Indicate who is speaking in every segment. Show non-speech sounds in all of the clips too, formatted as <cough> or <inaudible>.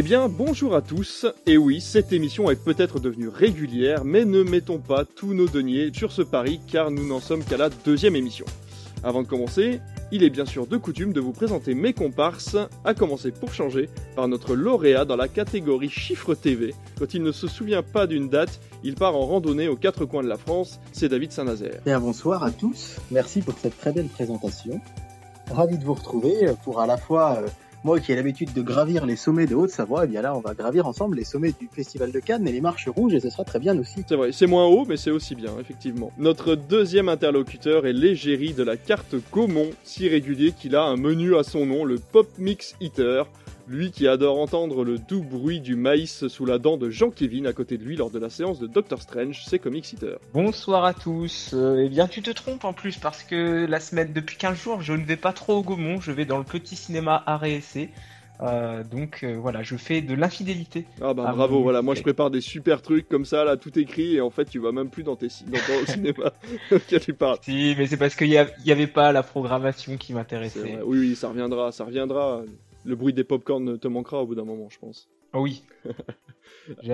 Speaker 1: Eh bien, bonjour à tous. Et oui, cette émission est peut-être devenue régulière, mais ne mettons pas tous nos deniers sur ce pari car nous n'en sommes qu'à la deuxième émission. Avant de commencer, il est bien sûr de coutume de vous présenter mes comparses, à commencer pour changer par notre lauréat dans la catégorie chiffre TV. Quand il ne se souvient pas d'une date, il part en randonnée aux quatre coins de la France, c'est David Saint-Nazaire.
Speaker 2: Bien bonsoir à tous, merci pour cette très belle présentation. Ravi de vous retrouver pour à la fois euh, moi qui ai l'habitude de gravir les sommets de Haute-Savoie, eh bien là on va gravir ensemble les sommets du Festival de Cannes et les marches rouges et ce sera très bien aussi.
Speaker 1: C'est vrai, c'est moins haut mais c'est aussi bien, effectivement. Notre deuxième interlocuteur est l'égérie de la carte Gaumont, si régulier qu'il a un menu à son nom, le Pop Mix Eater. Lui qui adore entendre le doux bruit du maïs sous la dent de Jean Kevin à côté de lui lors de la séance de Doctor Strange, c'est Comics Eater.
Speaker 3: Bonsoir à tous. Euh, eh bien, tu te trompes en plus parce que la semaine depuis 15 jours, je ne vais pas trop au Gaumont, je vais dans le petit cinéma RSC. Euh, donc euh, voilà, je fais de l'infidélité.
Speaker 1: Ah bah bravo, voilà, moi je prépare des super trucs comme ça, là, tout écrit, et en fait tu vas même plus dans tes dans ton <laughs> cinéma <laughs> auquel tu parles.
Speaker 3: Si, mais c'est parce qu'il n'y avait pas la programmation qui m'intéressait.
Speaker 1: Oui, oui, ça reviendra, ça reviendra le bruit des popcorn te manquera au bout d'un moment, je pense.
Speaker 3: Oh oui. <laughs>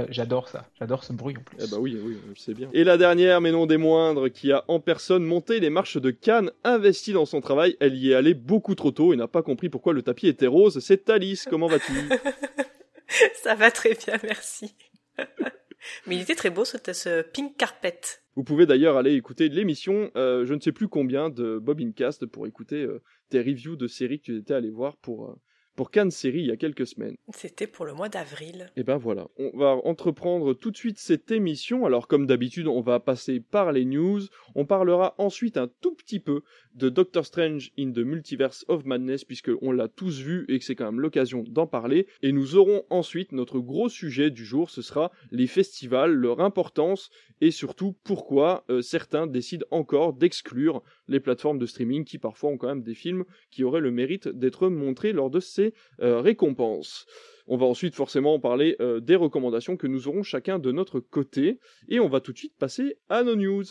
Speaker 3: J'adore ça, j'adore ce bruit en plus.
Speaker 1: Eh bah oui, oui, je sais bien. Et la dernière, mais non des moindres, qui a en personne monté les marches de Cannes, investi dans son travail, elle y est allée beaucoup trop tôt et n'a pas compris pourquoi le tapis était rose. C'est Alice, comment vas-tu? <laughs>
Speaker 4: Ça va très bien, merci. <laughs> mais il était très beau ce, pink carpet.
Speaker 1: Vous pouvez d'ailleurs aller écouter l'émission, euh, je ne sais plus combien, de Bob Incast pour écouter euh, tes reviews de séries que tu étais allé voir pour, euh, pour Cannes Série il y a quelques semaines.
Speaker 4: C'était pour le mois d'avril.
Speaker 1: Et ben voilà, on va entreprendre tout de suite cette émission. Alors comme d'habitude, on va passer par les news. On parlera ensuite un tout petit peu de Doctor Strange in the Multiverse of Madness puisque on l'a tous vu et que c'est quand même l'occasion d'en parler. Et nous aurons ensuite notre gros sujet du jour, ce sera les festivals, leur importance et surtout pourquoi euh, certains décident encore d'exclure les plateformes de streaming qui parfois ont quand même des films qui auraient le mérite d'être montrés lors de ces euh, récompenses. On va ensuite forcément parler euh, des recommandations que nous aurons chacun de notre côté et on va tout de suite passer à nos news.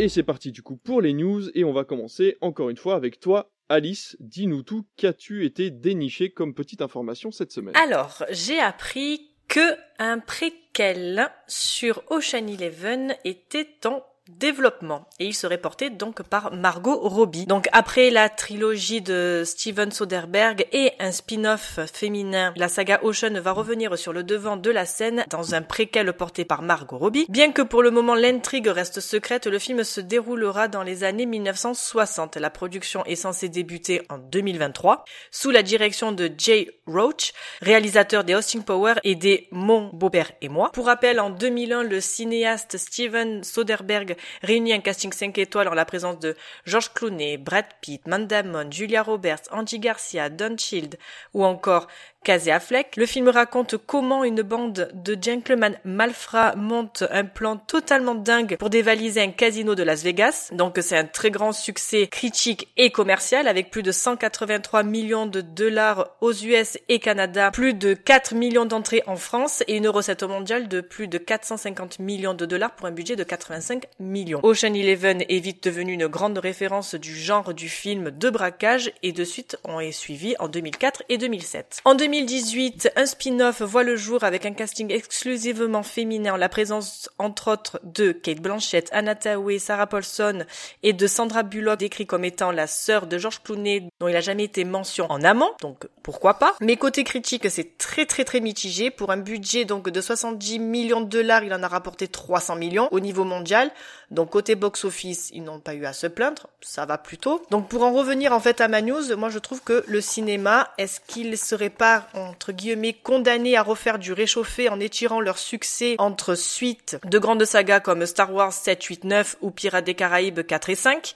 Speaker 1: Et c'est parti du coup pour les news. Et on va commencer encore une fois avec toi Alice, dis-nous tout, qu'as-tu été déniché comme petite information cette semaine?
Speaker 4: Alors, j'ai appris que un préquel sur Ocean Eleven était en développement et il serait porté donc par Margot Robbie. Donc après la trilogie de Steven Soderbergh et un spin-off féminin, la saga Ocean va revenir sur le devant de la scène dans un préquel porté par Margot Robbie. Bien que pour le moment l'intrigue reste secrète, le film se déroulera dans les années 1960. La production est censée débuter en 2023 sous la direction de Jay Roach, réalisateur des Austin Power et des Mon beau-père et moi. Pour rappel, en 2001, le cinéaste Steven Soderbergh réunit un casting 5 étoiles en la présence de George Clooney, Brad Pitt, Mandamon, Julia Roberts, Angie Garcia, Don Shield ou encore Casey Affleck. Le film raconte comment une bande de gentlemen malfrats monte un plan totalement dingue pour dévaliser un casino de Las Vegas. Donc c'est un très grand succès critique et commercial avec plus de 183 millions de dollars aux US et Canada, plus de 4 millions d'entrées en France et une recette mondiale de plus de 450 millions de dollars pour un budget de 85 millions. Ocean Eleven est vite devenu une grande référence du genre du film de braquage et de suite on est suivi en 2004 et 2007. En 2018, un spin-off voit le jour avec un casting exclusivement féminin la présence entre autres de Kate Blanchett, Anna Thaoué, Sarah Paulson et de Sandra Bullock décrit comme étant la sœur de George Clooney dont il a jamais été mention en amont, donc pourquoi pas. Mais côté critique, c'est très très très mitigé. Pour un budget donc de 70 millions de dollars, il en a rapporté 300 millions au niveau mondial. Donc côté box-office, ils n'ont pas eu à se plaindre, ça va plutôt. Donc pour en revenir en fait à ma news, moi je trouve que le cinéma, est-ce qu'il serait pas entre guillemets condamné à refaire du réchauffé en étirant leur succès entre suites de grandes sagas comme Star Wars 7, 8, 9 ou Pirates des Caraïbes 4 et 5,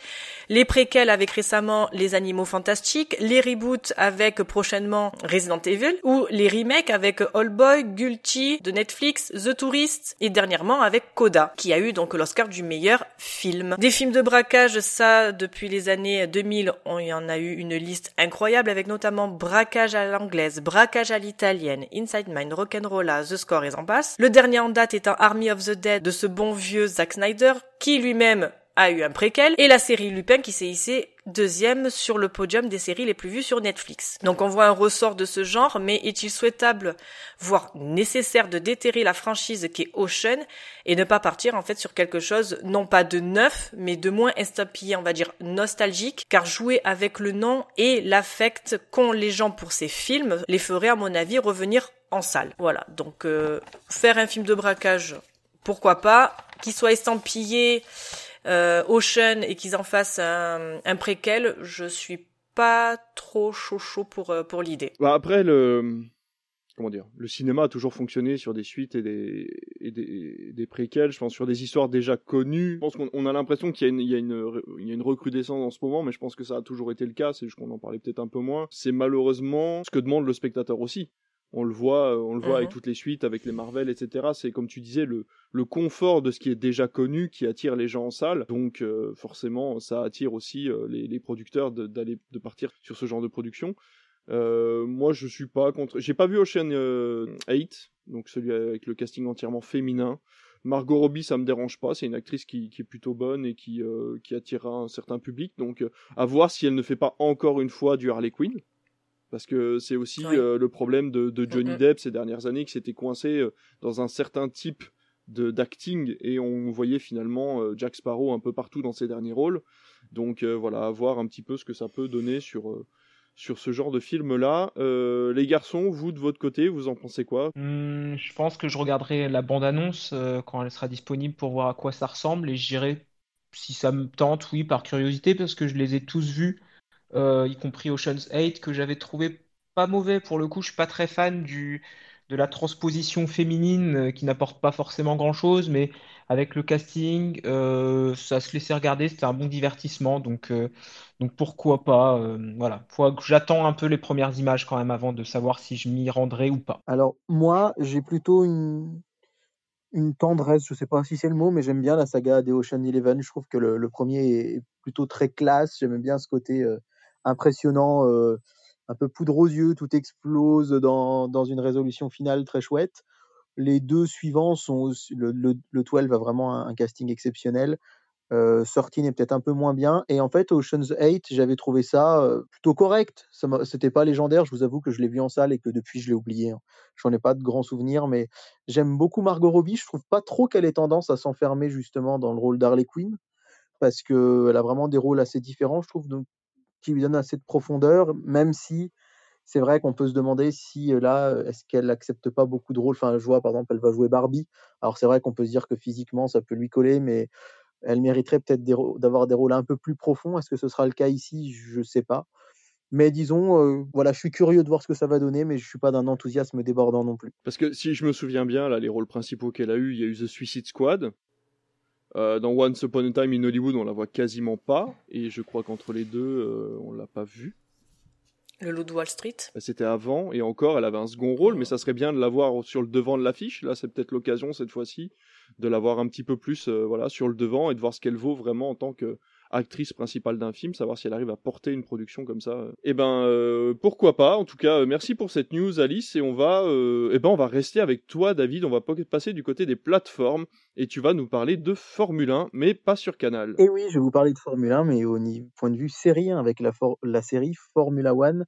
Speaker 4: les préquels avec récemment Les Animaux Fantastiques, les reboots avec prochainement Resident Evil ou les remakes avec All Boy, Guilty de Netflix, The Tourist et dernièrement avec Coda qui a eu donc l'Oscar du meilleur film. Des films de braquage, ça, depuis les années 2000, on y en a eu une liste incroyable avec notamment Braquage à l'anglaise, Braquage à l'italienne, Inside Mind, Rock'n'Rolla, The Score et en passe. Le dernier en date un Army of the Dead de ce bon vieux Zack Snyder, qui lui-même a eu un préquel, et la série Lupin qui s'est hissée deuxième sur le podium des séries les plus vues sur Netflix. Donc on voit un ressort de ce genre, mais est-il souhaitable, voire nécessaire de déterrer la franchise qui est Ocean et ne pas partir en fait sur quelque chose non pas de neuf, mais de moins estampillé, on va dire nostalgique, car jouer avec le nom et l'affect qu'ont les gens pour ces films les ferait à mon avis revenir en salle. Voilà, donc euh, faire un film de braquage, pourquoi pas, qu'il soit estampillé Ocean et qu'ils en fassent un, un, préquel, je suis pas trop chaud chaud pour euh, pour l'idée.
Speaker 1: Bah après le comment dire, le cinéma a toujours fonctionné sur des suites et des et des, des préquels, je pense sur des histoires déjà connues. Je pense qu'on a l'impression qu'il y a une il y a une il y a une recrudescence en ce moment, mais je pense que ça a toujours été le cas, c'est juste qu'on en parlait peut-être un peu moins. C'est malheureusement ce que demande le spectateur aussi on le voit, on le voit avec mhm. toutes les suites, avec les Marvel, etc. C'est comme tu disais le, le confort de ce qui est déjà connu qui attire les gens en salle. Donc euh, forcément, ça attire aussi euh, les, les, producteurs d'aller de, partir sur ce genre de production. Euh, moi, je suis pas contre. J'ai pas vu Ocean 8, donc celui avec le casting entièrement féminin. Margot Robbie, ça me dérange pas. C'est une actrice qui, qui, est plutôt bonne et qui, qui attirera un certain public. Donc, à voir si elle ne fait pas encore une fois du Harley Quinn parce que c'est aussi euh, le problème de, Johnny Depp ces dernières années qui s'était coincé euh, dans un certain type de d'acting. Et on voyait finalement euh, Jack Sparrow un peu partout dans ses derniers rôles. Donc voilà voir un petit peu ce que ça peut donner sur sur ce genre de film là les garçons vous de votre côté vous en pensez quoi?
Speaker 3: Hmm, je pense que je regarderai la bande annonce quand elle sera disponible pour voir à quoi ça ressemble. Et j'irai si ça me tente oui par curiosité parce que je les ai tous vus. euh, y compris Ocean's 8, que j'avais trouvé pas mauvais pour le coup. Je suis pas très fan du, de la transposition féminine euh, qui n'apporte pas forcément grand-chose, mais avec le casting, euh, ça se laissait regarder, c'était un bon divertissement, donc, donc pourquoi pas. voilà, j'attends un peu les premières images quand même avant de savoir si je m'y rendrai ou pas.
Speaker 2: Alors moi, j'ai plutôt une, une tendresse, je sais pas si c'est le mot, mais j'aime bien la saga des Ocean Eleven. Je trouve que le premier est plutôt très classe. J'aime bien ce côté impressionnant, un peu poudre aux yeux, tout explose dans, dans une résolution finale très chouette. Les deux suivants sont le, le, le 12 a vraiment un, casting exceptionnel. Euh, 13 est peut-être un peu moins bien. Et en fait, Ocean's 8, j'avais trouvé ça plutôt correct. C'était pas légendaire. Je vous avoue que je l'ai vu en salle et que depuis, je l'ai oublié. Hein. J'en ai pas de grands souvenirs, mais j'aime beaucoup Margot Robbie. Je trouve pas trop qu'elle ait tendance à s'enfermer justement dans le rôle d'Harley Quinn parce qu'elle a vraiment des rôles assez différents, je trouve. Donc, qui lui donne assez de profondeur, même si c'est vrai qu'on peut se demander si là, est-ce qu'elle n'accepte pas beaucoup de rôles. Enfin, je vois, par exemple, elle va jouer Barbie. Alors, c'est vrai qu'on peut se dire que physiquement, ça peut lui coller, mais elle mériterait peut-être d'avoir des rôles un peu plus profonds. Est-ce que ce sera le cas ici? Je ne sais pas. Mais disons, voilà, je suis curieux de voir ce que ça va donner, mais je suis pas d'un enthousiasme débordant non plus.
Speaker 1: Parce que si je me souviens bien, là, les rôles principaux qu'elle a eu, il y a eu The Suicide Squad, euh, dans Once Upon a Time in Hollywood, on la voit quasiment pas, et je crois qu'entre les deux, euh, on l'a pas vue.
Speaker 4: Le loup de Wall Street.
Speaker 1: Bah, c'était avant, et encore, elle avait un second rôle, mais ça serait bien de la voir sur le devant de l'affiche. Là, c'est peut-être l'occasion cette fois-ci de la voir un petit peu plus, euh, voilà, sur le devant et de voir ce qu'elle vaut vraiment en tant que actrice principale d'un film, savoir si elle arrive à porter une production comme ça. Eh ben, euh, pourquoi pas. En tout cas, euh, merci pour cette news, Alice. Et on va, euh, eh ben, on va rester avec toi, David. On va passer du côté des plateformes et tu vas nous parler de Formule 1, mais pas sur Canal.
Speaker 2: Et oui, je vais vous parler de Formule 1, mais au point de vue série, hein, avec la, la série Formula One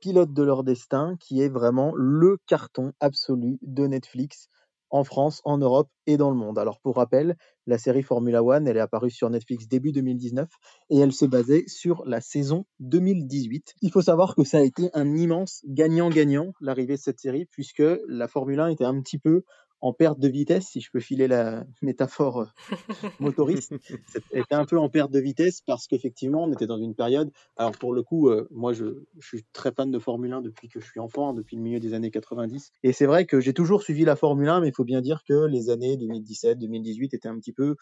Speaker 2: pilote de leur destin, qui est vraiment le carton absolu de Netflix en France, en Europe et dans le monde. Alors pour rappel, la série Formula One, elle est apparue sur Netflix début 2019 et elle se basait sur la saison 2018. Il faut savoir que ça a été un immense gagnant-gagnant, l'arrivée de cette série, puisque la Formule 1 était un petit peu en perte de vitesse, si je peux filer la <laughs> métaphore euh, motoriste, <laughs> était un peu en perte de vitesse parce qu'effectivement, on était dans une période. Alors, pour le coup, euh, moi, je, suis très fan de Formule 1 depuis que je suis enfant, depuis le milieu des années 90. Et c'est vrai que j'ai toujours suivi la Formule 1, mais il faut bien dire que les années 2017, 2018 étaient un petit peu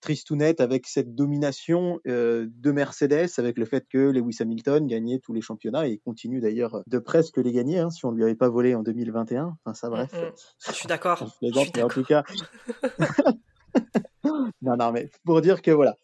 Speaker 2: tristounette avec cette domination euh, de Mercedes, avec le fait que Lewis Hamilton gagnait tous les championnats et continue d'ailleurs de presque les gagner, hein, si on ne lui avait pas volé en 2021. Enfin, ça, bref. <laughs>
Speaker 4: Je suis d'accord.
Speaker 2: En tout cas. <laughs> <laughs> Non, non, mais pour dire que voilà,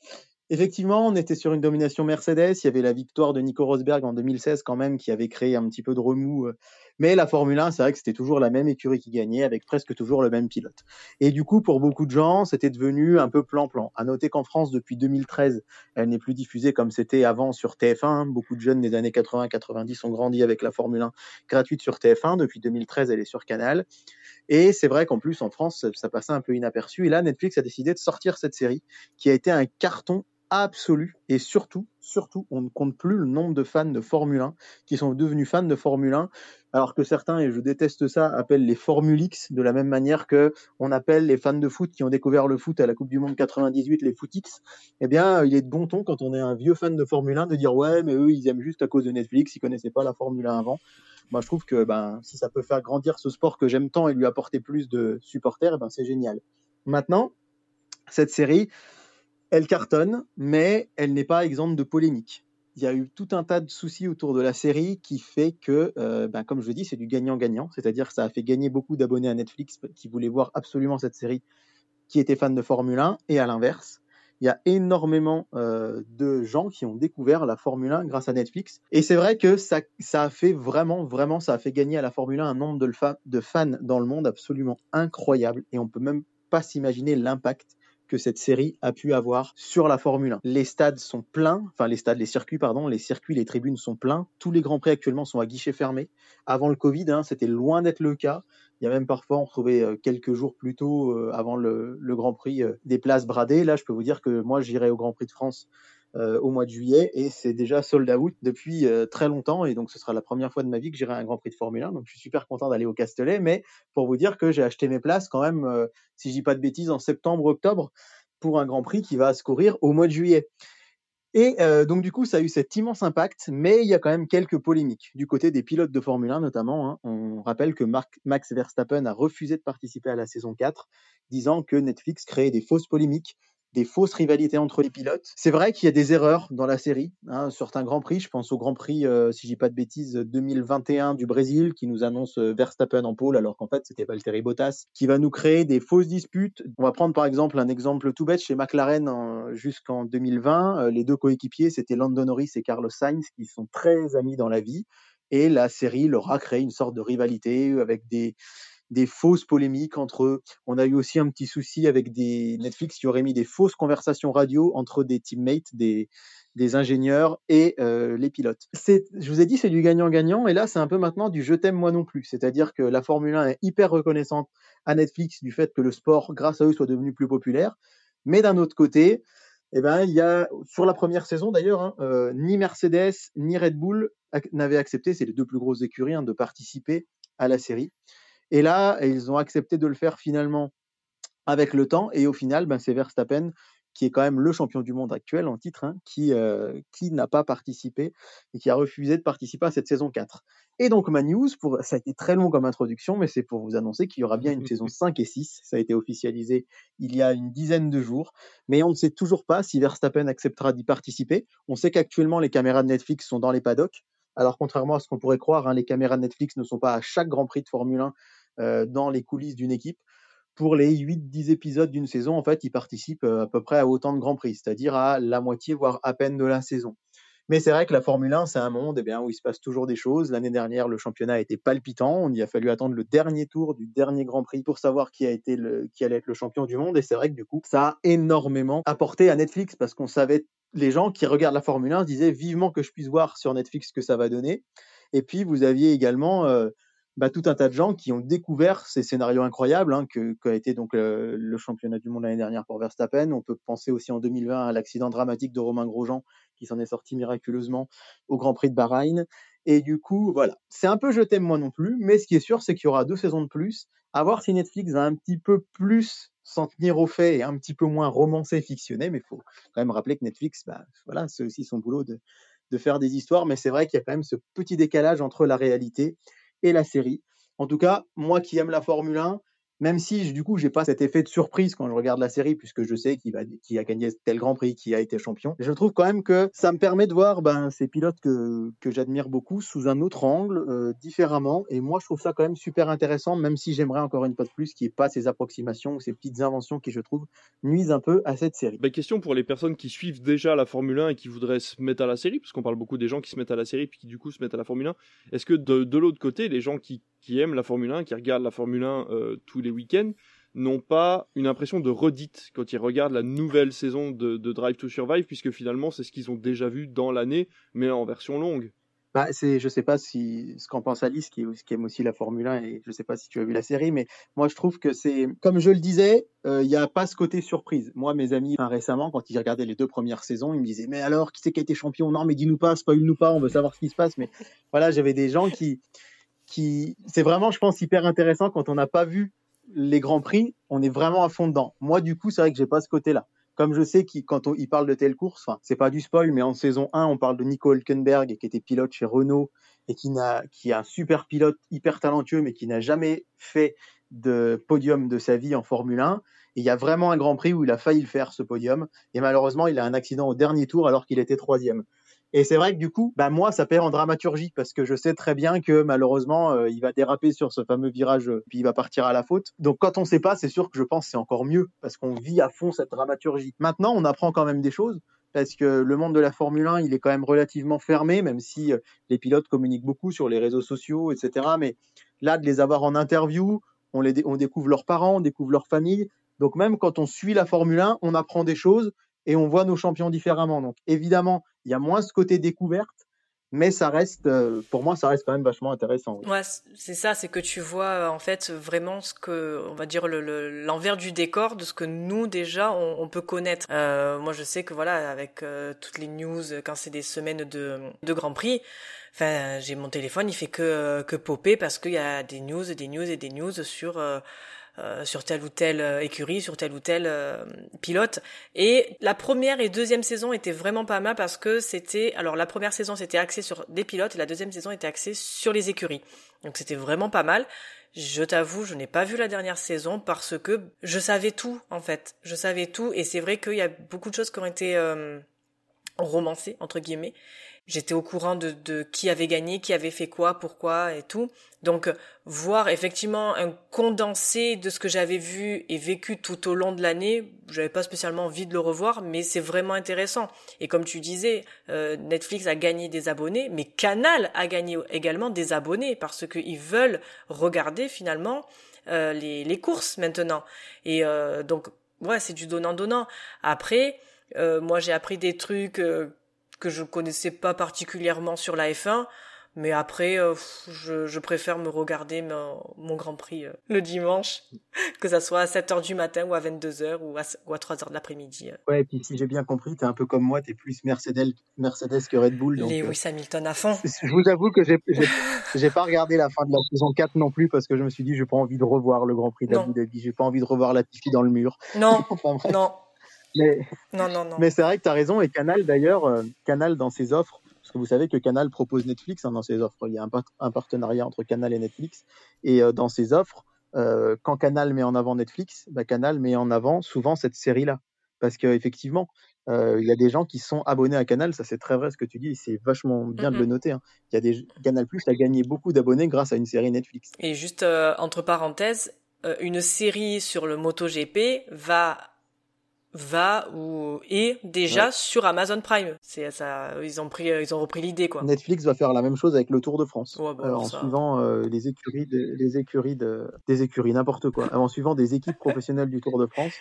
Speaker 2: Effectivement, on était sur une domination Mercedes. Il y avait la victoire de Nico Rosberg en 2016 quand même qui avait créé un petit peu de remous. Euh. Mais la Formule 1, c'est vrai que c'était toujours la même écurie qui gagnait avec presque toujours le même pilote. Et du coup, pour beaucoup de gens, c'était devenu un peu plan-plan. À noter qu'en France, depuis 2013, elle n'est plus diffusée comme c'était avant sur TF1. Beaucoup de jeunes des années 80-90 ont grandi avec la Formule 1 gratuite sur TF1. Depuis 2013, elle est sur Canal. Et c'est vrai qu'en plus, en France, ça passait un peu inaperçu. Et là, Netflix a décidé de sortir cette série qui a été un carton absolu et surtout, surtout, on ne compte plus le nombre de fans de Formule 1 qui sont devenus fans de Formule 1, alors que certains, et je déteste ça, appellent les Formulix de la même manière que on appelle les fans de foot qui ont découvert le foot à la Coupe du Monde 98 les Footix. Eh bien, il est de bon ton quand on est un vieux fan de Formule 1 de dire ouais, mais eux, ils aiment juste à cause de Netflix, ils connaissaient pas la Formule 1 avant. Moi, je trouve que ben, si ça peut faire grandir ce sport que j'aime tant et lui apporter plus de supporters, eh ben, c'est génial. Maintenant, cette série, elle cartonne, mais elle n'est pas exempte de polémique. Il y a eu tout un tas de soucis autour de la série qui fait que, euh, ben, comme je dis, c'est du gagnant-gagnant. C'est-à-dire que ça a fait gagner beaucoup d'abonnés à Netflix qui voulaient voir absolument cette série, qui étaient fans de Formule 1, et à l'inverse. Il y a énormément euh, de gens qui ont découvert la Formule 1 grâce à Netflix. Et c'est vrai que ça, a fait vraiment, vraiment, ça a fait gagner à la Formule 1 un nombre de, de fans dans le monde absolument incroyable. Et on peut même pas s'imaginer l'impact que cette série a pu avoir sur la Formule 1. Les stades sont pleins, enfin les stades, les circuits, pardon, les circuits, les tribunes sont pleins. Tous les grands prix actuellement sont à guichet fermé. Avant le Covid, hein, c'était loin d'être le cas. Il y a même parfois, on retrouvait euh, quelques jours plus tôt, euh, avant le, Grand Prix, euh, des places bradées. Là, je peux vous dire que moi, j'irai au Grand Prix de France au mois de juillet et c'est déjà sold out depuis euh, très longtemps et donc ce sera la première fois de ma vie que j'irai à un Grand Prix de Formule 1 donc je suis super content d'aller au Castellet mais pour vous dire que j'ai acheté mes places quand même euh, si je dis pas de bêtises en septembre octobre pour un Grand Prix qui va se courir au mois de juillet. Et donc du coup, ça a eu cet immense impact, mais il y a quand même quelques polémiques du côté des pilotes de Formule 1 notamment. Hein. On rappelle que Max Verstappen a refusé de participer à la saison 4, disant que Netflix créait des fausses polémiques des fausses rivalités entre les pilotes. C'est vrai qu'il y a des erreurs dans la série, hein, certains grands prix. Je pense au Grand Prix, euh, si dis pas de bêtises, 2021 du Brésil, qui nous annonce euh, Verstappen en pôle, alors qu'en fait c'était Valtteri Bottas, qui va nous créer des fausses disputes. On va prendre par exemple un exemple tout bête chez McLaren jusqu'en 2020. Euh, les deux coéquipiers, c'était Lando Norris et Carlos Sainz, qui sont très amis dans la vie. Et la série leur a créé une sorte de rivalité avec des, des fausses polémiques entre eux. On a eu aussi un petit souci avec des Netflix qui auraient mis des fausses conversations radio entre des teammates, des, des ingénieurs et euh, les pilotes. Je vous ai dit, c'est du gagnant-gagnant, et là, c'est un peu maintenant du je t'aime moi non plus. C'est-à-dire que la Formule 1 est hyper reconnaissante à Netflix du fait que le sport, grâce à eux, soit devenu plus populaire. Mais d'un autre côté, eh ben, il y a, sur la première saison d'ailleurs, hein, euh, ni Mercedes ni Red Bull n'avaient accepté, c'est les deux plus grosses écuries, hein, de participer à la série. Et là, ils ont accepté de le faire finalement avec le temps. Et au final, ben, c'est Verstappen qui est quand même le champion du monde actuel en titre, hein, qui, euh, qui n'a pas participé et qui a refusé de participer à cette saison 4. Et donc ma news, pour, ça a été très long comme introduction, mais c'est pour vous annoncer qu'il y aura bien une saison <laughs> 5 et 6. Ça a été officialisé il y a une dizaine de jours, mais on ne sait toujours pas si Verstappen acceptera d'y participer. On sait qu'actuellement les caméras de Netflix sont dans les paddocks. Alors contrairement à ce qu'on pourrait croire, hein, les caméras de Netflix ne sont pas à chaque Grand Prix de Formule 1 euh, dans les coulisses d'une équipe. Pour les 8-10 épisodes d'une saison, en fait, ils participent euh, à peu près à autant de grands prix, c'est-à-dire à la moitié, voire à peine de la saison. Mais c'est vrai que la Formule 1, c'est un monde eh bien, où il se passe toujours des choses. L'année dernière, le championnat a été palpitant. On y a fallu attendre le dernier tour du dernier Grand Prix pour savoir qui, a été le, qui allait être le champion du monde. Et c'est vrai que du coup, ça a énormément apporté à Netflix parce qu'on savait, les gens qui regardent la Formule 1 disaient vivement que je puisse voir sur Netflix ce que ça va donner. Et puis, vous aviez également euh, bah, tout un tas de gens qui ont découvert ces scénarios incroyables hein, que qu'a été donc le championnat du monde l'année dernière pour Verstappen. On peut penser aussi en 2020 à l'accident dramatique de Romain Grosjean qui s'en est sorti miraculeusement au Grand Prix de Bahreïn. Et du coup, voilà, c'est un peu je t'aime moi non plus, mais ce qui est sûr, c'est qu'il y aura deux saisons de plus. À voir si Netflix va un petit peu plus s'en tenir aux faits et un petit peu moins romancé, fictionné. Mais il faut quand même rappeler que Netflix, bah, voilà, c'est aussi son boulot de, de faire des histoires. Mais c'est vrai qu'il y a quand même ce petit décalage entre la réalité et la série. En tout cas, moi qui aime la Formule 1, même si du coup j'ai pas cet effet de surprise quand je regarde la série puisque je sais qui a gagné tel Grand Prix, qui a été champion. Je trouve quand même que ça me permet de voir ben, ces pilotes que, j'admire beaucoup sous un autre angle, euh, différemment. Et moi, je trouve ça quand même super intéressant, même si j'aimerais encore une fois de plus qu'il n'y ait pas ces approximations ou ces petites inventions qui, je trouve, nuisent un peu à cette série.
Speaker 1: Bah, question pour les personnes qui suivent déjà la Formule 1 et qui voudraient se mettre à la série, parce qu'on parle beaucoup des gens qui se mettent à la série puis qui du coup se mettent à la Formule 1. Est-ce que de l'autre côté, les gens qui, qui, aiment la Formule 1, qui regardent la Formule 1 euh, tous les week-ends, n'ont pas une impression de redite quand ils regardent la nouvelle saison de, Drive to Survive, puisque finalement c'est ce qu'ils ont déjà vu dans l'année, mais en version longue.
Speaker 2: Bah, c'est, je sais pas si ce qu'en pense Alice, qui, aime aussi la Formule 1, et je sais pas si tu as vu la série, mais moi je trouve que c'est, comme je le disais, euh, il n'y a pas ce côté surprise. Moi, mes amis, récemment, quand ils regardaient les deux premières saisons, ils me disaient, mais alors, qui c'est qui a été champion? Non, mais dis-nous pas, spoil-nous pas, on veut savoir ce qui se passe. Mais voilà, j'avais des gens qui, c'est vraiment, je pense, hyper intéressant quand on n'a pas vu les grands prix, on est vraiment à fond dedans. Moi, du coup, c'est vrai que j'ai pas ce côté-là. Comme je sais qu'il quand on, il parle de telle course, enfin, c'est pas du spoil, mais en saison 1, on parle de Nico Hülkenberg, qui était pilote chez Renault et qui n'a, qui est un super pilote hyper talentueux, mais qui n'a jamais fait de podium de sa vie en Formule 1. Et il y a vraiment un Grand Prix où il a failli le faire, ce podium. Et malheureusement, il a un accident au dernier tour alors qu'il était troisième. Et c'est vrai que du coup, bah moi, ça perd en dramaturgie parce que je sais très bien que malheureusement, euh, il va déraper sur ce fameux virage, euh, puis il va partir à la faute. Donc quand on sait pas, c'est sûr que je pense c'est encore mieux parce qu'on vit à fond cette dramaturgie. Maintenant, on apprend quand même des choses parce que le monde de la Formule 1, il est quand même relativement fermé, même si euh, les pilotes communiquent beaucoup sur les réseaux sociaux, etc. Mais là, de les avoir en interview, on, on découvre leurs parents, on découvre leur famille. Donc même quand on suit la Formule 1, on apprend des choses et on voit nos champions différemment. Donc évidemment, il y a moins ce côté découverte, mais ça reste, euh, pour moi, ça reste quand même vachement intéressant.
Speaker 4: Oui. C'est ça, c'est que tu vois en fait vraiment ce que, on va dire l'envers le, du décor de ce que nous déjà on, peut connaître. Euh, moi, je sais que voilà, avec euh, toutes les news, quand c'est des semaines de, de Grand Prix, enfin, j'ai mon téléphone, il fait que que popper parce qu'il y a des news, des news et des news sur euh, euh, sur telle ou telle euh, écurie, sur tel ou tel euh, pilote. Et la première et deuxième saison étaient vraiment pas mal parce que c'était, alors la première saison c'était axé sur des pilotes et la deuxième saison était axée sur les écuries. Donc c'était vraiment pas mal. Je t'avoue, je n'ai pas vu la dernière saison parce que je savais tout en fait. Je savais tout et c'est vrai qu'il y a beaucoup de choses qui ont été euh, romancées entre guillemets J'étais au courant de, de, qui avait gagné, qui avait fait quoi, pourquoi et tout. Donc voir effectivement un condensé de ce que j'avais vu et vécu tout au long de l'année, j'avais pas spécialement envie de le revoir, mais c'est vraiment intéressant. Et comme tu disais, euh, Netflix a gagné des abonnés, mais Canal a gagné également des abonnés parce qu'ils veulent regarder finalement euh, les, les, courses maintenant. Et euh, donc ouais, c'est du donnant donnant. Après, euh, moi j'ai appris des trucs euh, que je connaissais pas particulièrement sur la F1. Mais après, euh, je, je, préfère me regarder mon, mon Grand Prix euh, le dimanche, <laughs> que ça soit à 7h du matin ou à 22h ou à, ou à 3h de l'après-midi. euh.
Speaker 2: Ouais, et puis si j'ai bien compris, t'es un peu comme moi, t'es plus Mercedes, Mercedes que Red Bull. Donc, euh,
Speaker 4: Lewis Hamilton à fond. <laughs>
Speaker 2: je vous avoue que j'ai j'ai- j'ai pas regardé la fin de la saison 4 non plus parce que je me suis dit, j'ai pas envie de revoir le Grand Prix d'Abu Dhabi, j'ai pas envie de revoir la Tiffy dans le mur.
Speaker 4: Non, <laughs>
Speaker 2: Enfin,
Speaker 4: non,
Speaker 2: Mais,
Speaker 4: non, non, non.
Speaker 2: mais c'est vrai que tu as raison. Et Canal, d'ailleurs, euh, Canal dans ses offres, parce que vous savez que Canal propose Netflix hein, dans ses offres. Il y a un, par- un partenariat entre Canal et Netflix. Et euh, dans ses offres, euh, quand Canal met en avant Netflix, bah, Canal met en avant souvent cette série-là. Parce qu'effectivement, il y a des gens qui sont abonnés à Canal. Ça, c'est très vrai ce que tu dis. C'est vachement bien de le noter. hein. Il y a des Canal Plus a gagné beaucoup d'abonnés grâce à une série Netflix.
Speaker 4: Et juste entre parenthèses, une série sur le MotoGP va va ou est déjà
Speaker 2: Ouais.
Speaker 4: sur Amazon Prime. C'est ça, ils ont pris, euh, ils ont repris l'idée quoi.
Speaker 2: Netflix va faire la même chose avec le Tour de France,
Speaker 4: Ouais, bah,
Speaker 2: euh, en
Speaker 4: ça-
Speaker 2: suivant euh, les écuries, de, les écuries de, des écuries, n'importe quoi, en suivant des équipes professionnelles du Tour de France.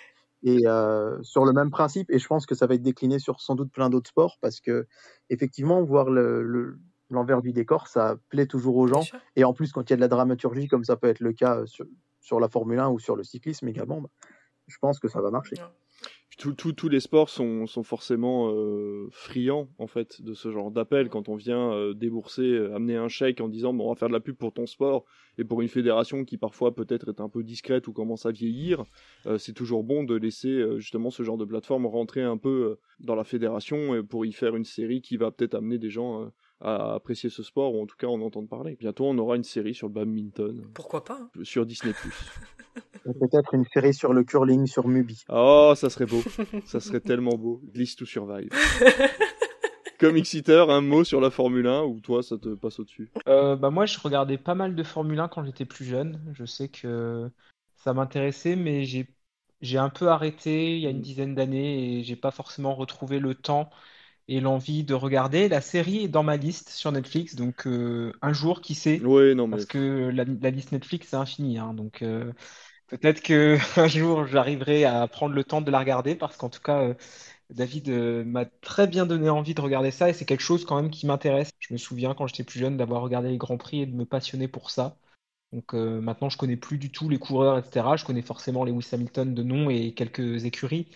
Speaker 2: Et euh, sur le même principe, et je pense que ça va être décliné sur sans doute plein d'autres sports, parce que effectivement, voir le, le- l'envers du décor, ça plaît toujours aux gens. Et en plus, quand il y a de la dramaturgie, comme ça peut être le cas euh, sur, sur la Formule 1 ou sur le cyclisme également, bah, je pense que ça va marcher.
Speaker 1: Tous les sports sont, forcément euh, friands en fait de ce genre d'appel. Quand on vient euh, débourser, euh, amener un chèque en disant bon on va faire de la pub pour ton sport et pour une fédération qui parfois peut-être est un peu discrète ou commence à vieillir, c'est toujours bon de laisser justement ce genre de plateforme rentrer un peu dans la fédération pour y faire une série qui va peut-être amener des gens à apprécier ce sport ou en tout cas en entendre parler. Bientôt on aura une série sur le badminton
Speaker 4: Pourquoi pas hein.
Speaker 1: sur Disney+. <laughs>
Speaker 2: Peut-être une série sur le curling sur Mubi.
Speaker 1: Oh, ça serait beau. ça serait <laughs> tellement beau. Glisse to Survive. <laughs> Comme Exeter, un mot sur la Formule 1 ou toi ça te passe au-dessus?
Speaker 3: Euh, bah Moi je regardais pas mal de Formule 1 quand j'étais plus jeune. Je sais que ça m'intéressait, mais j'ai j'ai un peu arrêté il y a une dizaine d'années et j'ai pas forcément retrouvé le temps et l'envie de regarder. La série est dans ma liste sur Netflix, donc euh, un jour, qui sait,
Speaker 1: Oui, non, mais
Speaker 3: parce que la, la liste Netflix c'est infini, hein, donc euh, peut-être que <laughs> un jour j'arriverai à prendre le temps de la regarder, parce qu'en tout cas, euh, David euh, m'a très bien donné envie de regarder ça et c'est quelque chose quand même qui m'intéresse. Je me souviens quand j'étais plus jeune d'avoir regardé les Grands Prix et de me passionner pour ça. Donc euh, maintenant, je connais plus du tout les coureurs, etc. Je connais forcément Lewis Hamilton de nom et quelques écuries,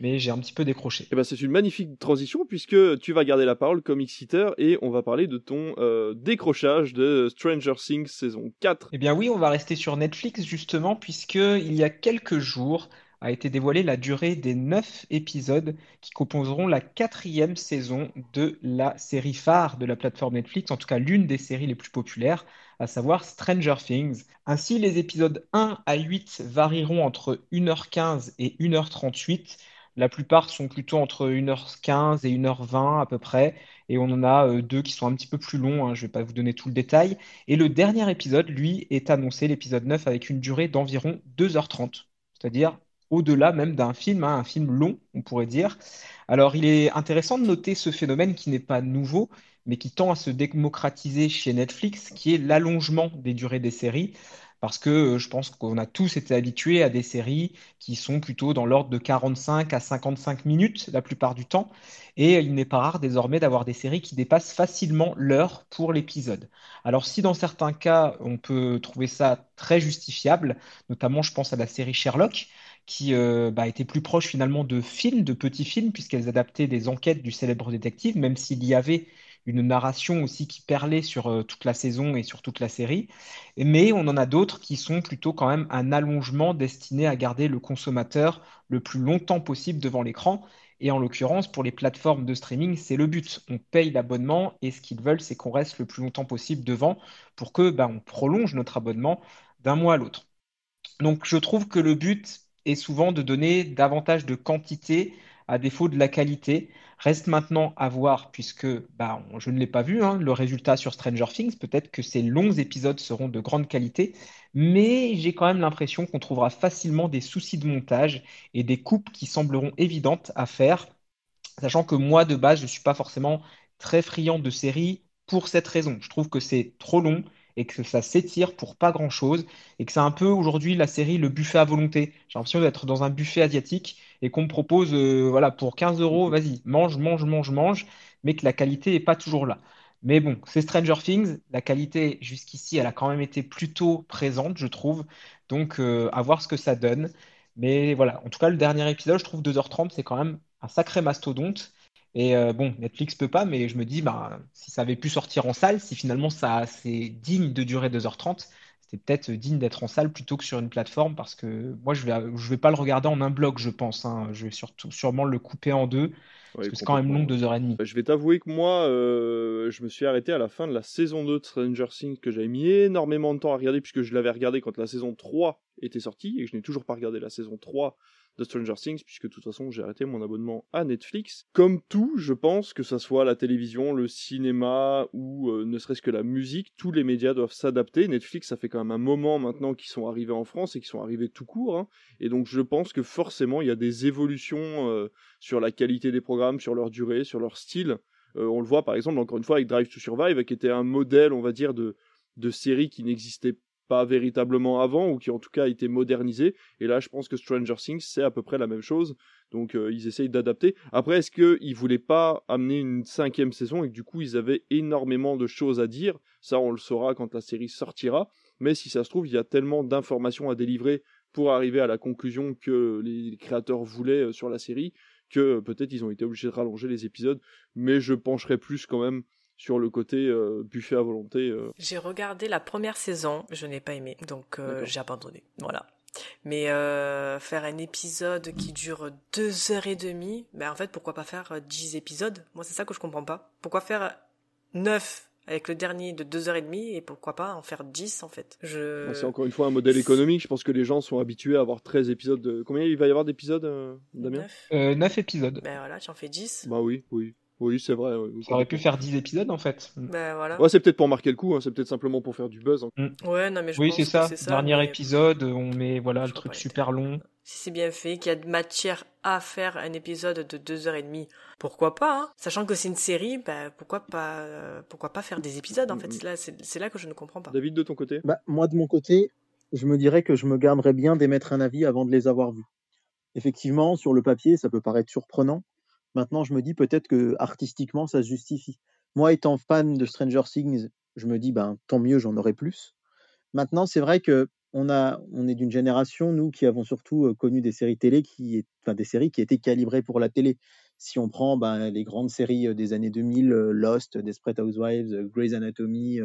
Speaker 3: mais j'ai un petit peu décroché.
Speaker 1: Eh ben, c'est une magnifique transition puisque tu vas garder la parole comme X-Hitter et on va parler de ton euh, décrochage de Stranger Things saison 4.
Speaker 3: Eh bien oui, on va rester sur Netflix justement puisque il y a quelques jours a été dévoilée la durée des neuf épisodes qui composeront la quatrième saison de la série phare de la plateforme Netflix, en tout cas l'une des séries les plus populaires, à savoir Stranger Things. Ainsi, les épisodes 1 à 8 varieront entre 1h15 et 1h38. La plupart sont plutôt entre 1h15 et 1h20 à peu près, et on en a euh, deux qui sont un petit peu plus longs, hein, je ne vais pas vous donner tout le détail. Et le dernier épisode, lui, est annoncé, l'épisode 9, avec une durée d'environ 2h30, c'est-à-dire au-delà même d'un film, hein, un film long, on pourrait dire. Alors, il est intéressant de noter ce phénomène qui n'est pas nouveau, mais qui tend à se démocratiser chez Netflix, qui est l'allongement des durées des séries. Parce que euh, je pense qu'on a tous été habitués à des séries qui sont plutôt dans l'ordre de 45 à 55 minutes la plupart du temps. Et il n'est pas rare désormais d'avoir des séries qui dépassent facilement l'heure pour l'épisode. Alors si dans certains cas on peut trouver ça très justifiable, notamment je pense à la série Sherlock, qui euh, bah, était plus proche finalement de films, de petits films, puisqu'elles adaptaient des enquêtes du célèbre détective, même s'il y avait une narration aussi qui perlait sur euh, toute la saison et sur toute la série. Mais on en a d'autres qui sont plutôt quand même un allongement destiné à garder le consommateur le plus longtemps possible devant l'écran. Et en l'occurrence, pour les plateformes de streaming, c'est le but. On paye l'abonnement et ce qu'ils veulent, c'est qu'on reste le plus longtemps possible devant pour que bah, on prolonge notre abonnement d'un mois à l'autre. Donc je trouve que le but est souvent de donner davantage de quantité à défaut de la qualité. Reste maintenant à voir, puisque bah, je ne l'ai pas vu, hein, le résultat sur Stranger Things. Peut-être que ces longs épisodes seront de grande qualité, mais j'ai quand même l'impression qu'on trouvera facilement des soucis de montage et des coupes qui sembleront évidentes à faire, sachant que moi, de base, je ne suis pas forcément très friand de séries pour cette raison. Je trouve que c'est trop long et que ça s'étire pour pas grand-chose et que c'est un peu aujourd'hui la série le buffet à volonté. J'ai l'impression d'être dans un buffet asiatique et qu'on me propose euh, voilà pour 15 euros, vas-y, mange, mange, mange, mange, mais que la qualité est pas toujours là. Mais bon, c'est Stranger Things, la qualité jusqu'ici, elle a quand même été plutôt présente, je trouve. Donc euh, à voir ce que ça donne. Mais voilà, en tout cas, le dernier épisode, je trouve 2h30, c'est quand même un sacré mastodonte. Et euh, bon, Netflix peut pas, mais je me dis, bah, si ça avait pu sortir en salle, si finalement ça c'est digne de durer 2h30, c'était peut-être digne d'être en salle plutôt que sur une plateforme, parce que moi je vais je vais pas le regarder en un bloc, je pense. hein. Je vais surtout sûrement le couper en deux, parce
Speaker 1: Ouais,
Speaker 3: que c'est quand même long,
Speaker 1: complètement.
Speaker 3: 2h30.
Speaker 1: Je vais t'avouer que moi, euh, je me suis arrêté à la fin de la saison 2 de Stranger Things que j'avais mis énormément de temps à regarder puisque je l'avais regardé quand la saison 3 était sortie et que je n'ai toujours pas regardé la saison 3 de Stranger Things puisque de toute façon j'ai arrêté mon abonnement à Netflix. Comme tout, je pense que ça soit la télévision, le cinéma ou euh, ne serait-ce que la musique, tous les médias doivent s'adapter. Netflix, ça fait quand même un moment maintenant qu'ils sont arrivés en France et qu'ils sont arrivés tout court. hein. Et donc je pense que forcément il y a des évolutions euh, sur la qualité des programmes, sur leur durée, sur leur style. Euh, on le voit par exemple encore une fois avec Drive to Survive qui était un modèle, on va dire, de, de série qui n'existait pas véritablement avant ou qui en tout cas a été modernisé. Et là je pense que Stranger Things c'est à peu près la même chose. Donc euh, ils essayent d'adapter. Après est-ce qu'ils voulaient pas amener une cinquième saison et que du coup ils avaient énormément de choses à dire? Ça on le saura quand la série sortira. Mais si ça se trouve il y a tellement d'informations à délivrer pour arriver à la conclusion que les créateurs voulaient euh, sur la série que peut-être ils ont été obligés de rallonger les épisodes, mais je pencherai plus quand même sur le côté euh, buffet à volonté. euh.
Speaker 4: J'ai regardé la première saison, je n'ai pas aimé, donc euh, j'ai abandonné. Voilà. Mais euh, faire un épisode qui dure deux heures et demie, ben en fait pourquoi pas faire dix épisodes? Moi c'est ça que je comprends pas. Pourquoi faire neuf avec le dernier de 2h30 et pourquoi pas en faire 10 en fait? Je...
Speaker 1: C'est encore une fois un modèle économique. Je pense que les gens sont habitués à avoir 13 épisodes. De... Combien il va y avoir d'épisodes, Damien?
Speaker 4: 9.
Speaker 3: Euh, 9 épisodes.
Speaker 4: Ben voilà, tu en fais 10.
Speaker 1: Bah oui, oui. Oui, c'est vrai. ouais.
Speaker 3: Ça aurait pu faire 10 épisodes en fait.
Speaker 4: Ben voilà.
Speaker 1: Ouais, c'est peut-être pour marquer le coup, hein, c'est peut-être simplement pour faire du buzz. hein.
Speaker 4: Ouais, non mais je
Speaker 3: oui,
Speaker 4: pense
Speaker 3: c'est ça.
Speaker 4: c'est ça.
Speaker 3: Dernier
Speaker 4: mais
Speaker 3: épisode, on met voilà
Speaker 4: Je
Speaker 3: le truc super long.
Speaker 4: Si c'est bien fait, qu'il y a de matière à faire un épisode de 2h30, pourquoi pas hein Sachant que c'est une série, ben pourquoi pas euh, pourquoi pas faire des épisodes en fait. C'est là, c'est c'est là que je ne comprends pas.
Speaker 1: David, de ton côté?
Speaker 2: Bah, moi, de mon côté, je me dirais que je me garderais bien d'émettre un avis avant de les avoir vus. Effectivement, sur le papier, ça peut paraître surprenant. Maintenant, je me dis peut-être que artistiquement, ça se justifie. Moi, étant fan de Stranger Things, je me dis, ben, tant mieux, j'en aurai plus. Maintenant, c'est vrai que on, est d'une génération, nous, qui avons surtout connu des séries télé, qui, est- des séries qui étaient calibrées pour la télé. Si on prend ben, les grandes séries des années 2000, euh, Lost, Desperate Housewives, Grey's Anatomy,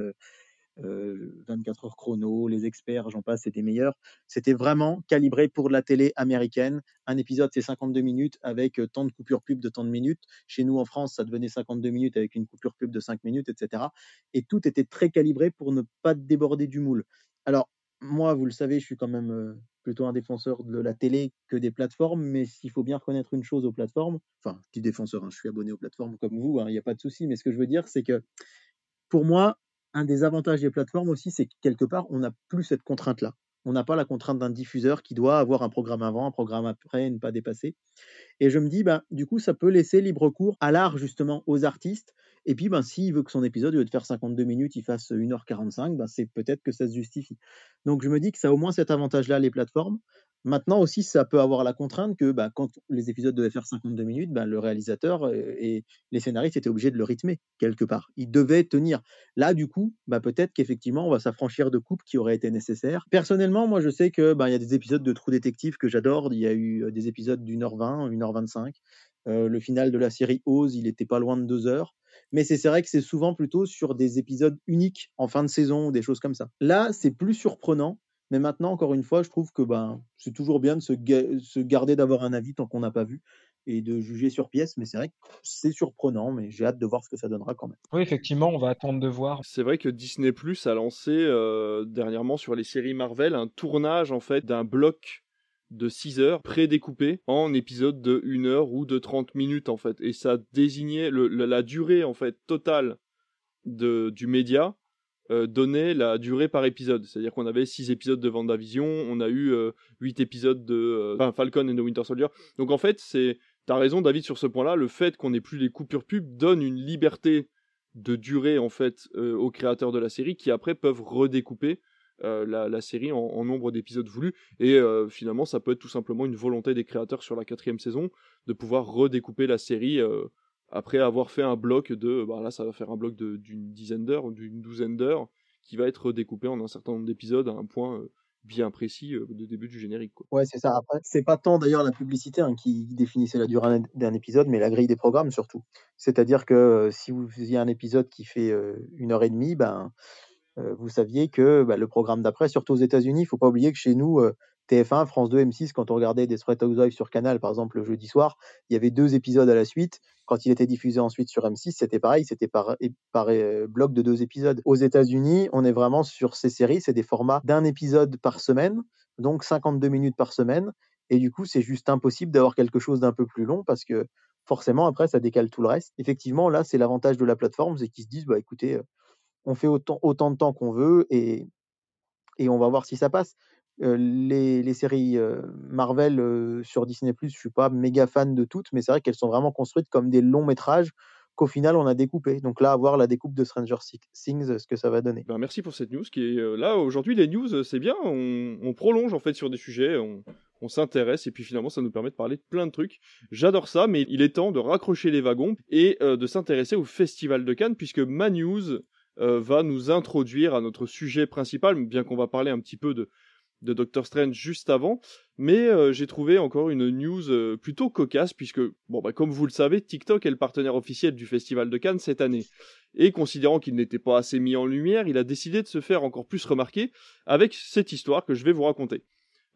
Speaker 2: euh, euh, 24 heures chrono, les experts, j'en passe, c'était meilleur. C'était vraiment calibré pour la télé américaine. Un épisode, c'est 52 minutes avec euh, tant de coupures pub de tant de minutes. Chez nous, en France, ça devenait 52 minutes avec une coupure pub de 5 minutes, etc. Et tout était très calibré pour ne pas déborder du moule. Alors, moi, vous le savez, je suis quand même euh, plutôt un défenseur de la télé que des plateformes, mais s'il faut bien reconnaître une chose aux plateformes, enfin, dis défenseur, hein, je suis abonné aux plateformes comme vous, hein, il n'y a pas de souci, mais ce que je veux dire, c'est que pour moi, un des avantages des plateformes aussi, c'est que quelque part, on n'a plus cette contrainte-là. On n'a pas la contrainte d'un diffuseur qui doit avoir un programme avant, un programme après, ne pas dépasser. Et je me dis, bah, du coup, ça peut laisser libre cours à l'art, justement, aux artistes. Et puis, ben, s'il veut que son épisode, au lieu de faire 52 minutes, il fasse 1h45, ben, c'est peut-être que ça se justifie. Donc, je me dis que ça a au moins cet avantage-là, les plateformes. Maintenant aussi, ça peut avoir la contrainte que bah, quand les épisodes devaient faire 52 minutes, bah, le réalisateur et les scénaristes étaient obligés de le rythmer quelque part. Ils devaient tenir. Là, du coup, bah, peut-être qu'effectivement, on va s'affranchir de coupes qui auraient été nécessaires. Personnellement, moi, je sais que bah, il y a des épisodes de Trou Détective que j'adore. Il y a eu des épisodes d'une heure 20, une heure 25. Euh, le final de la série Oz, il était pas loin de deux heures. Mais c'est vrai que c'est souvent plutôt sur des épisodes uniques en fin de saison ou des choses comme ça. Là, c'est plus surprenant. Mais maintenant, encore une fois, je trouve que ben, c'est toujours bien de se, ga- se garder d'avoir un avis tant qu'on n'a pas vu et de juger sur pièce. Mais c'est vrai que c'est surprenant, mais j'ai hâte de voir ce que ça donnera quand même.
Speaker 3: Oui, effectivement, on va attendre de voir.
Speaker 1: C'est vrai que Disney Plus a lancé euh, dernièrement sur les séries Marvel un tournage en fait d'un bloc de 6 heures prédécoupé en épisodes de 1 heure ou de 30 minutes en fait et ça désignait le, la, la durée en fait totale de, du média euh, donnait la durée par épisode. C'est-à-dire qu'on avait 6 épisodes de Vendavision on a eu euh, 8 épisodes de euh, Falcon and the Winter Soldier. Donc en fait c'est t'as raison David sur ce point-là le fait qu'on ait plus les coupures pub donne une liberté de durée en fait euh, aux créateurs de la série qui après peuvent redécouper euh, la, série en, nombre d'épisodes voulus. Et euh, finalement ça peut être tout simplement une volonté des créateurs sur la quatrième saison de pouvoir redécouper la série euh, après avoir fait un bloc de bah là ça va faire un bloc d'une dizaine d'heures d'une douzaine d'heures qui va être redécoupé en un certain nombre d'épisodes à un point euh, bien précis euh, de début du générique quoi.
Speaker 2: Ouais, c'est ça. Après, c'est pas tant d'ailleurs la publicité hein, qui définissait la durée d'un- épisode, mais la grille des programmes surtout. C'est-à-dire que euh, si vous faisiez un épisode qui fait une heure et demie, ben, vous saviez que bah, le programme d'après, surtout aux États-Unis, il faut pas oublier que chez nous, TF1, France 2, M6, quand on regardait des Desperate Housewives sur Canal, par exemple, le jeudi soir, il y avait deux épisodes à la suite. Quand il était diffusé ensuite sur M6, c'était pareil, c'était par, par euh, bloc de deux épisodes. Aux États-Unis, on est vraiment sur ces séries, c'est des formats d'un épisode par semaine, donc 52 minutes par semaine. Et du coup, c'est juste impossible d'avoir quelque chose d'un peu plus long parce que forcément, après, ça décale tout le reste. Effectivement, là, c'est l'avantage de la plateforme, c'est qu'ils se disent, bah, écoutez, euh, on fait autant, de temps qu'on veut et on va voir si ça passe. Les, les séries Marvel sur Disney+, je suis pas méga fan de toutes, mais c'est vrai qu'elles sont vraiment construites comme des longs métrages qu'au final on a découpé. Donc là, à voir la découpe de Stranger Things, ce que ça va donner.
Speaker 1: Ben, merci pour cette news qui est là aujourd'hui les news c'est bien on, on prolonge en fait sur des sujets on, on s'intéresse et puis finalement ça nous permet de parler de plein de trucs j'adore ça mais il est temps de raccrocher les wagons et de s'intéresser au festival de Cannes puisque ma news va nous introduire à notre sujet principal bien qu'on va parler un petit peu de de Doctor Strange juste avant, mais euh, j'ai trouvé encore une news euh, plutôt cocasse puisque, bon, bah, comme vous le savez, TikTok est le partenaire officiel du Festival de Cannes cette année. Et considérant qu'il n'était pas assez mis en lumière, il a décidé de se faire encore plus remarquer avec cette histoire que je vais vous raconter.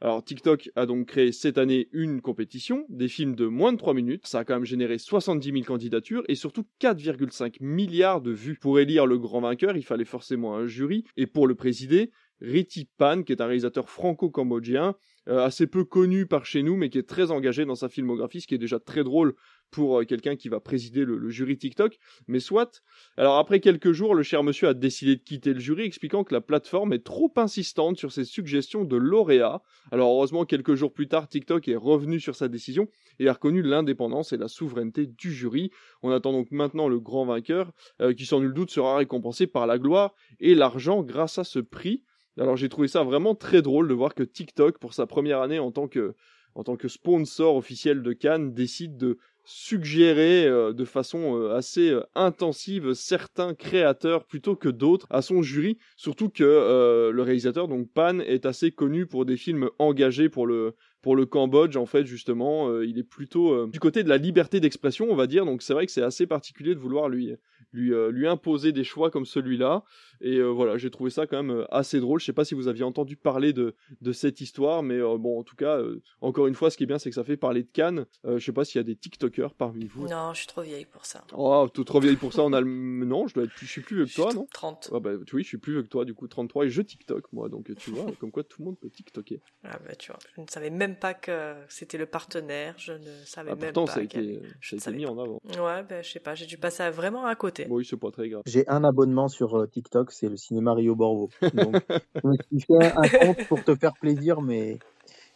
Speaker 1: Alors TikTok a donc créé cette année une compétition, des films de moins de 3 minutes. Ça a quand même généré 70 000 candidatures et surtout 4,5 milliards de vues. Pour élire le grand vainqueur, il fallait forcément un jury. Et pour le présider, Riti Pan, qui est un réalisateur franco-cambodgien, euh, assez peu connu par chez nous, mais qui est très engagé dans sa filmographie, ce qui est déjà très drôle pour euh, quelqu'un qui va présider le, jury TikTok. Mais soit. Alors après quelques jours, le cher monsieur a décidé de quitter le jury, expliquant que la plateforme est trop insistante sur ses suggestions de lauréats. Alors heureusement, quelques jours plus tard, TikTok est revenu sur sa décision et a reconnu l'indépendance et la souveraineté du jury. On attend donc maintenant le grand vainqueur, euh, qui sans nul doute sera récompensé par la gloire et l'argent grâce à ce prix. Alors j'ai trouvé ça vraiment très drôle de voir que TikTok, pour sa première année en tant que, en tant que sponsor officiel de Cannes, décide de suggérer euh, de façon euh, assez euh, intensive certains créateurs plutôt que d'autres à son jury, surtout que le réalisateur, donc Pan, est assez connu pour des films engagés pour le, pour le Cambodge, en fait, justement, il est plutôt du côté de la liberté d'expression, on va dire, donc c'est vrai que c'est assez particulier de vouloir lui, lui, lui imposer des choix comme celui-là. Et euh, voilà, j'ai trouvé ça quand même euh, assez drôle. Je sais pas si vous aviez entendu parler de, de cette histoire, mais euh, bon, en tout cas, encore une fois, ce qui est bien, c'est que ça fait parler de Cannes. je sais pas s'il y a des TikTokers parmi vous.
Speaker 4: Non, je suis trop vieille pour ça.
Speaker 1: Oh, tout trop vieille pour ça. On a le... Non, je dois être plus, je suis plus vieux que toi, non?
Speaker 4: 30.
Speaker 1: Ah bah oui, je suis plus vieux que toi, du coup 33 et je TikTok moi, donc tu vois, comme quoi tout le monde peut TikToker.
Speaker 4: Ah bah tu vois, je ne savais même pas que c'était le partenaire, je ne savais
Speaker 1: ah,
Speaker 4: même
Speaker 1: pourtant,
Speaker 4: pas.
Speaker 1: ça a été, ça a été mis en avant.
Speaker 4: Ouais, bah je sais pas, j'ai dû passer vraiment à côté.
Speaker 1: oui, c'est pas très grave.
Speaker 2: J'ai un abonnement sur TikTok, c'est le cinéma Rio Borvo. <laughs> Donc, je me suis fait un compte pour te faire plaisir, mais,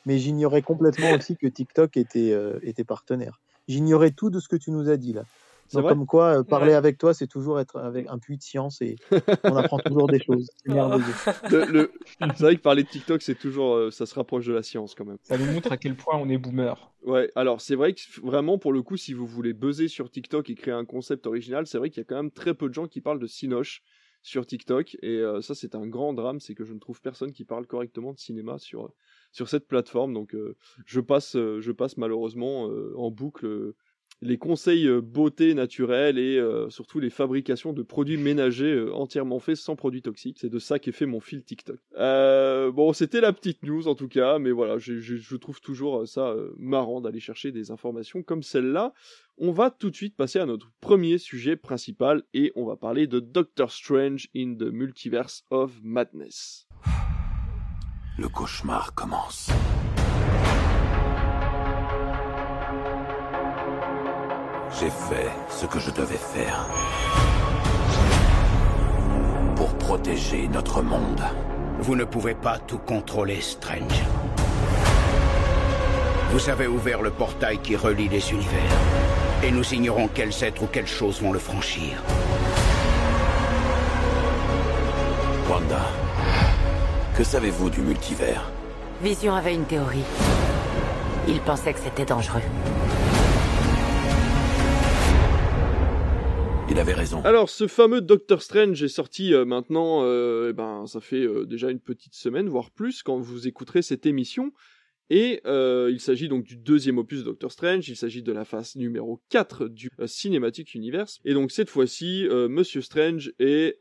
Speaker 2: mais j'ignorais complètement aussi que TikTok était, euh, était partenaire. J'ignorais tout de ce que tu nous as dit là. Donc, comme quoi, euh, parler avec toi, c'est toujours être avec un puits de science et on apprend toujours des choses. C'est <laughs> merveilleux.
Speaker 1: C'est vrai que parler de TikTok, c'est toujours, euh, ça se rapproche de la science quand même.
Speaker 3: Ça nous montre à quel point on est boomer.
Speaker 1: Ouais, alors c'est vrai que vraiment, pour le coup, si vous voulez buzzer sur TikTok et créer un concept original, c'est vrai qu'il y a quand même très peu de gens qui parlent de Sinoche sur TikTok et euh, ça c'est un grand drame, c'est que je ne trouve personne qui parle correctement de cinéma sur sur cette plateforme donc euh, je passe euh, je passe malheureusement en boucle les conseils beauté naturelle et surtout les fabrications de produits ménagers entièrement faits sans produits toxiques. C'est de ça qu'est fait mon fil TikTok. bon, c'était la petite news en tout cas, mais voilà, je, je trouve toujours ça marrant d'aller chercher des informations comme celle-là. On va tout de suite passer à notre premier sujet principal et on va parler de Doctor Strange in the Multiverse of Madness.
Speaker 5: Le cauchemar commence. J'ai fait ce que je devais faire pour protéger notre monde.
Speaker 6: Vous ne pouvez pas tout contrôler, Strange. Vous avez ouvert le portail qui relie les univers. Et nous ignorons quels êtres ou quelles choses vont le franchir.
Speaker 5: Wanda, que savez-vous du multivers?
Speaker 7: Vision avait une théorie. Il pensait que c'était dangereux.
Speaker 5: Il avait raison.
Speaker 1: Alors, ce fameux Doctor Strange est sorti euh, maintenant, euh, eh ben, ça fait euh, déjà une petite semaine, voire plus, quand vous écouterez cette émission. Et euh, il s'agit donc du deuxième opus de Doctor Strange, il s'agit de la phase numéro 4 du Cinematic Universe. Et donc cette fois-ci, Monsieur Strange est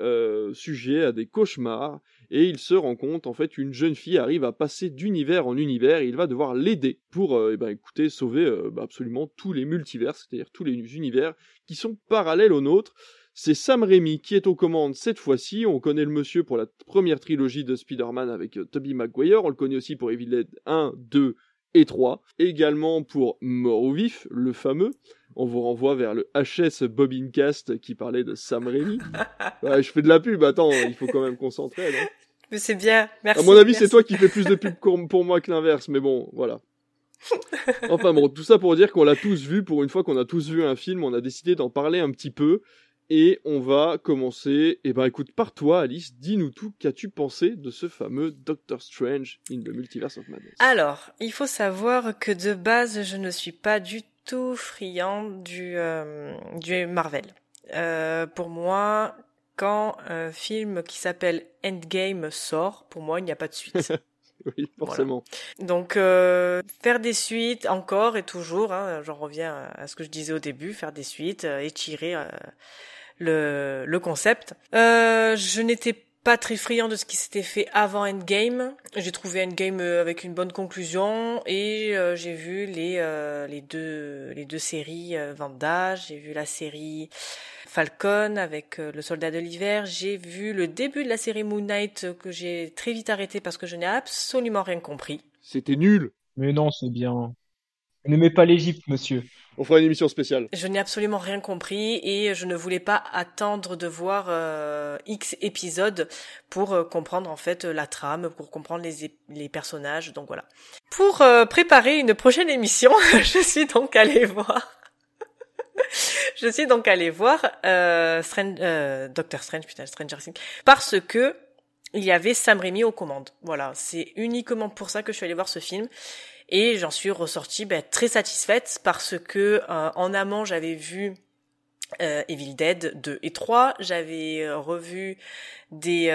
Speaker 1: sujet à des cauchemars, et il se rend compte en fait une jeune fille arrive à passer d'univers en univers, et il va devoir l'aider pour, eh ben, écoutez, sauver bah, absolument tous les multivers, c'est-à-dire tous les univers qui sont parallèles aux nôtres. C'est Sam Raimi qui est aux commandes cette fois-ci. On connaît le monsieur pour la première trilogie de Spider-Man avec euh, Tobey Maguire. On le connaît aussi pour Evil Dead 1, 2 et 3. Également pour Mort ou Vif, le fameux. On vous renvoie vers le HS Bobincast qui parlait de Sam Raimi. <laughs> je fais de la pub, attends, il faut quand même concentrer, non?
Speaker 4: C'est bien, merci.
Speaker 1: À mon avis, c'est toi qui fais plus de pub pour moi que l'inverse, mais bon, voilà. <laughs> enfin bon, tout ça pour dire qu'on l'a tous vu, pour une fois qu'on a tous vu un film, on a décidé d'en parler un petit peu. Et on va commencer, et eh ben écoute, par toi Alice, dis-nous tout, qu'as-tu pensé de ce fameux Doctor Strange in the Multiverse of Madness?
Speaker 4: Alors, il faut savoir que de base, je ne suis pas du tout friand du, euh, du Marvel. Euh, pour moi, quand un film qui s'appelle Endgame sort, pour moi, il n'y a pas de suite. <laughs>
Speaker 1: oui, forcément.
Speaker 4: Donc, euh, faire des suites encore et toujours, hein, j'en reviens à ce que je disais au début, faire des suites, étirer le, le concept. Euh, je n'étais pas très friand de ce qui s'était fait avant Endgame. J'ai trouvé Endgame euh, avec une bonne conclusion et euh, j'ai vu les euh, les deux les deux séries Vanda, j'ai vu la série Falcon avec le soldat de l'hiver, j'ai vu le début de la série Moon Knight que j'ai très vite arrêté parce que je n'ai absolument rien compris.
Speaker 1: C'était nul.
Speaker 3: Mais non, c'est bien. N'aimez pas l'Égypte, monsieur.
Speaker 1: On fera une émission spéciale.
Speaker 4: Je n'ai absolument rien compris et je ne voulais pas attendre de voir euh, X épisodes pour euh, comprendre en fait la trame, pour comprendre les, les personnages. Donc voilà. Pour euh, préparer une prochaine émission, <laughs> je suis donc allée voir. <laughs> je suis donc allée voir Strange, Doctor Strange, putain, Stranger Things, parce que il y avait Sam Raimi aux commandes. Voilà, c'est uniquement pour ça que je suis allée voir ce film et j'en suis ressortie ben, très satisfaite parce que euh, en amont j'avais vu euh, Evil Dead 2 et 3, j'avais euh, revu des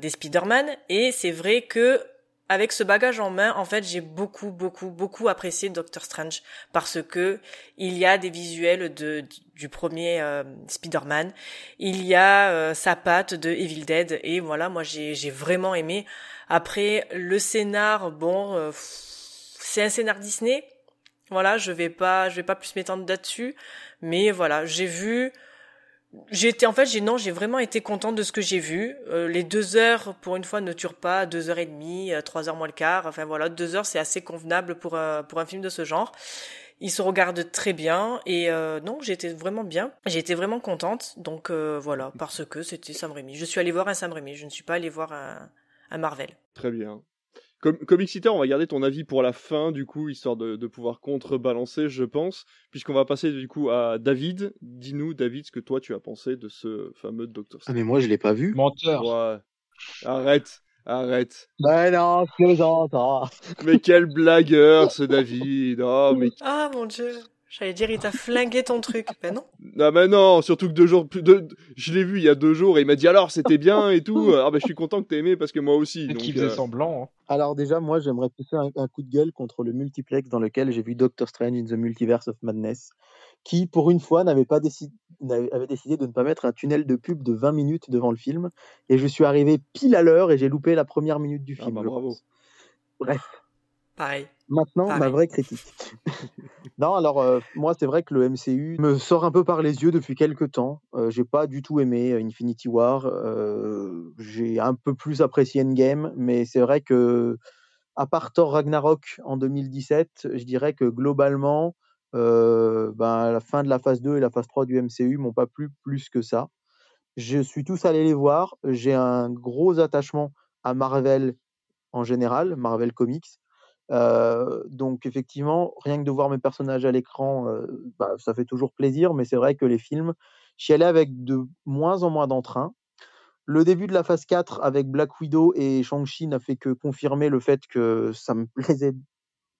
Speaker 4: des Spider-Man et c'est vrai que avec ce bagage en main, en fait, j'ai beaucoup, beaucoup, beaucoup apprécié Doctor Strange parce que il y a des visuels de du premier Spider-Man, il y a sa patte de Evil Dead et voilà, moi j'ai vraiment aimé. Après le scénar, bon c'est un scénar Disney. Voilà, je vais pas, je vais pas plus m'étendre là-dessus, mais voilà, j'ai vu, été en fait, j'ai non, j'ai vraiment été contente de ce que j'ai vu. Euh, les deux heures, pour une fois, ne turent pas deux heures et demie, euh, trois heures moins le quart. Enfin voilà, deux heures, c'est assez convenable pour un pour un film de ce genre. Il se regarde très bien et euh, non, j'étais vraiment bien. Été vraiment contente. Donc voilà, parce que c'était Sam Raimi. Je suis allée voir un Sam Raimi. Je ne suis pas allée voir un, un Marvel.
Speaker 1: Très bien. Comme Comiciter, on va garder ton avis pour la fin, du coup, histoire de, de pouvoir contrebalancer, je pense, puisqu'on va passer du coup à David. Dis-nous, David, ce que toi tu as pensé de ce fameux Doctor
Speaker 2: Ah, mais moi je l'ai pas vu.
Speaker 3: Menteur.
Speaker 1: Ouais. Arrête, arrête.
Speaker 2: Ben non, j'entends.
Speaker 1: Mais quel blagueur ce David. Oh, mais...
Speaker 4: Ah mon dieu. J'allais dire, il t'a flingué ton truc. Ben non.
Speaker 1: Ah ben non, surtout que deux jours plus de, je l'ai vu il y a deux jours et il m'a dit alors c'était bien et tout. <laughs> Ah ben je suis content que t'aies aimé parce que moi aussi.
Speaker 3: Donc, qui faisait euh... semblant. Hein.
Speaker 2: Alors déjà, moi j'aimerais pousser un, un, coup de gueule contre le multiplex dans lequel j'ai vu Doctor Strange in the Multiverse of Madness, qui pour une fois n'avait pas décidé, avait décidé de ne pas mettre un tunnel de pub de 20 minutes devant le film et je suis arrivé pile à l'heure et j'ai loupé la première minute du film.
Speaker 1: Ah bah, bravo.
Speaker 2: Bref.
Speaker 4: Pareil.
Speaker 2: Maintenant,
Speaker 4: Pareil.
Speaker 2: ma vraie critique. <laughs> non, alors euh, moi, c'est vrai que le MCU me sort un peu par les yeux depuis quelques temps. Euh, j'ai pas du tout aimé Infinity War. Euh, j'ai un peu plus apprécié Endgame, mais c'est vrai que à part Thor Ragnarok en 2017, je dirais que globalement, ben, la fin de la phase 2 et la phase 3 du MCU m'ont pas plu plus que ça. Je suis tous allé les voir. J'ai un gros attachement à Marvel en général, Marvel Comics. Donc effectivement, rien que de voir mes personnages à l'écran, bah, ça fait toujours plaisir, mais c'est vrai que les films, j'y allais avec de moins en moins d'entrain. Le début de la phase 4 avec Black Widow et Shang-Chi n'a fait que confirmer le fait que ça me <laughs> plaisait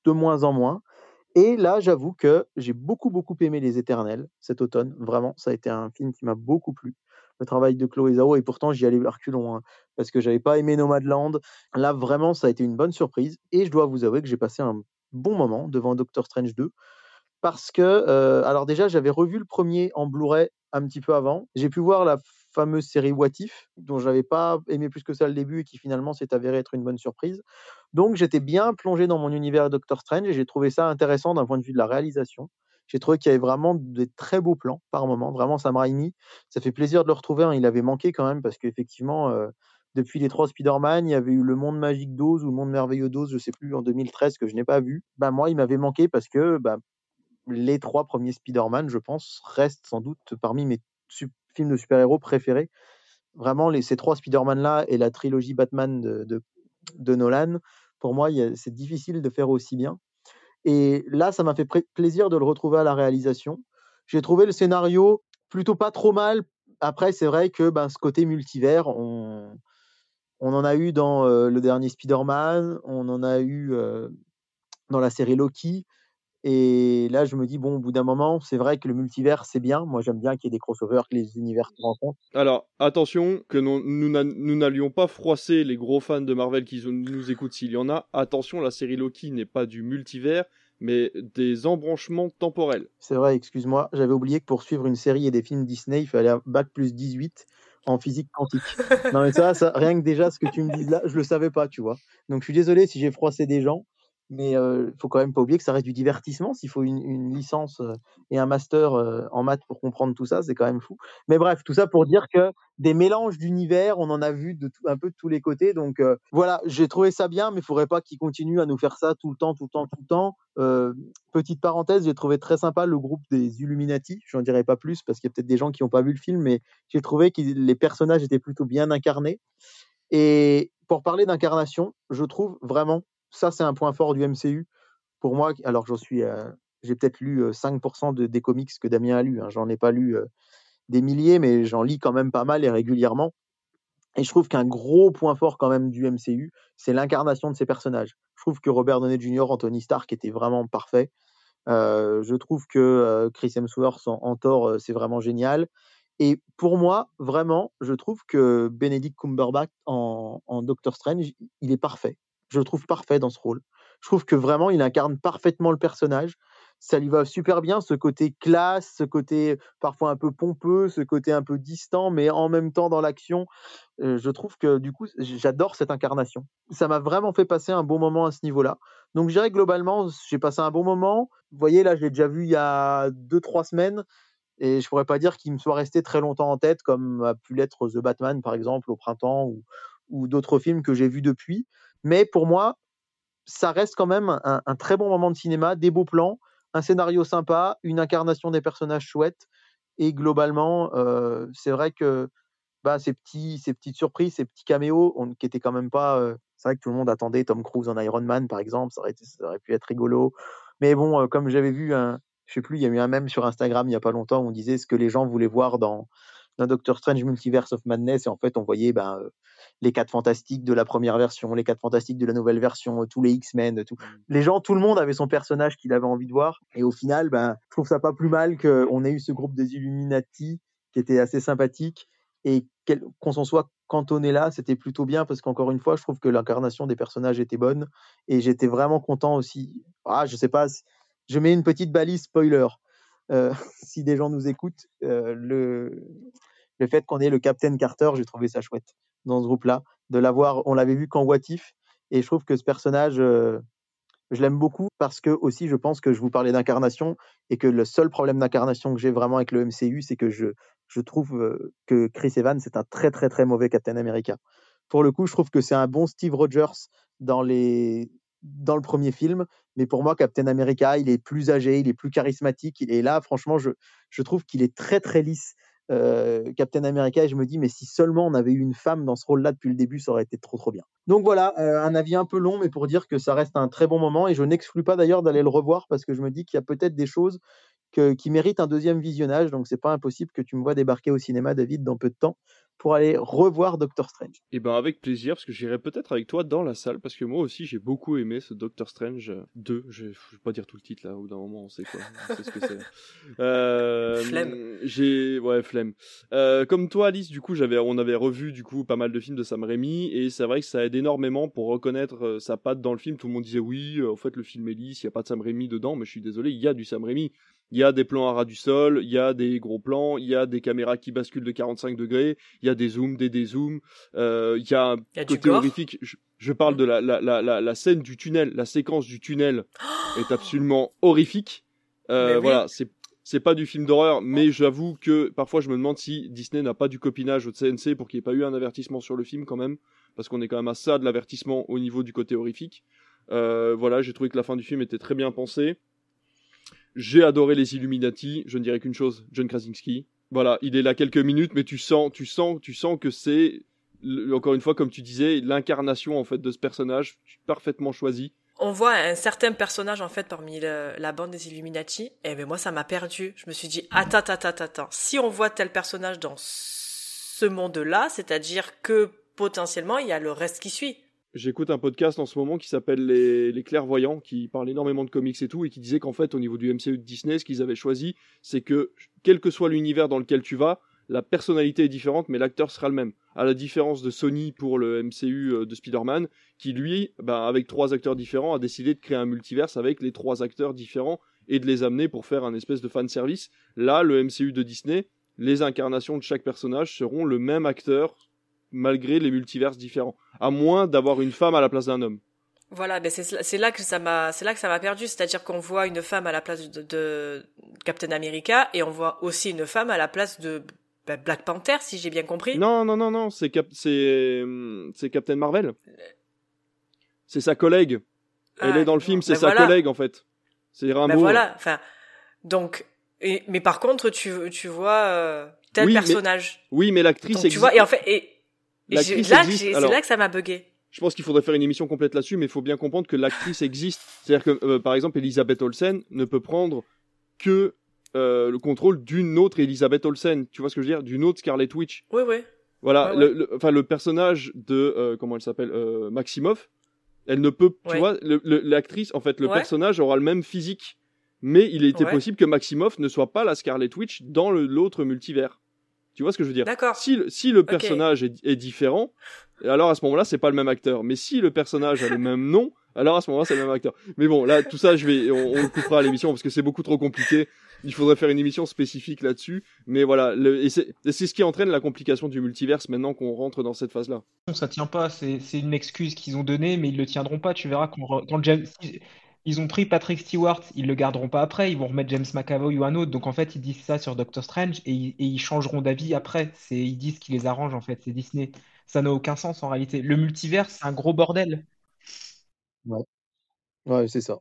Speaker 2: de moins en moins. Et là, j'avoue que j'ai beaucoup, beaucoup aimé Les Éternels cet automne. Vraiment, ça a été un film qui m'a beaucoup plu. Le travail de Chloé Zhao, et pourtant, j'y allais à reculons, hein, parce que j'avais pas aimé Nomadland. Là, vraiment, ça a été une bonne surprise. Et je dois vous avouer que j'ai passé un bon moment devant Doctor Strange 2. Parce que, euh, alors déjà, j'avais revu le premier en Blu-ray un petit peu avant. J'ai pu voir la fameuse série What If, dont j'avais pas aimé plus que ça le début et qui finalement s'est avéré être une bonne surprise. Donc j'étais bien plongé dans mon univers Doctor Strange et j'ai trouvé ça intéressant d'un point de vue de la réalisation. J'ai trouvé qu'il y avait vraiment des très beaux plans par moment. Vraiment, Sam Raimi, ça fait plaisir de le retrouver. Hein. Il avait manqué quand même parce qu'effectivement, depuis les trois Spider-Man, il y avait eu le Monde Magique d'Oz ou le Monde Merveilleux d'Oz, je sais plus, en 2013 que je n'ai pas vu. Bah moi, il m'avait manqué parce que bah, les trois premiers Spider-Man, je pense, restent sans doute parmi mes films de super-héros préférés. Vraiment, les, ces trois Spider-Man-là et la trilogie Batman de Nolan, pour moi, c'est difficile de faire aussi bien. Et là, ça m'a fait plaisir de le retrouver à la réalisation. J'ai trouvé le scénario plutôt pas trop mal. Après, c'est vrai que ben, ce côté multivers, on, on en a eu dans euh, le dernier Spider-Man, on en a eu euh, dans la série Loki. Et là, je me dis, bon, au bout d'un moment, c'est vrai que le multivers, c'est bien. Moi, j'aime bien qu'il y ait des crossovers, que les univers se rencontrent.
Speaker 1: Alors, attention, que nous, nous n'allions pas froisser les gros fans de Marvel qui nous écoutent s'il y en a. Attention, la série Loki n'est pas du multivers, mais des embranchements temporels.
Speaker 2: C'est vrai, excuse-moi. J'avais oublié que pour suivre une série et des films Disney, il fallait un bac plus 18 en physique quantique. non mais ça, ça, rien que déjà ce que tu me dis là, je le savais pas, tu vois. Donc je suis désolé si j'ai froissé des gens, mais il faut quand même pas oublier que ça reste du divertissement. S'il faut une, licence et un master en maths pour comprendre tout ça, c'est quand même fou. Mais bref, tout ça pour dire que des mélanges d'univers, on en a vu un peu de tous les côtés. Donc voilà, j'ai trouvé ça bien, mais il faudrait pas qu'ils continuent à nous faire ça tout le temps, tout le temps, tout le temps. petite parenthèse, j'ai trouvé très sympa le groupe des Illuminati. J'en dirai pas plus parce qu'il y a peut-être des gens qui n'ont pas vu le film, mais j'ai trouvé que les personnages étaient plutôt bien incarnés. Et pour parler d'incarnation, je trouve vraiment ça, c'est un point fort du MCU. Pour moi, alors j'en suis, j'ai peut-être lu 5% de, des comics que Damien a lu. Hein. J'en ai pas lu des milliers, mais j'en lis quand même pas mal et régulièrement. Et je trouve qu'un gros point fort quand même du MCU, c'est l'incarnation de ces personnages. Je trouve que Robert Downey Jr., Anthony Stark était vraiment parfait. je trouve que Chris Hemsworth en, en Thor, c'est vraiment génial. Et pour moi, vraiment, je trouve que Benedict Cumberbatch en, en Doctor Strange, il est parfait je le trouve parfait dans ce rôle. Je trouve que vraiment, il incarne parfaitement le personnage. Ça lui va super bien, ce côté classe, ce côté parfois un peu pompeux, ce côté un peu distant, mais en même temps dans l'action. je trouve que du coup, j'adore cette incarnation. Ça m'a vraiment fait passer un bon moment à ce niveau-là. Donc, je dirais globalement, j'ai passé un bon moment. Vous voyez, là, je l'ai déjà vu il y a deux, trois semaines. Et je pourrais pas dire qu'il me soit resté très longtemps en tête, comme a pu l'être The Batman, par exemple, au printemps, ou d'autres films que j'ai vus depuis. Mais pour moi, ça reste quand même un, très bon moment de cinéma, des beaux plans, un scénario sympa, une incarnation des personnages chouettes. Et globalement, euh, c'est vrai que bah, ces, petits, ces petites surprises, ces petits caméos, on, qui étaient quand même pas. Euh, c'est vrai que tout le monde attendait Tom Cruise en Iron Man, par exemple, ça aurait, pu être rigolo. Mais bon, euh, comme j'avais vu, un, je sais plus, il y a eu un même sur Instagram il n'y a pas longtemps où on disait ce que les gens voulaient voir dans, dans Doctor Strange Multiverse of Madness. Et en fait, on voyait ben, les quatre fantastiques de la première version, les quatre fantastiques de la nouvelle version, euh, tous les X-Men, tout. Mmh. Les gens, tout le monde avait son personnage qu'il avait envie de voir. Et au final, ben, je trouve ça pas plus mal qu'on ait eu ce groupe des Illuminati qui était assez sympathique et qu'on s'en soit cantonné là, c'était plutôt bien parce qu'encore une fois, je trouve que l'incarnation des personnages était bonne et j'étais vraiment content aussi. Ah, je sais pas, je mets une petite balise spoiler. Euh, <laughs> si des gens nous écoutent, euh, le, le fait qu'on ait le Captain Carter, j'ai trouvé ça chouette dans ce groupe-là, de l'avoir. On l'avait vu qu'en What If, et je trouve que ce personnage, euh, je l'aime beaucoup parce que aussi, je pense que je vous parlais d'incarnation et que le seul problème d'incarnation que j'ai vraiment avec le MCU, c'est que je, je trouve que Chris Evans c'est un très très très mauvais Captain America. Pour le coup, je trouve que c'est un bon Steve Rogers dans les dans le premier film, mais pour moi, Captain America, il est plus âgé, il est plus charismatique, et là, franchement, je, je trouve qu'il est très très lisse euh, Captain America et je me dis mais si seulement on avait eu une femme dans ce rôle-là depuis le début, ça aurait été trop trop bien. Donc voilà, euh, un avis un peu long, mais pour dire que ça reste un très bon moment et je n'exclus pas d'ailleurs d'aller le revoir parce que je me dis qu'il y a peut-être des choses qui méritent un deuxième visionnage, donc c'est pas impossible que tu me vois débarquer au cinéma, David, dans peu de temps pour aller revoir Doctor Strange.
Speaker 1: Et eh ben avec plaisir, parce que j'irai peut-être avec toi dans la salle, parce que moi aussi j'ai beaucoup aimé ce Doctor Strange 2. Je vais, vais pas dire tout le titre là, au d'un moment on sait quoi, on sait ce que c'est. <laughs>
Speaker 4: Euh, flemme.
Speaker 1: J'ai, ouais, flemme. Euh, comme toi Alice, du coup j'avais, on avait revu du coup pas mal de films de Sam Raimi, et c'est vrai que ça aide énormément pour reconnaître euh, sa patte dans le film. Tout le monde disait oui, en fait le film est lisse, il y a pas de Sam Raimi dedans, mais je suis désolé, il y a du Sam Raimi. Il y a des plans à ras du sol, il y a des gros plans, il y a des caméras qui basculent de 45 degrés, il y a des zooms, des dézooms, euh, il y a un côté horrifique. Je, parle de la, la, la, la, scène du tunnel, la séquence du tunnel <gasps> est absolument horrifique. Euh, voilà, c'est c'est pas du film d'horreur, mais j'avoue que parfois je me demande si Disney n'a pas du copinage au CNC pour qu'il n'y ait pas eu un avertissement sur le film quand même, parce qu'on est quand même à ça de l'avertissement au niveau du côté horrifique. Euh, voilà, j'ai trouvé que la fin du film était très bien pensée. J'ai adoré les Illuminati. Je ne dirais qu'une chose, John Krasinski. Voilà, il est là quelques minutes, mais tu sens, tu sens, tu sens que c'est encore une fois, comme tu disais, l'incarnation en fait de ce personnage parfaitement choisi.
Speaker 4: On voit un certain personnage en fait parmi la bande des Illuminati. Et ben moi, ça m'a perdu. Je me suis dit, attends, attends, attends, attends. Si on voit tel personnage dans ce monde-là, c'est-à-dire que potentiellement il y a le reste qui suit.
Speaker 1: J'écoute un podcast en ce moment qui s'appelle les, Clairvoyants, qui parle énormément de comics et tout, et qui disait qu'en fait, au niveau du MCU de Disney, ce qu'ils avaient choisi, c'est que quel que soit l'univers dans lequel tu vas, la personnalité est différente, mais l'acteur sera le même. À la différence de Sony pour le MCU euh, de Spider-Man, qui lui, ben, avec trois acteurs différents, a décidé de créer un multiverse avec les trois acteurs différents et de les amener pour faire un espèce de fan service. Là, le MCU de Disney les incarnations de chaque personnage seront le même acteur malgré les multiverses différents, à moins d'avoir une femme à la place d'un homme.
Speaker 4: Voilà, ben c'est là que ça m'a, c'est là que ça m'a perdu, c'est-à-dire qu'on voit une femme à la place de, de, Captain America et on voit aussi une femme à la place de ben, Black Panther, si j'ai bien compris.
Speaker 1: Non, non, non, non, c'est Cap c'est c'est Captain Marvel. C'est sa collègue. Elle
Speaker 4: Ah,
Speaker 1: est dans le film, c'est
Speaker 4: ben
Speaker 1: sa
Speaker 4: voilà.
Speaker 1: collègue en fait. C'est.
Speaker 4: Ben voilà, enfin, donc, et, mais par contre, tu, tu vois euh, tel
Speaker 1: Oui, mais
Speaker 4: personnage.
Speaker 1: Oui, mais l'actrice
Speaker 4: tu vois, et en fait, et
Speaker 1: L'actrice existe,
Speaker 4: c'est là que ça m'a bugué.
Speaker 1: Je pense qu'il faudrait faire une émission complète là-dessus, mais il faut bien comprendre que l'actrice existe. C'est-à-dire que, euh, par exemple, Elisabeth Olsen ne peut prendre que euh, le contrôle d'une autre Elisabeth Olsen. Tu vois ce que je veux dire? D'une autre Scarlet Witch.
Speaker 4: Oui, oui.
Speaker 1: Voilà,
Speaker 4: Ouais,
Speaker 1: le, le- enfin le personnage de euh, comment elle s'appelle Maximoff, elle ne peut, tu
Speaker 4: Ouais.
Speaker 1: vois, l'actrice, en fait, le personnage aura le même physique, mais il était possible que Maximoff ne soit pas la Scarlet Witch dans l'autre multivers. Tu vois ce que je veux dire?
Speaker 4: D'accord.
Speaker 1: Si, le- si le personnage est, est différent, alors à ce moment-là, c'est pas le même acteur. Mais si le personnage a le même nom, alors à ce moment-là, c'est le même acteur. Mais bon, là, tout ça, je vais, on, on le coupera à l'émission parce que c'est beaucoup trop compliqué. Il faudrait faire une émission spécifique là-dessus. Mais voilà, le- et c'est ce qui entraîne la complication du multiverse maintenant qu'on rentre dans cette phase-là.
Speaker 3: Ça tient pas, c'est une excuse qu'ils ont donnée, mais ils le tiendront pas. Tu verras quand, quand James, si- ils ont pris Patrick Stewart, ils le garderont pas après, ils vont remettre James McAvoy ou un autre. Donc en fait, ils disent ça sur Doctor Strange et, ils- et ils changeront d'avis après. C'est, ils disent ce qui les arrange en fait, c'est Disney. Ça n'a aucun sens en réalité. Le multivers, c'est un gros bordel.
Speaker 2: Ouais, c'est ça.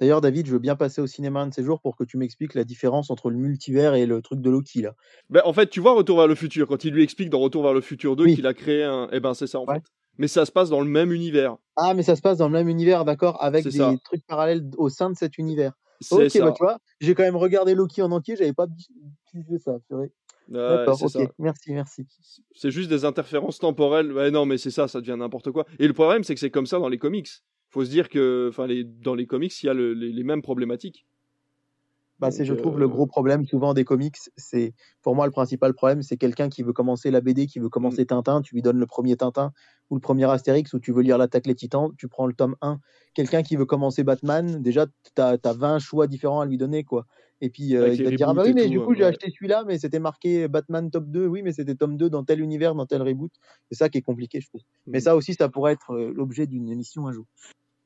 Speaker 2: D'ailleurs, David, je veux bien passer au cinéma un de ces jours pour que tu m'expliques la différence entre le multivers et le truc de Loki, là.
Speaker 1: Ben, en fait, tu vois Retour vers le futur, quand il lui explique dans Retour vers le futur 2
Speaker 2: Oui.
Speaker 1: qu'il a créé un. Eh ben, c'est ça en
Speaker 2: Ouais.
Speaker 1: fait. Mais ça se passe dans le même univers.
Speaker 2: Ah, mais ça se passe dans le même univers, d'accord, avec des
Speaker 1: ça.
Speaker 2: trucs parallèles au sein de cet univers. Ok,
Speaker 1: ça.
Speaker 2: bah tu vois, j'ai quand même regardé Loki en entier, j'avais pas pigé ça, purée.
Speaker 1: Ouais,
Speaker 2: D'accord, ok,
Speaker 1: ça.
Speaker 2: merci, merci.
Speaker 1: C'est juste des interférences temporelles. Ouais, non, mais c'est ça, ça devient n'importe quoi. Et le problème, c'est que c'est comme ça dans les comics. Faut se dire que, enfin, les, dans les comics, il y a le- les, les mêmes problématiques.
Speaker 2: Bah, c'est, je trouve,
Speaker 1: euh,
Speaker 2: le gros problème souvent des comics. C'est, pour moi, le principal problème, c'est quelqu'un qui veut commencer la BD, qui veut commencer
Speaker 1: Mm.
Speaker 2: Tintin, tu lui donnes le premier Tintin ou le premier Astérix, ou tu veux lire l'attaque les titans, tu prends le tome 1. Quelqu'un qui veut commencer Batman, déjà, tu as, 20 choix différents à lui donner, quoi. Et puis, euh, il va te dire, ah bah oui, mais
Speaker 1: tout,
Speaker 2: du coup,
Speaker 1: euh,
Speaker 2: j'ai acheté celui-là, mais c'était marqué Batman top 2. Oui, mais c'était tome 2 dans tel univers, dans tel reboot. C'est ça qui est compliqué, je trouve. Mais
Speaker 1: Mm.
Speaker 2: ça aussi, ça pourrait être euh, l'objet d'une émission un jour.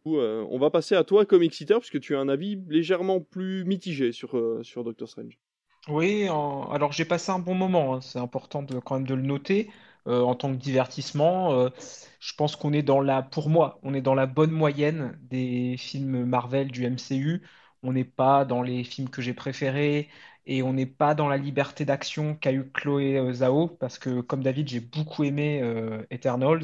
Speaker 1: Euh, on va passer à toi, Comic Eater, puisque tu as un avis légèrement plus mitigé sur, euh, Doctor Strange.
Speaker 3: Oui, alors j'ai passé un bon moment, hein, C'est important quand même de le noter. Euh, en tant que divertissement, je pense qu'on est dans la, pour moi, on est dans la bonne moyenne des films Marvel du MCU. On n'est pas dans les films que j'ai préférés et on n'est pas dans la liberté d'action qu'a eu Chloé Zhao, parce que comme David, j'ai beaucoup aimé Eternals,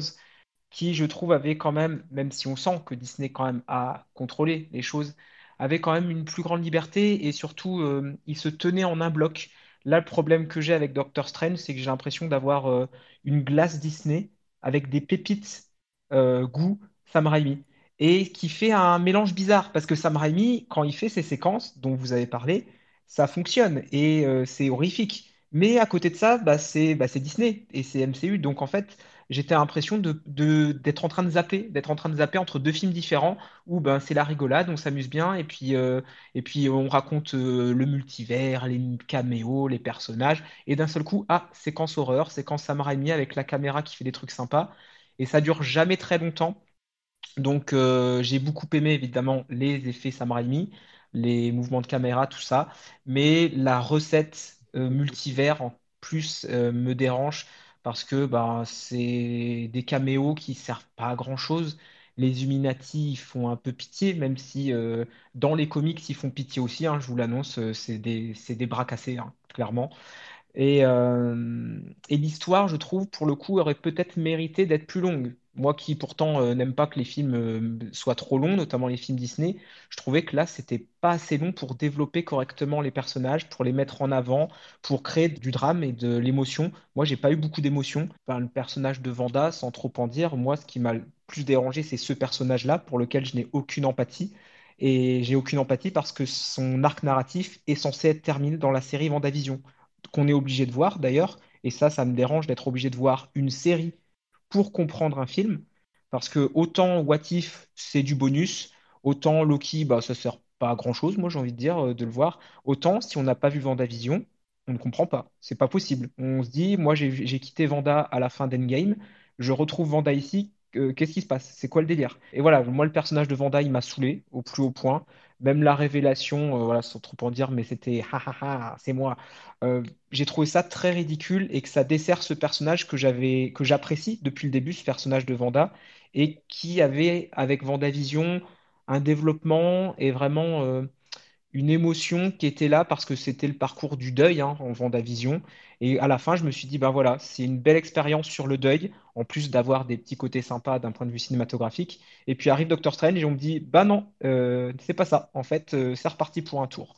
Speaker 3: qui je trouve avait quand même, même si on sent que Disney quand même a contrôlé les choses, avait quand même une plus grande liberté et surtout euh, il se tenait en un bloc. Là, le problème que j'ai avec Doctor Strange, c'est que j'ai l'impression d'avoir euh, une glace Disney avec des pépites euh, goût Sam Raimi et qui fait un mélange bizarre parce que Sam Raimi, quand il fait ses séquences dont vous avez parlé, ça fonctionne et c'est horrifique. Mais à côté de ça, bah, bah, c'est Disney et c'est MCU. Donc en fait, j'étais l'impression de, de- d'être en train de zapper, d'être en train de zapper entre deux films différents où ben, c'est la rigolade, on s'amuse bien et puis, euh, et puis on raconte euh, le multivers, les caméos, les personnages. Et d'un seul coup, ah, séquence horreur, séquence Sam Raimi avec la caméra qui fait des trucs sympas. Et ça dure jamais très longtemps. Donc, euh, j'ai beaucoup aimé évidemment les effets Sam Raimi, les mouvements de caméra, tout ça, mais la recette multivers en plus me dérange parce que bah, c'est des caméos qui servent pas à grand-chose. Les Illuminati font un peu pitié, même si euh, dans les comics ils font pitié aussi, hein, je vous l'annonce, euh, c'est des, bras cassés, hein, clairement. Euh, et l'histoire, je trouve, pour le coup, aurait peut-être mérité d'être plus longue. Moi qui pourtant euh, n'aime pas que les films euh, soient trop longs, notamment les films Disney, je trouvais que là, c'était pas assez long pour développer correctement les personnages, pour les mettre en avant, pour créer du drame et de l'émotion. Moi, j'ai pas eu beaucoup d'émotion. Le personnage de Vanda, sans trop en dire, moi, ce qui m'a le plus dérangé, c'est ce personnage-là, pour lequel je n'ai aucune empathie. Et j'ai aucune empathie parce que son arc narratif est censé être terminé dans la série Vendavision qu'on est obligé de voir d'ailleurs, et ça, ça me dérange d'être obligé de voir une série pour comprendre un film, parce que autant What If, c'est du bonus, autant Loki, bah, ça sert pas à grand-chose, moi j'ai envie de dire, euh, de le voir, autant si on n'a pas vu Vendavision, on ne comprend pas. C'est pas possible. On se dit, moi, j'ai quitté Vanda à la fin d'Endgame. Je retrouve Vanda ici. Qu'est-ce qui se passe? C'est quoi le délire? Et voilà, moi, le personnage de Vanda, il m'a saoulé au plus haut point. Même la révélation, euh, voilà, sans trop en dire, mais c'était ha ha ha, c'est moi. Euh, j'ai trouvé ça très ridicule et que ça dessert ce personnage que j'apprécie depuis le début, ce personnage de Vanda, et qui avait, avec Vendavision, un développement et vraiment euh, une émotion qui était là parce que c'était le parcours du deuil hein, en Vendavision. Et à la fin, je me suis dit, ben voilà, c'est une belle expérience sur le deuil, en plus d'avoir des petits côtés sympas d'un point de vue cinématographique. Et puis arrive Doctor Strange et on me dit, bah non, euh, c'est pas ça. En fait, euh, c'est reparti pour un tour.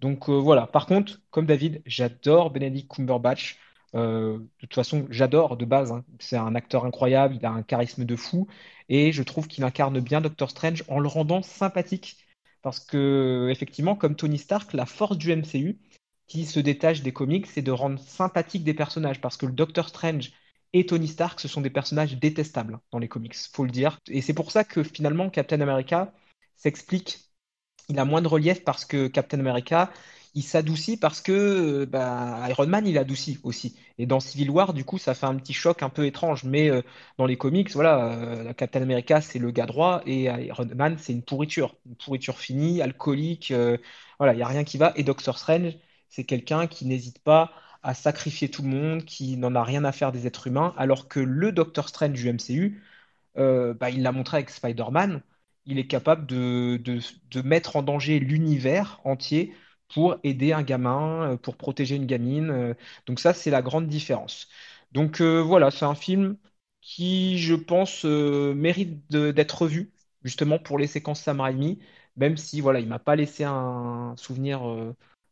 Speaker 3: Donc euh, voilà. Par contre, comme David, j'adore Benedict Cumberbatch. de toute façon, j'adore de base. Hein. C'est un acteur incroyable, il a un charisme de fou. Et je trouve qu'il incarne bien Doctor Strange en le rendant sympathique. Parce que, effectivement, comme Tony Stark, la force du MCU, qui se détache des comics, c'est de rendre sympathique des personnages. Parce que le Doctor Strange et Tony Stark, ce sont des personnages détestables dans les comics, faut le dire. Et c'est pour ça que finalement, Captain America s'explique. Il a moins de relief parce que Captain America, il s'adoucit parce que bah, Iron Man, il adoucit aussi. Et dans Civil War, du coup, ça fait un petit choc un peu étrange. Mais euh, dans les comics, voilà, euh, Captain America, c'est le gars droit et Iron Man, c'est une pourriture. Une pourriture finie, alcoolique. Euh, voilà, il n'y a rien qui va. Et Doctor Strange, c'est quelqu'un qui n'hésite pas à sacrifier tout le monde, qui n'en a rien à faire des êtres humains, alors que le Doctor Strange du MCU, bah, il l'a montré avec Spider-Man, il est capable de, de mettre en danger l'univers entier pour aider un gamin, euh, pour protéger une gamine. Euh. Donc ça, c'est la grande différence. Donc euh, voilà, c'est un film qui, je pense, mérite d'être revu, justement pour les séquences Sam Raimi, même si voilà, il m'a pas laissé un souvenir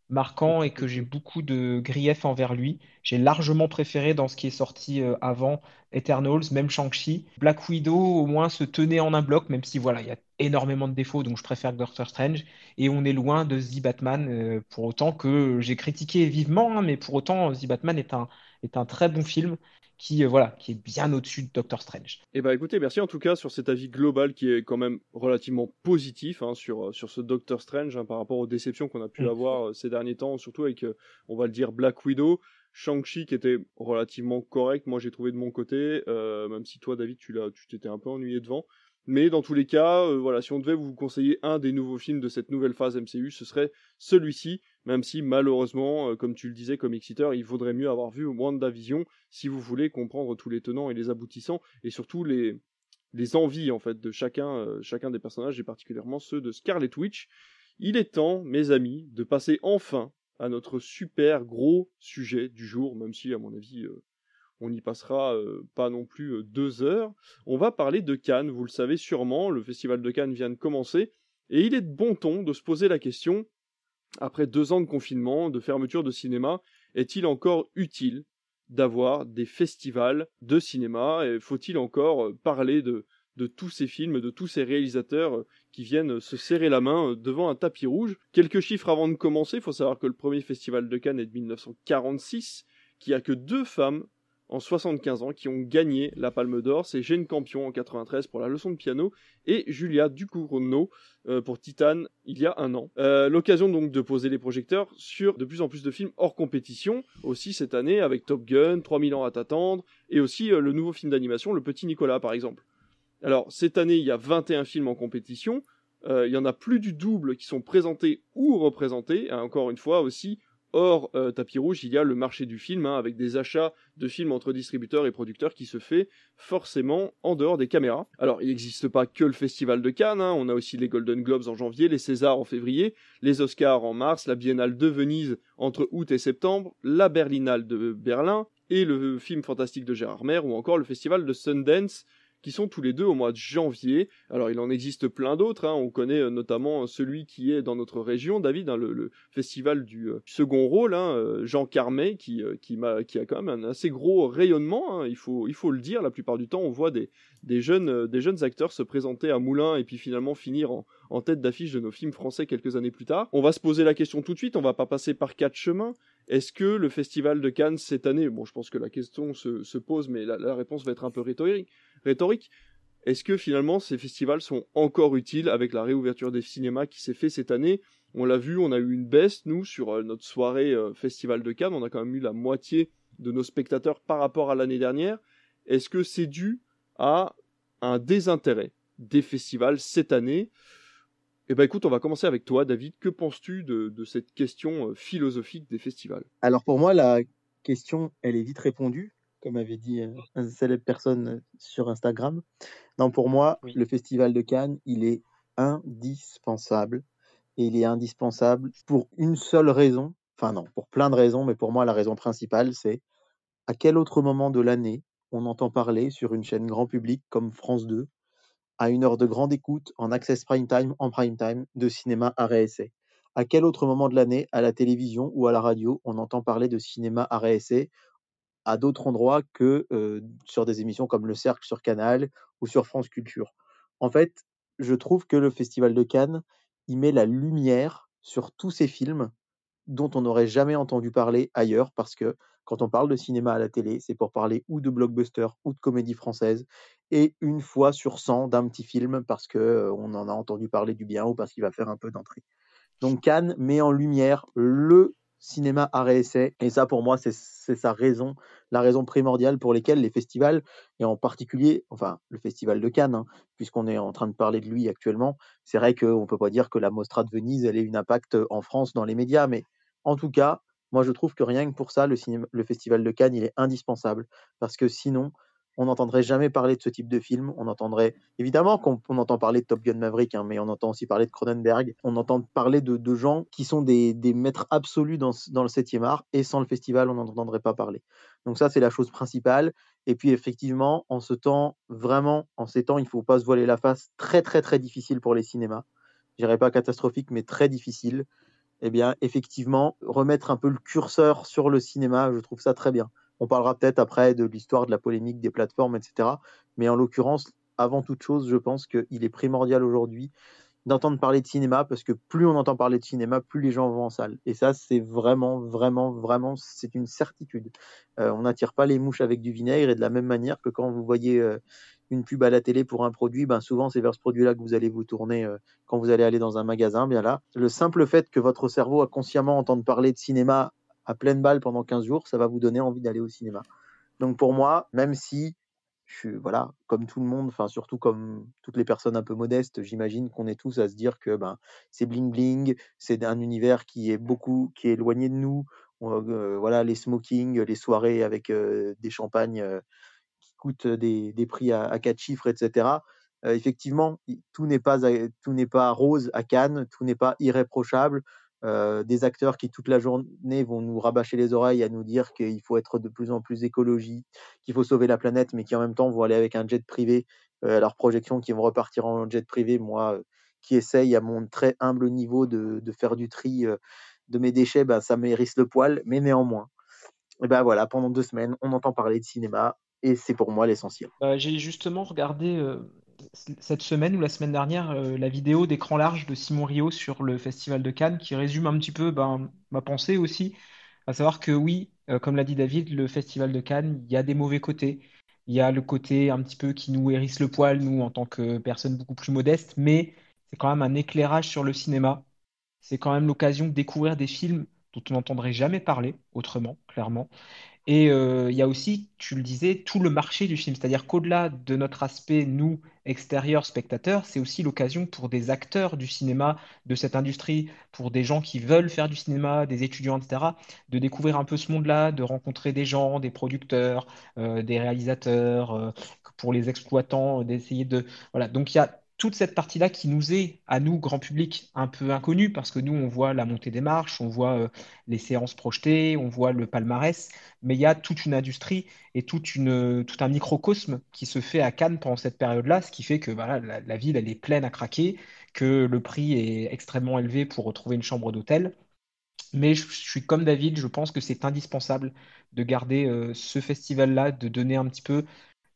Speaker 3: marquant et que j'ai beaucoup de griefs envers lui. J'ai largement préféré dans ce qui est sorti euh, avant Eternals, même Shang-Chi. Black Widow au moins se tenait en un bloc, même si voilà, il y a énormément de défauts, donc je préfère Doctor Strange. Et on est loin de The Batman, euh, pour autant que j'ai critiqué vivement, hein, mais pour autant The Batman est un, est un très bon film qui euh, voilà, qui est bien au-dessus de Doctor Strange.
Speaker 1: Eh bah ben, écoutez, merci en tout cas sur cet avis global qui est quand même relativement positif hein, sur euh, sur ce Doctor Strange hein, par rapport aux déceptions qu'on a pu mm. avoir euh, ces derniers temps, surtout avec on va le dire Black Widow. Shang-Chi qui était relativement correct, moi j'ai trouvé de mon côté, même si toi David tu l'as, tu t'étais un peu ennuyé devant. Mais dans tous les cas, voilà, si on devait vous conseiller un des nouveaux films de cette nouvelle phase MCU, ce serait celui-ci même si malheureusement, euh, comme tu le disais, comme exciteur, il vaudrait mieux avoir vu WandaVision si vous voulez comprendre tous les tenants et les aboutissants, et surtout les, envies en fait de chacun, euh, chacun des personnages, et particulièrement ceux de Scarlet Witch. Il est temps, mes amis, de passer enfin à notre super gros sujet du jour, même si à mon avis euh, on n'y passera pas non plus deux heures. On va parler de Cannes, vous le savez sûrement, le festival de Cannes vient de commencer, et il est de bon ton de se poser la question après deux ans de confinement, de fermeture de cinéma, est-il encore utile d'avoir des festivals de cinéma? Et faut-il encore euh, parler de, de tous ces films, de tous ces réalisateurs euh, qui viennent se serrer la main euh, devant un tapis rouge? Quelques chiffres avant de commencer, il faut savoir que le premier festival de Cannes est de 1946, qui a que deux femmes en 75 ans qui ont gagné la Palme d'Or. C'est Jane Campion en 93 pour la leçon de piano et Julia Ducournau euh, pour Titane il y a un an. Euh, l'occasion donc de poser les projecteurs sur de plus en plus de films hors compétition, aussi cette année avec Top Gun, 3000 ans à t'attendre, et aussi euh, le nouveau film d'animation Le Petit Nicolas par exemple. Alors cette année il y a 21 films en compétition, il y en a plus du double qui sont présentés ou représentés, encore une fois aussi Or, euh, tapis rouge, il y a le marché du film, hein, avec des achats de films entre distributeurs et producteurs qui se fait forcément en dehors des caméras. Alors, il n'existe pas que le Festival de Cannes, hein. on a aussi les Golden Globes en janvier, les Césars en février, les Oscars en mars, la Biennale de Venise entre août et septembre, la Berlinale de Berlin, et le film fantastique de Gérard Mer, ou encore le Festival de Sundance qui sont tous les deux au mois de janvier. Alors il en existe plein d'autres, hein. on connaît euh, notamment celui qui est dans notre région, David, hein, le, festival du euh, second rôle, hein, euh, Jean Carmet, qui, qui, a, quand même un assez gros rayonnement, il, faut, il faut le dire, la plupart du temps on voit des, des, jeunes, des jeunes acteurs se présenter à Moulins et puis finalement finir en, en tête d'affiche de nos films français quelques années plus tard. On va se poser la question tout de suite, on va pas passer par quatre chemins. Est-ce que le festival de Cannes cette année, bon je pense que la question se, se pose mais la réponse va être un peu rhétorique, rhétorique. Est-ce que finalement ces festivals sont encore utiles avec la réouverture des cinémas qui s'est fait cette année? On l'a vu, on a eu une baisse, nous, sur euh, notre soirée euh, Festival de Cannes. On a quand même eu la moitié de nos spectateurs par rapport à l'année dernière. Est-ce que c'est dû à un désintérêt des festivals cette année? Eh ben écoute, on va commencer avec toi, David. Que penses-tu de, de, cette question euh, philosophique des festivals?
Speaker 2: Alors pour moi, la question, elle est vite répondue, comme avait dit une célèbre personne sur Instagram. Non, pour moi, oui. le Festival de Cannes, il est indispensable. Et il est indispensable pour une seule raison. Enfin non, pour plein de raisons, mais pour moi, la raison principale, c'est à quel autre moment de l'année on entend parler sur une chaîne grand public comme France 2 à une heure de grande écoute, en access prime time, en prime time, de cinéma à réessai? À quel autre moment de l'année, à la télévision ou à la radio, on entend parler de cinéma réessai à d'autres endroits que sur des émissions comme Le Cercle sur Canal ou sur France Culture En fait, je trouve que le Festival de Cannes, il met la lumière sur tous ces films dont on n'aurait jamais entendu parler ailleurs parce que quand on parle de cinéma à la télé, c'est pour parler ou de blockbuster ou de comédie française et une fois sur 100 d'un petit film parce que on en a entendu parler du bien ou parce qu'il va faire un peu d'entrée. Donc Cannes met en lumière le cinéma à réessai et ça pour moi c'est sa raison, la raison primordiale pour lesquelles les festivals et en particulier, enfin le festival de Cannes, hein, puisqu'on est en train de parler de lui actuellement, c'est vrai qu'on peut pas dire que la Mostra de Venise elle ait une impact en France dans les médias, mais en tout cas moi, je trouve que rien que pour ça, le, cinéma, le Festival de Cannes, il est indispensable. Parce que sinon, on n'entendrait jamais parler de ce type de film. On entendrait, évidemment qu'on on entend parler de Top Gun Maverick, hein, mais on entend aussi parler de Cronenberg. On entend parler de, de gens qui sont des, maîtres absolus dans, dans le 7e art. Et sans le festival, on n'entendrait pas parler. Donc ça, c'est la chose principale. Et puis, effectivement, en ce temps, vraiment, en ces temps, il ne faut pas se voiler la face. Très, très, très difficile pour les cinémas. Je dirais pas catastrophique, mais très difficile eh bien, effectivement, remettre un peu le curseur sur le cinéma, je trouve ça très bien. On parlera peut-être après de l'histoire de la polémique des plateformes, etc. Mais en l'occurrence, avant toute chose, je pense qu'il est primordial aujourd'hui d'entendre parler de cinéma parce que plus on entend parler de cinéma, plus les gens vont en salle. Et ça, c'est vraiment, vraiment, vraiment, c'est une certitude. Euh, on n'attire pas les mouches avec du vinaigre et de la même manière que quand vous voyez euh, une pub à la télé pour un produit, ben souvent c'est vers ce produit-là que vous allez vous tourner euh, quand vous allez aller dans un magasin. Bien là, le simple fait que votre cerveau a consciemment entendu parler de cinéma à pleine balle pendant 15 jours, ça va vous donner envie d'aller au cinéma. Donc pour moi, même si je suis voilà, comme tout le monde, enfin surtout comme toutes les personnes un peu modestes, j'imagine qu'on est tous à se dire que ben c'est bling bling, c'est un univers qui est beaucoup qui est éloigné de nous. Euh, voilà les smokings, les soirées avec euh, des champagnes euh, coûtent des, prix à, à, quatre chiffres, etc. Effectivement, tout n'est pas tout n'est pas rose à Cannes, tout n'est pas irréprochable. Euh, des acteurs qui toute la journée vont nous rabâcher les oreilles à nous dire qu'il faut être de plus en plus écologie, qu'il faut sauver la planète, mais qui en même temps vont aller avec un jet privé euh, à leur projection, qui vont repartir en jet privé. Moi, euh, qui essaye à mon très humble niveau de, faire du tri euh, de mes déchets, bah, ça m'hérisse le poil, mais néanmoins. Et ben voilà, pendant deux semaines, on entend parler de cinéma, et c'est pour moi l'essentiel.
Speaker 3: Euh, J'ai justement regardé cette semaine ou la semaine dernière euh, la vidéo d'écran large de Simon Rio sur le Festival de Cannes qui résume un petit peu ben, ma pensée aussi, à savoir que oui, euh, comme l'a dit David, le Festival de Cannes, il y a des mauvais côtés. Il y a le côté un petit peu qui nous hérisse le poil, nous, en tant que personnes beaucoup plus modestes, mais c'est quand même un éclairage sur le cinéma. C'est quand même l'occasion de découvrir des films dont on n'entendrait jamais parler autrement, clairement. Et euh, il y a aussi, tu le disais, tout le marché du film. C'est-à-dire qu'au-delà de notre aspect, nous, extérieurs, spectateurs, c'est aussi l'occasion pour des acteurs du cinéma, de cette industrie, pour des gens qui veulent faire du cinéma, des étudiants, etc., de découvrir un peu ce monde-là, de rencontrer des gens, des producteurs, euh, des réalisateurs, euh, pour les exploitants, d'essayer de... Voilà. Donc il y a toute cette partie-là qui nous est, à nous, grand public, un peu inconnue, parce que nous, on voit la montée des marches, on voit euh, les séances projetées, on voit le palmarès, mais il y a toute une industrie et une, tout un microcosme qui se fait à Cannes pendant cette période-là, ce qui fait que voilà, la, ville, elle est pleine à craquer, que le prix est extrêmement élevé pour retrouver une chambre d'hôtel. Mais je, je, suis comme David, je pense que c'est indispensable de garder euh, ce festival-là, de donner un petit peu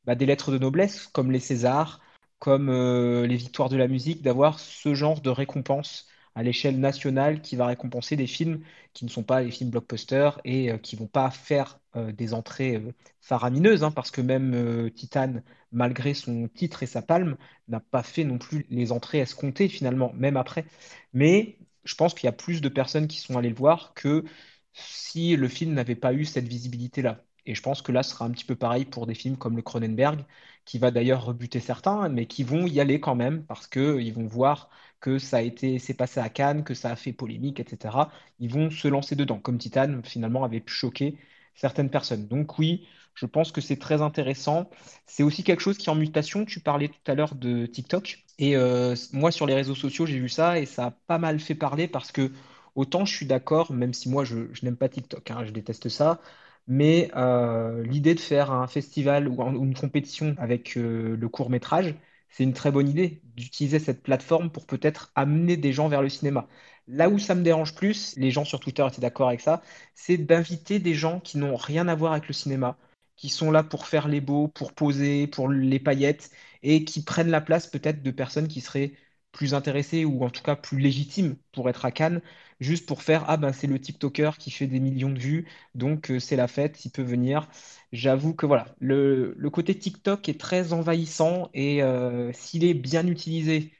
Speaker 3: bah, des lettres de noblesse, comme les Césars, comme euh, les victoires de la musique, d'avoir ce genre de récompense à l'échelle nationale qui va récompenser des films qui ne sont pas les films blockbusters et qui vont pas faire des entrées faramineuses, hein, parce que même Titan, malgré son titre et sa palme, n'a pas fait non plus les entrées escomptées finalement, même après. Mais je pense qu'il y a plus de personnes qui sont allées le voir que si le film n'avait pas eu cette visibilité-là. Et je pense que là, ce sera un petit peu pareil pour des films comme le Cronenberg, qui va d'ailleurs rebuter certains, mais qui vont y aller quand même parce qu'ils vont voir que ça a été, c'est passé à Cannes, que ça a fait polémique, etc. Ils vont se lancer dedans, comme Titan finalement avait pu choquer certaines personnes. Donc oui, je pense que c'est très intéressant. C'est aussi quelque chose qui est en mutation. Tu parlais tout à l'heure de TikTok. Et euh, moi, sur les réseaux sociaux, j'ai vu ça et ça a pas mal fait parler parce que autant je suis d'accord, même si moi, je, n'aime pas TikTok, hein, je déteste ça. Mais euh, l'idée de faire un festival ou, une compétition avec euh, le court métrage, c'est une très bonne idée d'utiliser cette plateforme pour peut-être amener des gens vers le cinéma. Là où ça me dérange plus, les gens sur Twitter étaient d'accord avec ça, c'est d'inviter des gens qui n'ont rien à voir avec le cinéma, qui sont là pour faire les beaux, pour poser, pour les paillettes, et qui prennent la place peut-être de personnes qui seraient plus intéressées ou en tout cas plus légitimes pour être à Cannes, juste pour faire ah ben c'est le TikToker qui fait des millions de vues, donc euh, c'est la fête, il peut venir. J'avoue que voilà, le, côté TikTok est très envahissant et euh, s'il est bien utilisé,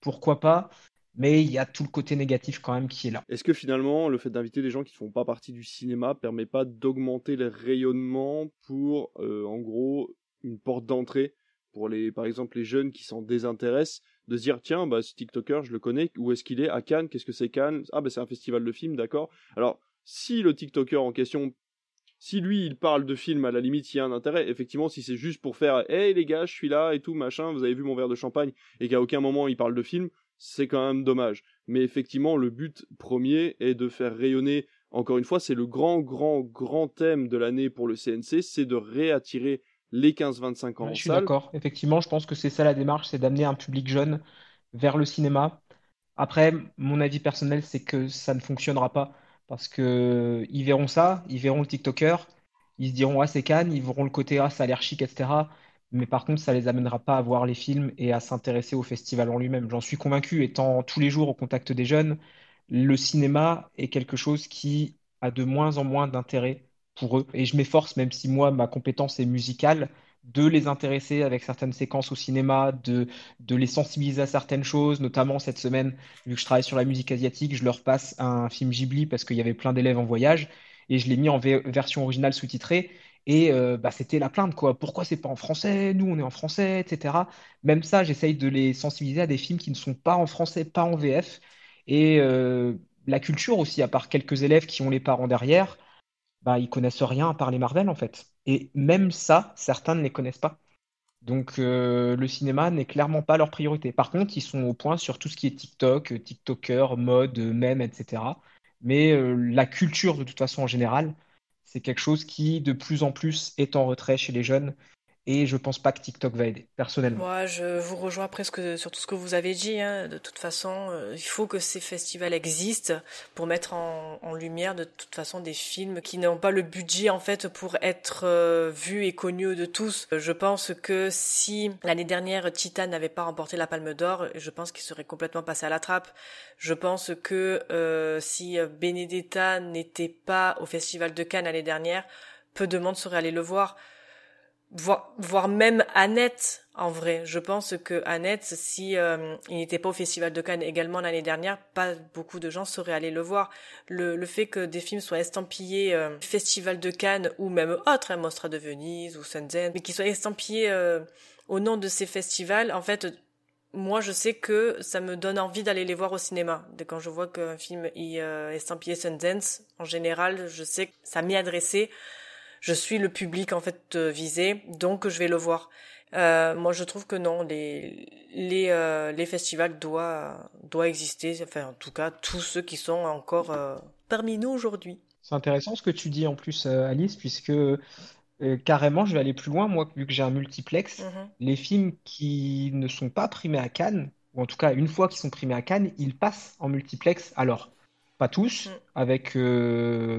Speaker 3: pourquoi pas mais il y a tout le côté négatif quand même qui est là.
Speaker 1: Est-ce que finalement, le fait d'inviter des gens qui ne font pas partie du cinéma permet pas d'augmenter le rayonnement pour, euh, en gros, une porte d'entrée pour les, par exemple, les jeunes qui s'en désintéressent, de se dire tiens, bah ce TikToker, je le connais, où est-ce qu'il est? À Cannes, qu'est-ce que c'est Cannes? Ah bah c'est un festival de films, d'accord. Alors si le TikToker en question si lui il parle de film à la limite il y a un intérêt effectivement si c'est juste pour faire hey les gars je suis là et tout machin vous avez vu mon verre de champagne et qu'à aucun moment il parle de film c'est quand même dommage. Mais effectivement, le but premier est de faire rayonner, encore une fois, c'est le grand, grand, grand thème de l'année pour le CNC, c'est de réattirer les 15-25 ans.
Speaker 3: je suis d'accord. Effectivement, je pense que c'est ça la démarche, c'est d'amener un public jeune vers le cinéma. Après, mon avis personnel, c'est que ça ne fonctionnera pas parce que ils verront ça, ils verront le TikToker, ils se diront ah c'est Cannes, ils verront le côté ah ça a l'air chic, etc mais par contre, ça les amènera pas à voir les films et à s'intéresser au festival en lui-même. J'en suis convaincu, étant tous les jours au contact des jeunes, le cinéma est quelque chose qui a de moins en moins d'intérêt pour eux. Et je m'efforce, même si moi, ma compétence est musicale, de les intéresser avec certaines séquences au cinéma, de, les sensibiliser à certaines choses, notamment cette semaine, vu que je travaille sur la musique asiatique, je leur passe un film Ghibli parce qu'il y avait plein d'élèves en voyage et je l'ai mis en version originale sous-titrée et euh, bah, c'était la plainte, quoi. Pourquoi c'est pas en français? Nous, on est en français, etc. Même ça, j'essaye de les sensibiliser à des films qui ne sont pas en français, pas en VF. Et euh, la culture aussi, à part quelques élèves qui ont les parents derrière, bah, ils connaissent rien à part les Marvel, en fait. Et même ça, certains ne les connaissent pas. Donc euh, le cinéma n'est clairement pas leur priorité. Par contre, ils sont au point sur tout ce qui est TikTok, TikToker, mode, meme, etc. Mais la culture, de toute façon, en général, c'est quelque chose qui, de plus en plus, est en retrait chez les jeunes et je pense pas que TikTok va aider, personnellement.
Speaker 4: Moi, je vous rejoins presque sur tout ce que vous avez dit. Hein. De toute façon, euh, il faut que ces festivals existent pour mettre en, lumière de toute façon des films qui n'ont pas le budget en fait pour être euh, vus et connus de tous. Je pense que si l'année dernière Titan n'avait pas remporté la Palme d'Or, je pense qu'il serait complètement passé à la trappe. Je pense que euh, si Benedetta n'était pas au Festival de Cannes l'année dernière, peu de monde serait allé le voir voire, même Annette en vrai. Je pense que Annette, si euh, il n'était pas au Festival de Cannes également l'année dernière, pas beaucoup de gens seraient allés le voir. Le, le fait que des films soient estampillés euh, Festival de Cannes ou même autre, hein, Mostra de Venise ou Sundance, mais qui soient estampillés euh, au nom de ces festivals, en fait, moi je sais que ça me donne envie d'aller les voir au cinéma. Dès quand je vois qu'un film est estampillé Sundance, en général, je sais que ça m'y adressé je suis le public en fait euh, visé, donc je vais le voir. Euh, moi, je trouve que non, les les euh, les festivals doivent doivent exister. Enfin, en tout cas, tous ceux qui sont encore parmi nous aujourd'hui.
Speaker 3: C'est intéressant ce que tu dis en plus, Alice, puisque carrément, je vais aller plus loin. Moi, vu que j'ai un multiplex, mhm. les films qui ne sont pas primés à Cannes, ou en tout cas une fois qu'ils sont primés à Cannes, ils passent en multiplex. Alors, pas tous, mhm. avec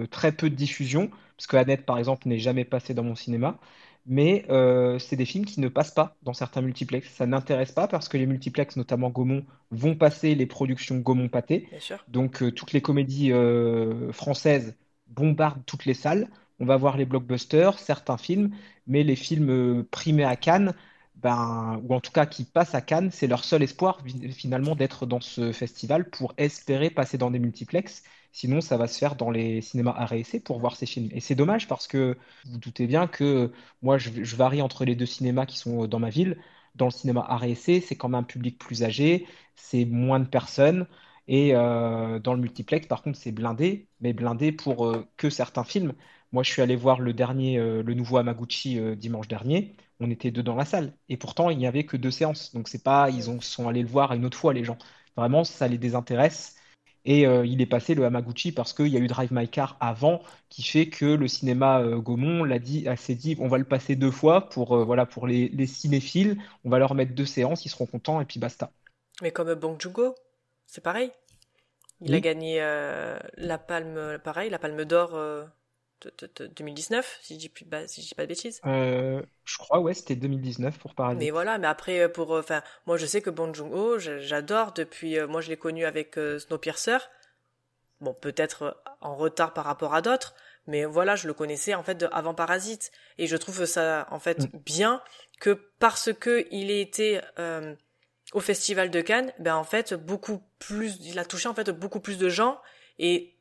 Speaker 3: très peu de diffusion parce que Annette, par exemple, n'est jamais passée dans mon cinéma. mais euh, c'est des films qui ne passent pas dans certains multiplex. Ça n'intéresse pas parce que les multiplex, notamment Gaumont, vont passer les productions Gaumont-Pâté. Donc euh, toutes les comédies euh, françaises bombardent toutes les salles. On va voir les blockbusters, certains films, mais les films primés à Cannes, ben, ou en tout cas qui passent à Cannes, c'est leur seul espoir finalement d'être dans ce festival pour espérer passer dans des multiplex. Sinon, ça va se faire dans les cinémas art et essai pour voir ces films. Et c'est dommage parce que vous doutez bien que moi, je, varie entre les deux cinémas qui sont dans ma ville. Dans le cinéma art et essai, c'est quand même un public plus âgé, c'est moins de personnes. Et euh, dans le multiplex, par contre, c'est blindé, mais blindé pour euh, que certains films. Moi, je suis allé voir le dernier, euh, le nouveau Hamaguchi euh, dimanche dernier. On était deux dans la salle. Et pourtant, il n'y avait que deux séances. Donc, c'est pas, ils ont, sont allés le voir une autre fois, les gens. Vraiment, ça les désintéresse. Et euh, il est passé le Hamaguchi parce qu'il y a eu Drive My Car avant, qui fait que le cinéma euh, Gaumont l'a dit, s'est dit, on va le passer deux fois pour, euh, voilà, pour les, les cinéphiles. On va leur mettre deux séances, ils seront contents et puis basta.
Speaker 4: Mais comme Bong Joon-ho, c'est pareil. Il a gagné la palme, pareil, la palme d'or euh, de, de- de 2019, si je dis plus, si je dis pas de bêtises.
Speaker 3: Euh, je crois, ouais, c'était 2019 pour
Speaker 4: Mais
Speaker 3: Parasite.
Speaker 4: voilà, mais après, euh, pour, euh, enfin, moi je sais que Bong Joon-ho, j'adore depuis, moi je l'ai connu avec Snowpiercer. Bon, peut-être en retard par rapport à d'autres, mais voilà, je le connaissais en fait de- avant Parasite, et je trouve ça en fait
Speaker 3: Mm.
Speaker 4: bien que parce que il ait été euh, au Festival de Cannes, ben en fait beaucoup plus, il a touché en fait beaucoup plus de gens, et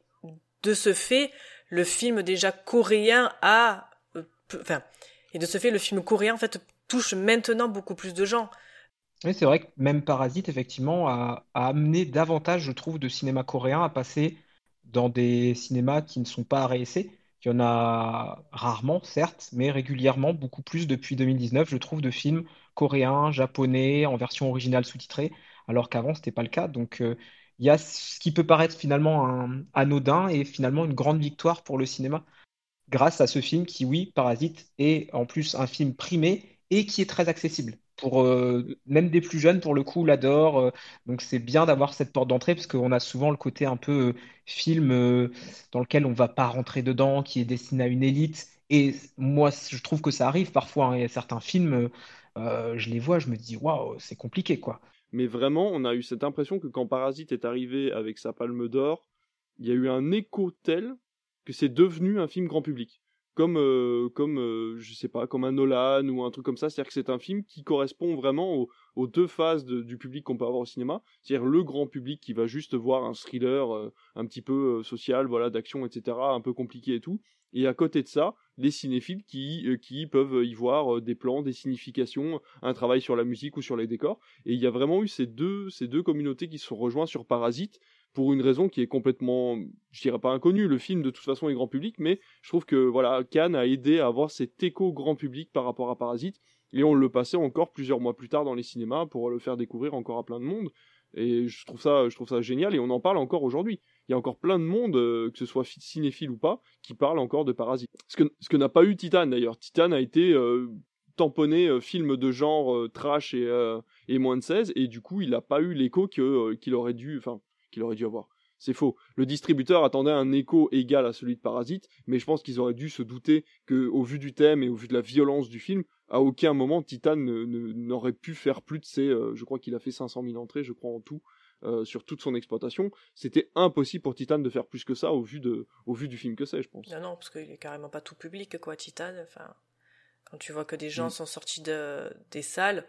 Speaker 4: de ce fait, le film déjà coréen a, euh, enfin, et de ce fait, le film coréen en fait touche maintenant beaucoup plus de gens.
Speaker 3: Oui, c'est vrai que même Parasite, effectivement, a, amené davantage, je trouve, de cinéma coréen à passer dans des cinémas qui ne sont pas essai. Il y en a rarement, certes, mais régulièrement, beaucoup plus depuis 2019, je trouve, de films coréens, japonais, en version originale sous-titrée, alors qu'avant, c'était pas le cas. Donc, euh, il y a ce qui peut paraître finalement anodin et finalement une grande victoire pour le cinéma grâce à ce film qui, oui, Parasite, est en plus un film primé et qui est très accessible. Pour euh, même des plus jeunes, pour le coup, l'adorent. euh, donc c'est bien d'avoir cette porte d'entrée parce qu'on a souvent le côté un peu euh, film euh, dans lequel on va pas rentrer dedans, qui est destiné à une élite. Et moi, je trouve que ça arrive parfois. hein. Il y a certains films, je les vois, je me dis, waouh, c'est compliqué, quoi.
Speaker 1: Mais vraiment, on a eu cette impression que quand Parasite est arrivé avec sa palme d'or, il y a eu un écho tel que c'est devenu un film grand public. Comme, euh, comme euh, je sais pas, comme un Nolan ou un truc comme ça. C'est-à-dire que c'est un film qui correspond vraiment aux, aux deux phases du public qu'on peut avoir au cinéma. C'est-à-dire le grand public qui va juste voir un thriller euh, un petit peu euh, social, voilà, d'action, etc., un peu compliqué et tout. Et à côté de ça, les cinéphiles qui, euh, qui peuvent y voir des plans, des significations, un travail sur la musique ou sur les décors. Et il y a vraiment eu ces deux, ces deux communautés qui se sont rejoints sur Parasite pour une raison qui est complètement, je dirais pas inconnue. Le film de toute façon est grand public, mais je trouve que voilà, Cannes a aidé à avoir cet écho grand public par rapport à Parasite. Et on le passait encore plusieurs mois plus tard dans les cinémas pour le faire découvrir encore à plein de monde. Et je trouve ça, je trouve ça génial et on en parle encore aujourd'hui. Il y a encore plein de monde, euh, que ce soit cinéphile ou pas, qui parle encore de Parasite. Ce que, ce que n'a pas eu Titan d'ailleurs. Titan a été euh, tamponné euh, film de genre euh, trash et, moins de 16 et du coup il n'a pas eu l'écho qu'il aurait dû, enfin qu'il aurait dû avoir. C'est faux. Le distributeur attendait un écho égal à celui de Parasite, mais je pense qu'ils auraient dû se douter que, au vu du thème et au vu de la violence du film, à aucun moment Titan n'aurait pu faire plus de ses, euh, je crois qu'il a fait 500 000 entrées, je crois en tout, euh, sur toute son exploitation. C'était impossible pour Titan de faire plus que ça au vu de, au vu du film que c'est, je pense.
Speaker 4: Non, non, parce qu'il est carrément pas tout public, quoi, Titan. Enfin, quand tu vois que des gens
Speaker 1: Mm.
Speaker 4: sont sortis de, des salles,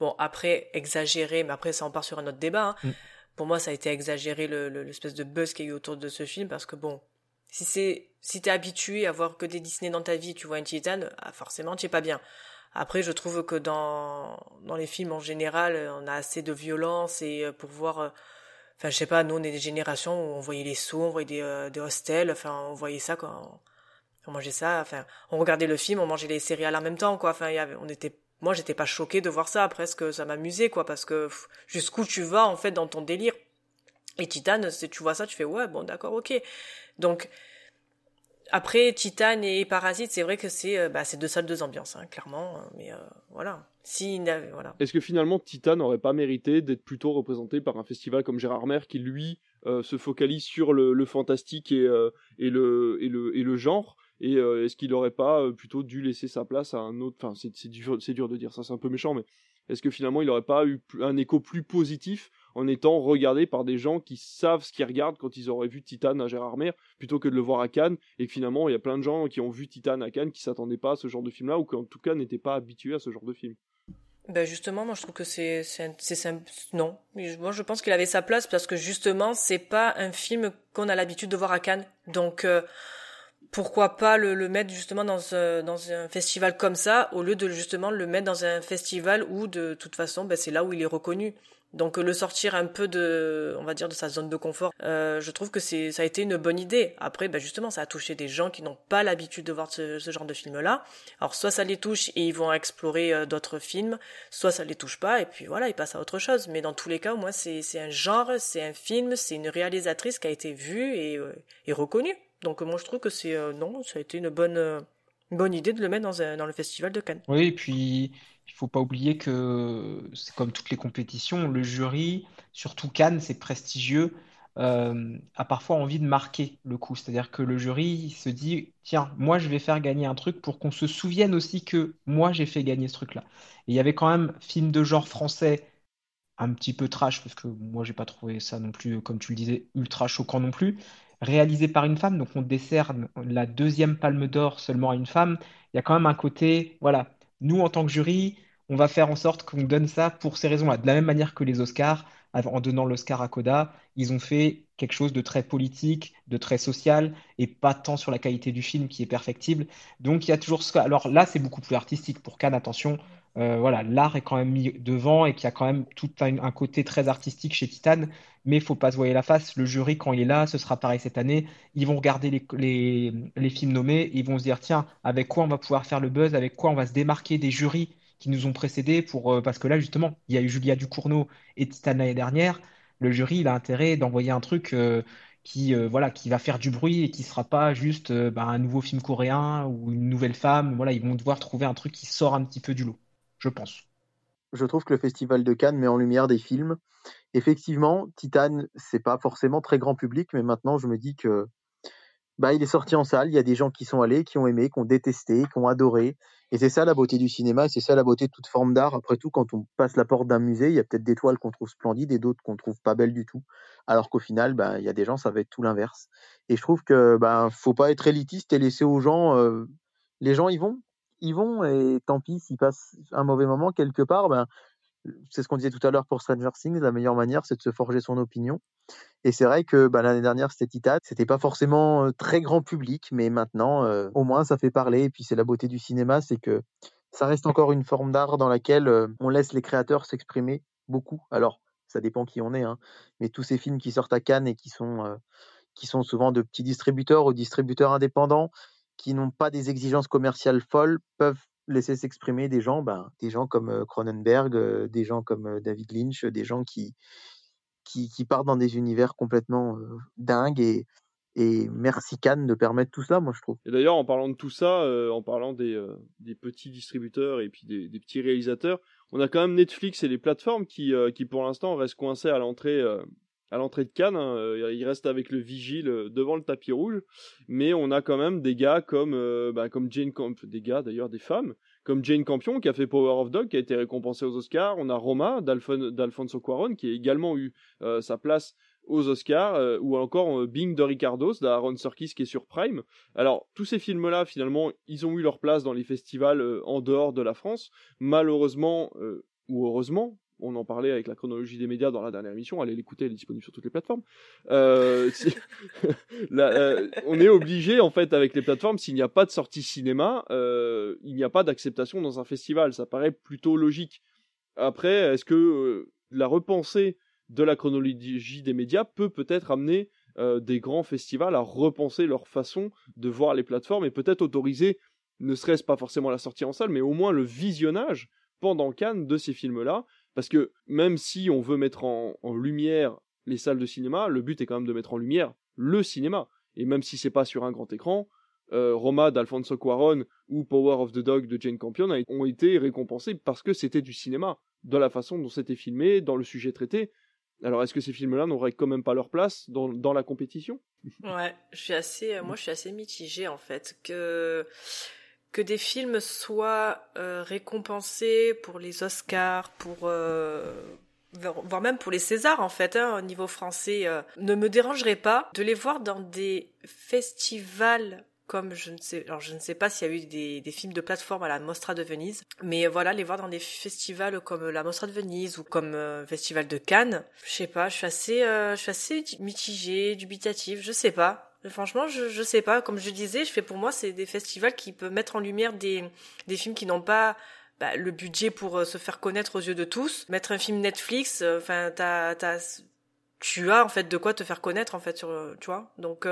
Speaker 4: bon, après, exagéré, mais après, ça en part sur un autre débat. hein.
Speaker 3: Mm.
Speaker 4: Pour moi, ça a été exagéré, le- le- l'espèce de buzz qu'il y a eu autour de ce film, parce que bon, si c'est, si t'es habitué à voir que des Disney dans ta vie, tu vois un Titan, ah, forcément, tu es pas bien. Après, je trouve que dans, dans les films en général, on a assez de violence et euh, pour voir, euh, enfin, je sais pas, nous, on est des générations où on voyait les sauts, on voyait des, euh, des hostels, enfin, on voyait ça quand on mangeait ça, enfin, on regardait le film, on mangeait les céréales en même temps, quoi. Enfin, on était, moi, j'étais pas choquée de voir ça, presque, ça m'amusait, quoi, parce que jusqu'où tu vas, en fait, dans ton délire? Et Titan, si tu vois ça, tu fais, ouais, bon, d'accord, ok. Donc, après, Titan et Parasite, c'est vrai que c'est, euh, bah, c'est deux salles, deux ambiances, hein, clairement, euh, mais euh, voilà. Si.
Speaker 1: Est-ce que finalement Titan n'aurait pas mérité d'être plutôt représenté par un festival comme Gérard Mer qui lui euh, se focalise sur le, fantastique et, le, et, le, et le genre? Et euh, est-ce qu'il n'aurait pas euh, plutôt dû laisser sa place à un autre Enfin, c'est dur, de dire ça, c'est un peu méchant, mais est-ce que finalement il n'aurait pas eu un écho plus positif en étant regardé par des gens qui savent ce qu'ils regardent quand ils auraient vu Titan à Gérard Mer plutôt que de le voir à Cannes et que finalement il y a plein de gens qui ont vu Titan à Cannes qui s'attendaient pas à ce genre de film là ou qui en tout cas n'étaient pas habitués à ce genre de film?
Speaker 4: Ben justement, moi je trouve que c'est c'est non. Moi je pense qu'il avait sa place parce que justement c'est pas un film qu'on a l'habitude de voir à Cannes. Donc euh, pourquoi pas le, le, mettre justement dans, dans un festival comme ça au lieu de justement le mettre dans un festival où de toute façon ben, c'est là où il est reconnu. Donc le sortir un peu de, on va dire, de sa zone de confort, euh, je trouve que c'est, ça a été une bonne idée. Après, bah justement, ça a touché des gens qui n'ont pas l'habitude de voir ce, genre de film-là. Alors soit ça les touche et ils vont explorer euh, d'autres films, soit ça les touche pas et puis voilà, ils passent à autre chose. Mais dans tous les cas, moi, c'est, c'est un genre, c'est un film, c'est une réalisatrice qui a été vue et, euh, et reconnue. Donc moi, je trouve que c'est non, ça a été une bonne, bonne idée de le mettre dans le festival de Cannes.
Speaker 3: Oui, et puis il faut pas oublier que c'est comme toutes les compétitions, le jury, surtout Cannes, c'est prestigieux, euh, a parfois envie de marquer le coup. C'est-à-dire que le jury se dit, tiens, moi je vais faire gagner un truc pour qu'on se souvienne aussi que moi j'ai fait gagner ce truc-là. Et il y avait quand même film de genre français un petit peu trash, parce que moi j'ai pas trouvé ça non plus, comme tu le disais, ultra choquant non plus, réalisé par une femme, donc on décerne la deuxième palme d'or seulement à une femme. Il y a quand même un côté, voilà, nous, en tant que jury, on va faire en sorte qu'on donne ça pour ces raisons-là. De la même manière que les Oscars, en donnant l'Oscar à Coda, ils ont fait quelque chose de très politique, de très social, et pas tant sur la qualité du film qui est perfectible. Donc il y a toujours ce Alors là, c'est beaucoup plus artistique. Pour Cannes, attention, euh, voilà, l'art est quand même mis devant et qu'il y a quand même tout un, côté très artistique chez Titan, mais il faut pas se voiler la face. Le jury, quand il est là, ce sera pareil cette année. Ils vont regarder les, les, films nommés ils vont se dire tiens, avec quoi on va pouvoir faire le buzz, avec quoi on va se démarquer des jurys qui nous ont précédés pour euh, parce que là justement, il y a eu Julia Ducournau et Titan l'année dernière. Le jury, il a intérêt d'envoyer un truc euh, qui voilà qui va faire du bruit et qui sera pas juste bah, un nouveau film coréen ou une nouvelle femme. Voilà, ils vont devoir trouver un truc qui sort un petit peu du lot je pense.
Speaker 2: Je trouve que le Festival de Cannes met en lumière des films. Effectivement, Titan, c'est pas forcément très grand public, mais maintenant je me dis que bah, il est sorti en salle, il y a des gens qui sont allés, qui ont aimé, qui ont détesté, qui ont adoré. Et c'est ça la beauté du cinéma, c'est ça la beauté de toute forme d'art. Après tout, quand on passe la porte d'un musée, il y a peut-être des toiles qu'on trouve splendides et d'autres qu'on trouve pas belles du tout. Alors qu'au final, bah, il y a des gens, ça va être tout l'inverse. Et je trouve que bah, faut pas être élitiste et laisser aux gens. Euh, les gens y vont ils vont et tant pis s'ils passent un mauvais moment quelque part. Ben, c'est ce qu'on disait tout à l'heure pour Stranger Things. La meilleure manière, c'est de se forger son opinion. Et c'est vrai que ben, l'année dernière, c'était Titan. C'était pas forcément très grand public, mais maintenant, au moins, ça fait parler. Et puis, c'est la beauté du cinéma, c'est que ça reste encore une forme d'art dans laquelle on laisse les créateurs s'exprimer beaucoup. Alors, ça dépend qui on est, hein, mais tous ces films qui sortent à Cannes et qui sont, qui sont souvent de petits distributeurs ou distributeurs indépendants, qui n'ont pas des exigences commerciales folles peuvent laisser s'exprimer des gens, ben, des gens comme Cronenberg, des gens comme David Lynch, des gens qui, qui, partent dans des univers complètement dingues et, merci Cannes de permettre tout ça, moi je trouve.
Speaker 1: Et d'ailleurs, en parlant de tout ça, en parlant des, petits distributeurs et puis des, petits réalisateurs, on a quand même Netflix et les plateformes qui, qui pour l'instant restent coincés à l'entrée à l'entrée de Cannes. Hein, euh, il reste avec le vigile euh, devant le tapis rouge, mais on a quand même des gars comme euh, bah, comme Jane Camp, des gars d'ailleurs des femmes comme Jane Campion qui a fait Power of Dog qui a été récompensé aux Oscars. On a Roma d'Alfonso Cuaron qui a également eu sa place aux Oscars, ou encore Bing de Ricardos d'Aaron Sorkis qui est sur Prime. Alors tous ces films-là, finalement, ils ont eu leur place dans les festivals en dehors de la France. Malheureusement ou heureusement, on en parlait avec la chronologie des médias dans la dernière émission, allez l'écouter, elle est disponible sur toutes les plateformes. Euh, <laughs> euh, on est obligé, en fait, avec les plateformes, s'il n'y a pas de sortie cinéma, euh, il n'y a pas d'acceptation dans un festival. Ça paraît plutôt logique. Après, est-ce que la repensée de la chronologie des médias peut peut-être amener des grands festivals à repenser leur façon de voir les plateformes et peut-être autoriser, ne serait-ce pas forcément la sortie en salle, mais au moins le visionnage pendant Cannes de ces films-là, parce que même si on veut mettre en, lumière les salles de cinéma, le but est quand même de mettre en lumière le cinéma. Et même si c'est pas sur un grand écran, euh, Roma d'Alfonso Cuaron ou Power of the Dog de Jane Campion ont été récompensés parce que c'était du cinéma, dans la façon dont c'était filmé, dans le sujet traité. Alors est-ce que ces films-là n'auraient quand même pas leur place dans, la compétition?
Speaker 4: Ouais, je suis assez, moi je suis assez mitigée en fait que que des films soient euh, récompensés pour les Oscars, pour euh, voire même pour les Césars en fait, hein, au niveau français, euh, ne me dérangerait pas de les voir dans des festivals comme je ne sais, alors je ne sais pas s'il y a eu des, des, films de plateforme à la Mostra de Venise, mais voilà, les voir dans des festivals comme la Mostra de Venise ou comme euh, Festival de Cannes, je sais pas, je suis assez, euh, je suis assez mitigée, dubitative, je sais pas. Franchement, je, je sais pas. Comme je disais, je fais pour moi, c'est des festivals qui peuvent mettre en lumière des, des films qui n'ont pas bah, le budget pour euh, se faire connaître aux yeux de tous. Mettre un film Netflix, euh, enfin, t'as, t'as, tu as en fait de quoi te faire connaître en fait sur, tu vois. Donc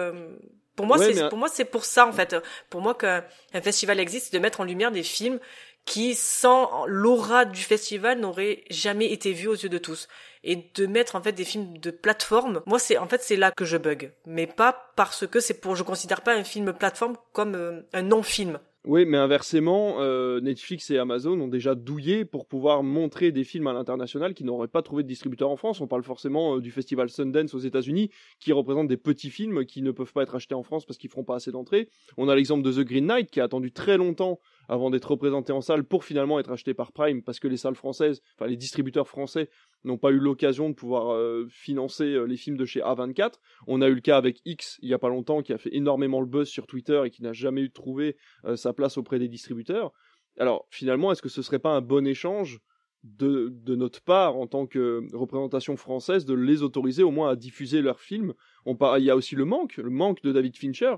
Speaker 4: pour moi, c'est pour moi c'est pour ça en fait. Pour moi qu'un festival existe, c'est de mettre en lumière des films qui, sans l'aura du festival, n'auraient jamais été vus aux yeux de tous. Et de mettre en fait des films de plateforme, moi c'est en fait c'est là que je bug, mais pas parce que c'est pour je considère pas un film plateforme comme euh, un non-film.
Speaker 1: Oui, mais inversement, euh, Netflix et Amazon ont déjà douillé pour pouvoir montrer des films à l'international qui n'auraient pas trouvé de distributeur en France. On parle forcément euh, du festival Sundance aux États-Unis, qui représente des petits films qui ne peuvent pas être achetés en France parce qu'ils feront pas assez d'entrées. On a l'exemple de The Green Knight qui a attendu très longtemps avant d'être représenté en salle pour finalement être acheté par Prime parce que les salles françaises, enfin les distributeurs français n'ont pas eu l'occasion de pouvoir euh, financer euh, les films de chez A24. On a eu le cas avec X il y a pas longtemps qui a fait énormément le buzz sur Twitter et qui n'a jamais eu trouvé euh, sa place auprès des distributeurs. Alors finalement, est-ce que ce serait pas un bon échange de, de, notre part en tant que représentation française de les autoriser au moins à diffuser leurs films? On Il y a aussi le manque, le manque de David Fincher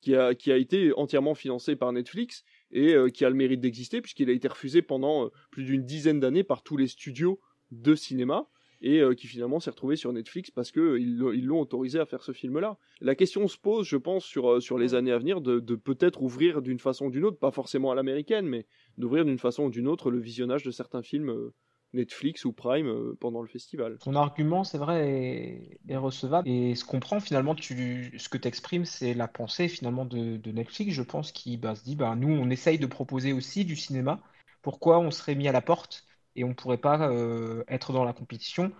Speaker 1: qui a, qui a été entièrement financé par Netflix et qui a le mérite d'exister puisqu'il a été refusé pendant plus d'une dizaine d'années par tous les studios de cinéma et euh, qui finalement s'est retrouvé sur Netflix parce que ils l'ont autorisé à faire ce film-là. La question se pose, je pense, sur, euh, sur les années à venir de, de peut-être ouvrir d'une façon ou d'une autre, pas forcément à l'américaine, mais d'ouvrir d'une façon ou d'une autre le visionnage de certains films euh, Netflix ou Prime pendant le festival.
Speaker 3: Ton argument, c'est vrai, est, recevable. Et ce qu'on prend finalement, ce que tu exprimes, c'est la pensée finalement de, Netflix, je pense, qui bah, se dit, bah, nous, on essaye de proposer aussi du cinéma. Pourquoi on serait mis à la porte et on ne pourrait pas euh, être dans la compétition?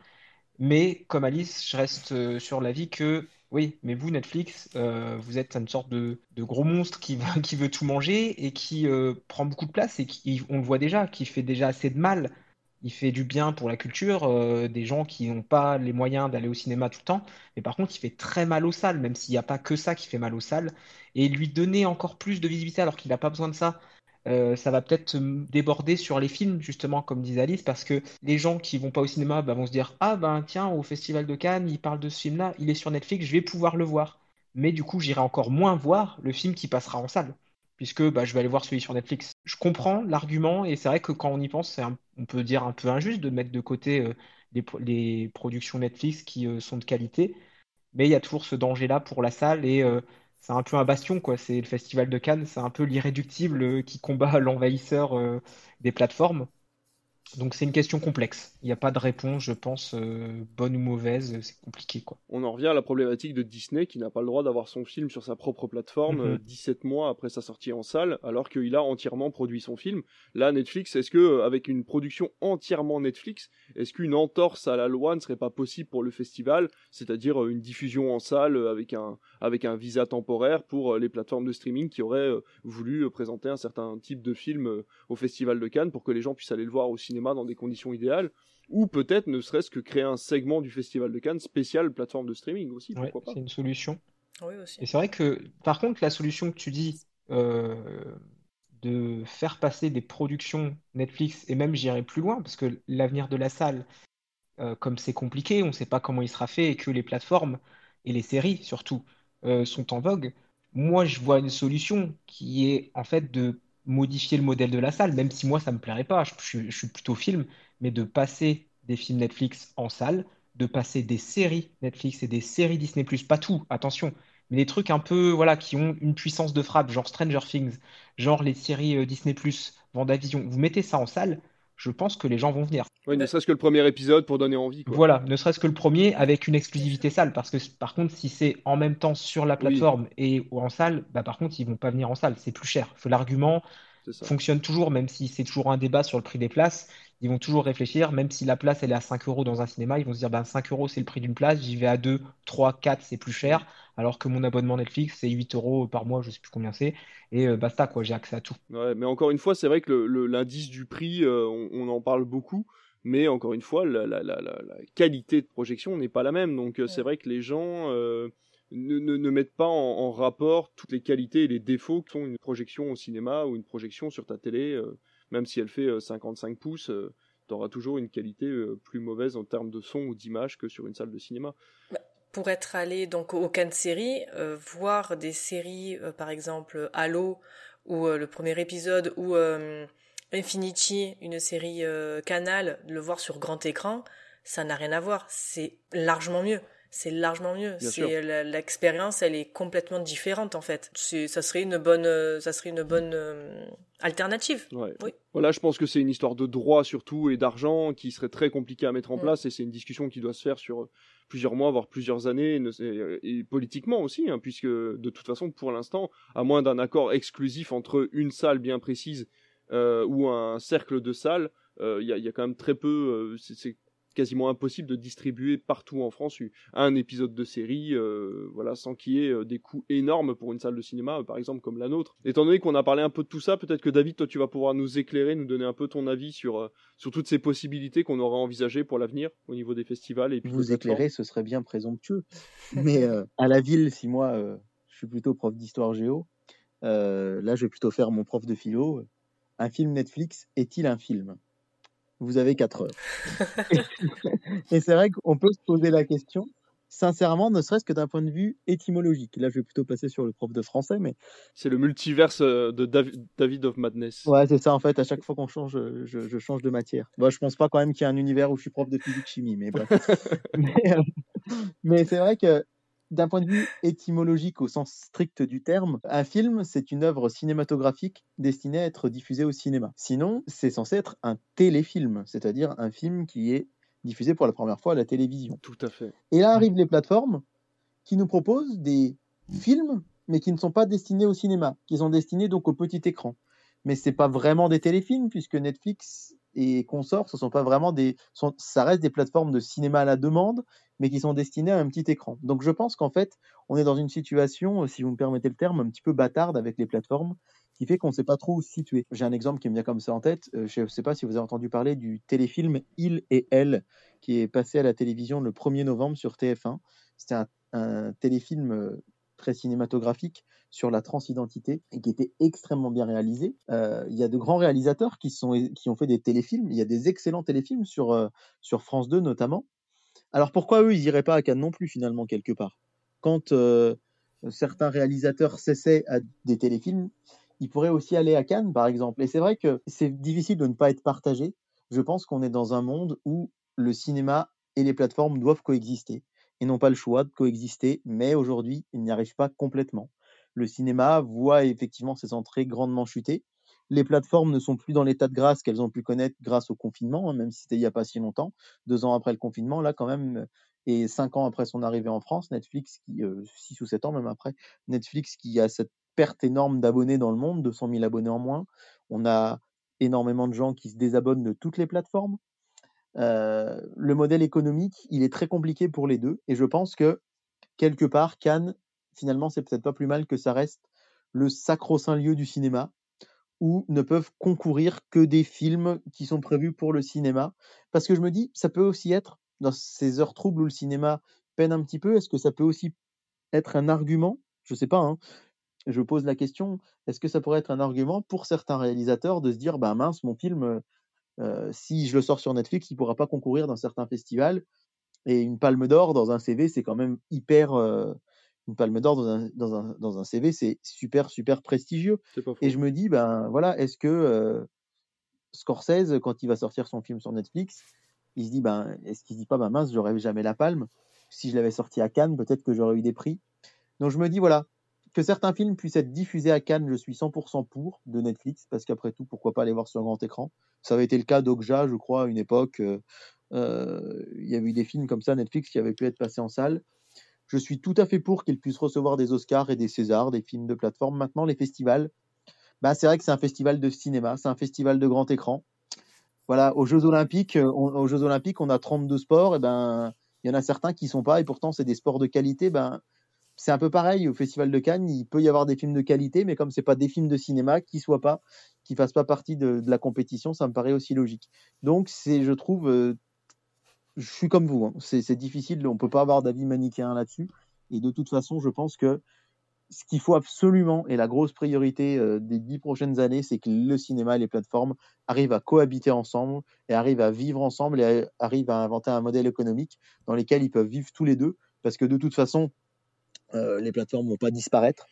Speaker 3: Mais comme Alice, je reste euh, sur l'avis que oui, mais vous, Netflix, euh, vous êtes une sorte de, gros monstre qui, <laughs> qui, veut tout manger et qui prend beaucoup de place et qui, on le voit déjà, qui fait déjà assez de mal. Il fait du bien pour la culture, des gens qui n'ont pas les moyens d'aller au cinéma tout le temps, mais par contre, il fait très mal aux salles, même s'il n'y a pas que ça qui fait mal aux salles. Et lui donner encore plus de visibilité alors qu'il n'a pas besoin de ça, euh, ça va peut-être déborder sur les films, justement, comme disait Alice, parce que les gens qui vont pas au cinéma bah, vont se dire Ah ben tiens, au Festival de Cannes, il parle de ce film-là, il est sur Netflix, je vais pouvoir le voir. Mais du coup, j'irai encore moins voir le film qui passera en salle, puisque bah, je vais aller voir celui sur Netflix. Je comprends l'argument, et c'est vrai que quand on y pense, c'est on peut dire un peu injuste de mettre de côté euh, les, productions Netflix qui euh, sont de qualité, mais il y a toujours ce danger-là pour la salle, et c'est un peu un bastion, quoi. C'est le festival de Cannes, c'est un peu l'irréductible euh, qui combat <laughs> l'envahisseur euh, des plateformes. Donc c'est une question complexe. Il n'y a pas de réponse, je pense, euh, bonne ou mauvaise, c'est compliqué quoi.
Speaker 1: On en revient à la problématique de Disney qui n'a pas le droit d'avoir son film sur sa propre plateforme 17 mhm. mois après sa sortie en salle, alors qu'il a entièrement produit son film. Là, Netflix, est-ce que avec une production entièrement Netflix, est-ce qu'une entorse à la loi ne serait pas possible pour le festival, c'est-à-dire une diffusion en salle avec un avec un visa temporaire pour les plateformes de streaming qui auraient voulu présenter un certain type de film au festival de Cannes pour que les gens puissent aller le voir au cinéma? Dans des conditions idéales, ou peut-être ne serait-ce que créer un segment du Festival de Cannes spécial plateforme de streaming aussi, pourquoi pas.
Speaker 3: C'est une solution.
Speaker 4: Oui, aussi.
Speaker 3: Et c'est vrai que, par contre, la solution que tu dis euh, de faire passer des productions Netflix, et même j'irai plus loin, parce que l'avenir de la salle, euh, comme c'est compliqué, on ne sait pas comment il sera fait, et que les plateformes, et les séries surtout, euh, sont en vogue, moi je vois une solution qui est en fait de modifier le modèle de la salle, même si moi ça me plairait pas, je, suis plutôt film, mais de passer des films Netflix en salle, de passer des séries Netflix et des séries Disney+, pas tout, attention, mais des trucs un peu, voilà, qui ont une puissance de frappe, genre Stranger Things, genre les séries euh, Disney+, Vendavision, vous mettez ça en salle, je pense que les gens vont venir.
Speaker 1: Oui, ne serait-ce que le premier épisode pour donner envie.
Speaker 3: Voilà, ne serait-ce que le premier avec une exclusivité salle. Parce que par contre, si c'est en même temps sur la plateforme et en salle, bah, par contre, ils vont pas venir en salle. C'est plus cher. L'argument fonctionne toujours, même si c'est toujours un débat sur le prix des places. ils vont toujours réfléchir, même si la place elle est à 5 euros dans un cinéma, ils vont se dire ben, 5 euros c'est le prix d'une place, j'y vais à 2, 3, 4 c'est plus cher, alors que mon abonnement Netflix c'est 8 euros par mois, je sais plus combien c'est, et euh, basta quoi, j'ai accès à tout.
Speaker 1: Ouais, mais encore une fois, c'est vrai que l'indice du prix, euh, on, en parle beaucoup, mais encore une fois, la, la, la, la qualité de projection n'est pas la même, donc euh, c'est vrai que les gens ne, ne, mettent pas en, rapport toutes les qualités et les défauts que sont une projection au cinéma ou une projection sur ta télé, euh, même si elle fait 55 euh, pouces, euh, tu auras toujours une qualité plus mauvaise en termes de son ou d'image que sur une salle de cinéma.
Speaker 4: Bah, pour être allé donc au de série, voir des séries, par exemple Halo ou le premier épisode ou Infinity, une série Canal, le voir sur grand écran, ça n'a rien à voir. C'est largement mieux c'est largement mieux. C'est l'expérience, elle est complètement différente en fait. ça serait une bonne, euh, ça serait une bonne euh, alternative. Oui.
Speaker 1: Voilà, je pense que c'est une histoire de droit surtout et d'argent qui serait très compliquée à mettre en mm. place et c'est une discussion qui doit se faire sur plusieurs mois, voire plusieurs années, et, politiquement aussi, hein, puisque de toute façon, pour l'instant, à moins d'un accord exclusif entre une salle bien précise euh, ou un cercle de salles, il y, y, a quand même très peu. c'est quasiment impossible de distribuer partout en France un épisode de série, euh, voilà, sans qu'il y ait euh, des coûts énormes pour une salle de cinéma, euh, par exemple comme la nôtre. Étant donné qu'on a parlé un peu de tout ça, peut-être que David, toi, tu vas pouvoir nous éclairer, nous donner un peu ton avis sur sur toutes ces possibilités qu'on aura envisagées pour l'avenir au niveau des festivals et puis
Speaker 2: vous éclairer, ce serait bien présomptueux. <laughs> Mais à la ville, si moi, je suis plutôt prof d'histoire géo, là, je vais plutôt faire mon prof de philo. Un film Netflix est-il un film? Vous avez 4 heures. <laughs> et c'est vrai qu'on peut se poser la question, sincèrement, ne serait-ce que d'un point de vue étymologique. Là, je vais plutôt passer sur le prof de français, mais.
Speaker 1: C'est le multiverse euh, de David of Madness.
Speaker 2: Ouais, c'est ça, en fait. À chaque fois qu'on change, je, change de matière. Bon, je pense pas quand même qu'il y a un univers où je suis prof de physique-chimie, mais bref. <laughs> Euh, mais c'est vrai que d'un point de vue étymologique au sens strict du terme, un film, c'est une œuvre cinématographique destinée à être diffusée au cinéma. Sinon, c'est censé être un téléfilm, c'est-à-dire un film qui est diffusé pour la première fois à la télévision.
Speaker 1: Tout à fait.
Speaker 2: Et là arrivent les plateformes qui nous proposent des films, mais qui ne sont pas destinés au cinéma, qui sont destinés donc au petit écran. Mais c'est pas vraiment des téléfilms puisque Netflix et consorts, ce sont pas vraiment des, ça reste des plateformes de cinéma à la demande, mais qui sont destinées à un petit écran. Donc je pense qu'en fait, on est dans une situation, si vous me permettez le terme, un petit peu bâtarde avec les plateformes, qui fait qu'on ne sait pas trop où se situer. J'ai un exemple qui me vient comme ça en tête. Euh, je ne sais pas si vous avez entendu parler du téléfilm Il et Elle, qui est passé à la télévision le 1er novembre sur TF1. C'était un, un téléfilm euh, très cinématographique sur la transidentité et qui était extrêmement bien réalisé. Euh, il y a de grands réalisateurs qui, sont, qui ont fait des téléfilms. Il y a des excellents téléfilms sur, euh, sur France 2 notamment. Alors pourquoi eux, ils n'iraient pas à Cannes non plus finalement quelque part? Quand euh, certains réalisateurs cessaient à des téléfilms, ils pourraient aussi aller à Cannes par exemple. Et c'est vrai que c'est difficile de ne pas être partagé. Je pense qu'on est dans un monde où le cinéma et les plateformes doivent coexister et n'ont pas le choix de coexister, mais aujourd'hui, ils n'y arrivent pas complètement. Le cinéma voit effectivement ses entrées grandement chuter. Les plateformes ne sont plus dans l'état de grâce qu'elles ont pu connaître grâce au confinement, hein, même si c'était il n'y a pas si longtemps. Deux ans après le confinement, là quand même, et cinq ans après son arrivée en France, Netflix, qui, euh, six ou sept ans même après, Netflix qui a cette perte énorme d'abonnés dans le monde, 200 000 abonnés en moins. On a énormément de gens qui se désabonnent de toutes les plateformes. Euh, le modèle économique, il est très compliqué pour les deux. Et je pense que, quelque part, Cannes, finalement, c'est peut-être pas plus mal que ça reste le sacro-saint lieu du cinéma, où ne peuvent concourir que des films qui sont prévus pour le cinéma. Parce que je me dis, ça peut aussi être, dans ces heures troubles où le cinéma peine un petit peu, est-ce que ça peut aussi être un argument? Je sais pas, hein, je pose la question, est-ce que ça pourrait être un argument pour certains réalisateurs de se dire, bah mince, mon film, si je le sors sur Netflix, il ne pourra pas concourir dans certains festivals. Et une palme d'or dans un CV, c'est quand même hyper. une palme d'or dans un, dans, un, dans un, CV, c'est super, super prestigieux. Et je me dis, ben voilà, est-ce que Scorsese, quand il va sortir son film sur Netflix, il se dit, ben, est-ce qu'il se dit pas, ben mince, j'aurais jamais la palme Si je l'avais sorti à Cannes, peut-être que j'aurais eu des prix. Donc je me dis, voilà, que certains films puissent être diffusés à Cannes, je suis 100% pour de Netflix, parce qu'après tout, pourquoi pas aller voir sur un grand écran Ça avait été le cas d'Okja, je crois, à une époque. Euh, euh, il y avait eu des films comme ça, Netflix, qui avaient pu être passés en salle. Je suis tout à fait pour qu'ils puissent recevoir des Oscars et des Césars, des films de plateforme. Maintenant, les festivals, bah, c'est vrai que c'est un festival de cinéma, c'est un festival de grand écran. voilà, aux Jeux Olympiques, euh, on, aux Jeux Olympiques, on a 32 sports, et ben, il y en a certains qui sont pas, et pourtant c'est des sports de qualité. Ben, c'est un peu pareil au Festival de Cannes. Il peut y avoir des films de qualité, mais comme c'est pas des films de cinéma, qui soient pas, qui fassent pas partie de, la compétition, ça me paraît aussi logique. Donc c'est, je trouve, euh, je suis comme vous. Hein. C'est difficile, on peut pas avoir d'avis manichéen là-dessus. Et de toute façon, je pense que ce qu'il faut absolument, et la grosse priorité euh, des dix prochaines années, c'est que le cinéma et les plateformes arrivent à cohabiter ensemble et arrivent à vivre ensemble et arrivent à inventer un modèle économique dans lequel ils peuvent vivre tous les deux. Parce que de toute façon, les plateformes vont pas disparaître.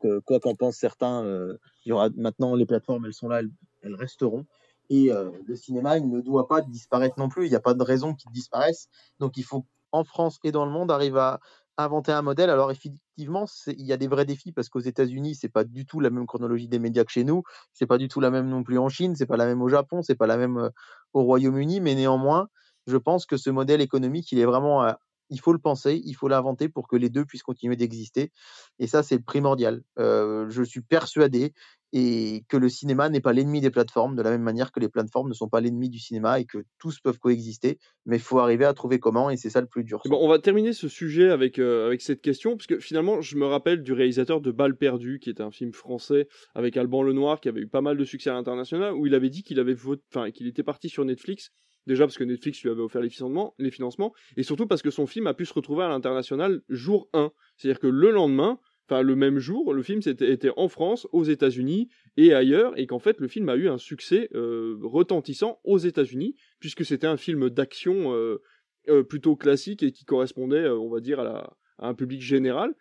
Speaker 2: Que, quoi qu'en pensent certains, euh, il y aura maintenant les plateformes, elles sont là, elles, resteront. Et euh, le cinéma, il ne doit pas disparaître non plus. Il n'y a pas de raison qu'il disparaisse. Donc il faut en France et dans le monde arriver à inventer un modèle. Alors effectivement, il y a des vrais défis parce qu'aux États-Unis, c'est pas du tout la même chronologie des médias que chez nous. C'est pas du tout la même non plus en Chine. C'est pas la même au Japon. C'est pas la même euh, au Royaume-Uni. Mais néanmoins, je pense que ce modèle économique, il est vraiment euh, il faut le penser, il faut l'inventer pour que les deux puissent continuer d'exister. Et ça, c'est primordial. Euh, je suis persuadé et que le cinéma n'est pas l'ennemi des plateformes, de la même manière que les plateformes ne sont pas l'ennemi du cinéma et que tous peuvent coexister, mais il faut arriver à trouver comment, et c'est ça le plus dur.
Speaker 1: Bon, on va terminer ce sujet avec, euh, avec cette question, parce que finalement, je me rappelle du réalisateur de Balles perdues, qui est un film français avec Alban Lenoir, qui avait eu pas mal de succès à l'international, où il avait dit qu'il avait enfin, qu'il était parti sur Netflix, déjà parce que Netflix lui avait offert les financements, et surtout parce que son film a pu se retrouver à l'international jour 1. C'est-à-dire que le lendemain, enfin le même jour, le film était en France, aux États-Unis et ailleurs, et qu'en fait le film a eu un succès euh, retentissant aux États-Unis, puisque c'était un film d'action euh, euh, plutôt classique et qui correspondait, on va dire, à, un public général.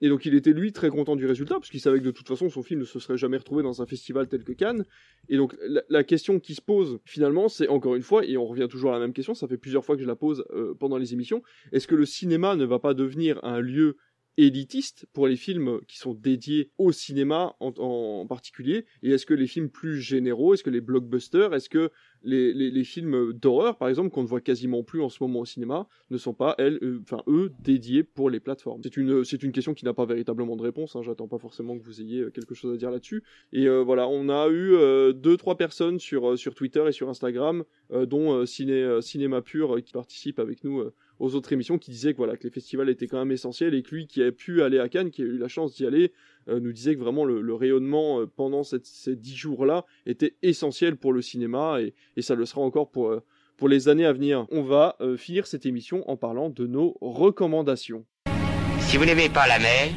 Speaker 1: Et donc il était lui très content du résultat, parce qu'il savait que de toute façon son film ne se serait jamais retrouvé dans un festival tel que Cannes. Et donc la, question qui se pose finalement, c'est encore une fois, et on revient toujours à la même question, ça fait plusieurs fois que je la pose pendant les émissions, est-ce que le cinéma ne va pas devenir un lieu élitiste pour les films qui sont dédiés au cinéma en, particulier. Et est-ce que les films plus généraux, est-ce que les blockbusters, est-ce que les, les, films d'horreur, par exemple, qu'on ne voit quasiment plus en ce moment au cinéma, ne sont pas, elles, euh, eux, dédiés pour les plateformes? C'est une, c'est une question qui n'a pas véritablement de réponse, hein, j'attends pas forcément que vous ayez euh, quelque chose à dire là-dessus. Et euh, voilà, on a eu deux, trois personnes sur, sur Twitter et sur Instagram, dont Ciné, Cinéma Pur, qui participent avec nous aux autres émissions qui disaient que voilà que les festivals étaient quand même essentiels et que lui qui a pu aller à Cannes, qui a eu la chance d'y aller, euh, nous disait que vraiment le, rayonnement euh, pendant ces dix jours-là était essentiel pour le cinéma et, et ça le sera encore pour, euh, pour les années à venir. On va finir cette émission en parlant de nos recommandations.
Speaker 8: Si vous n'aimez pas la mer,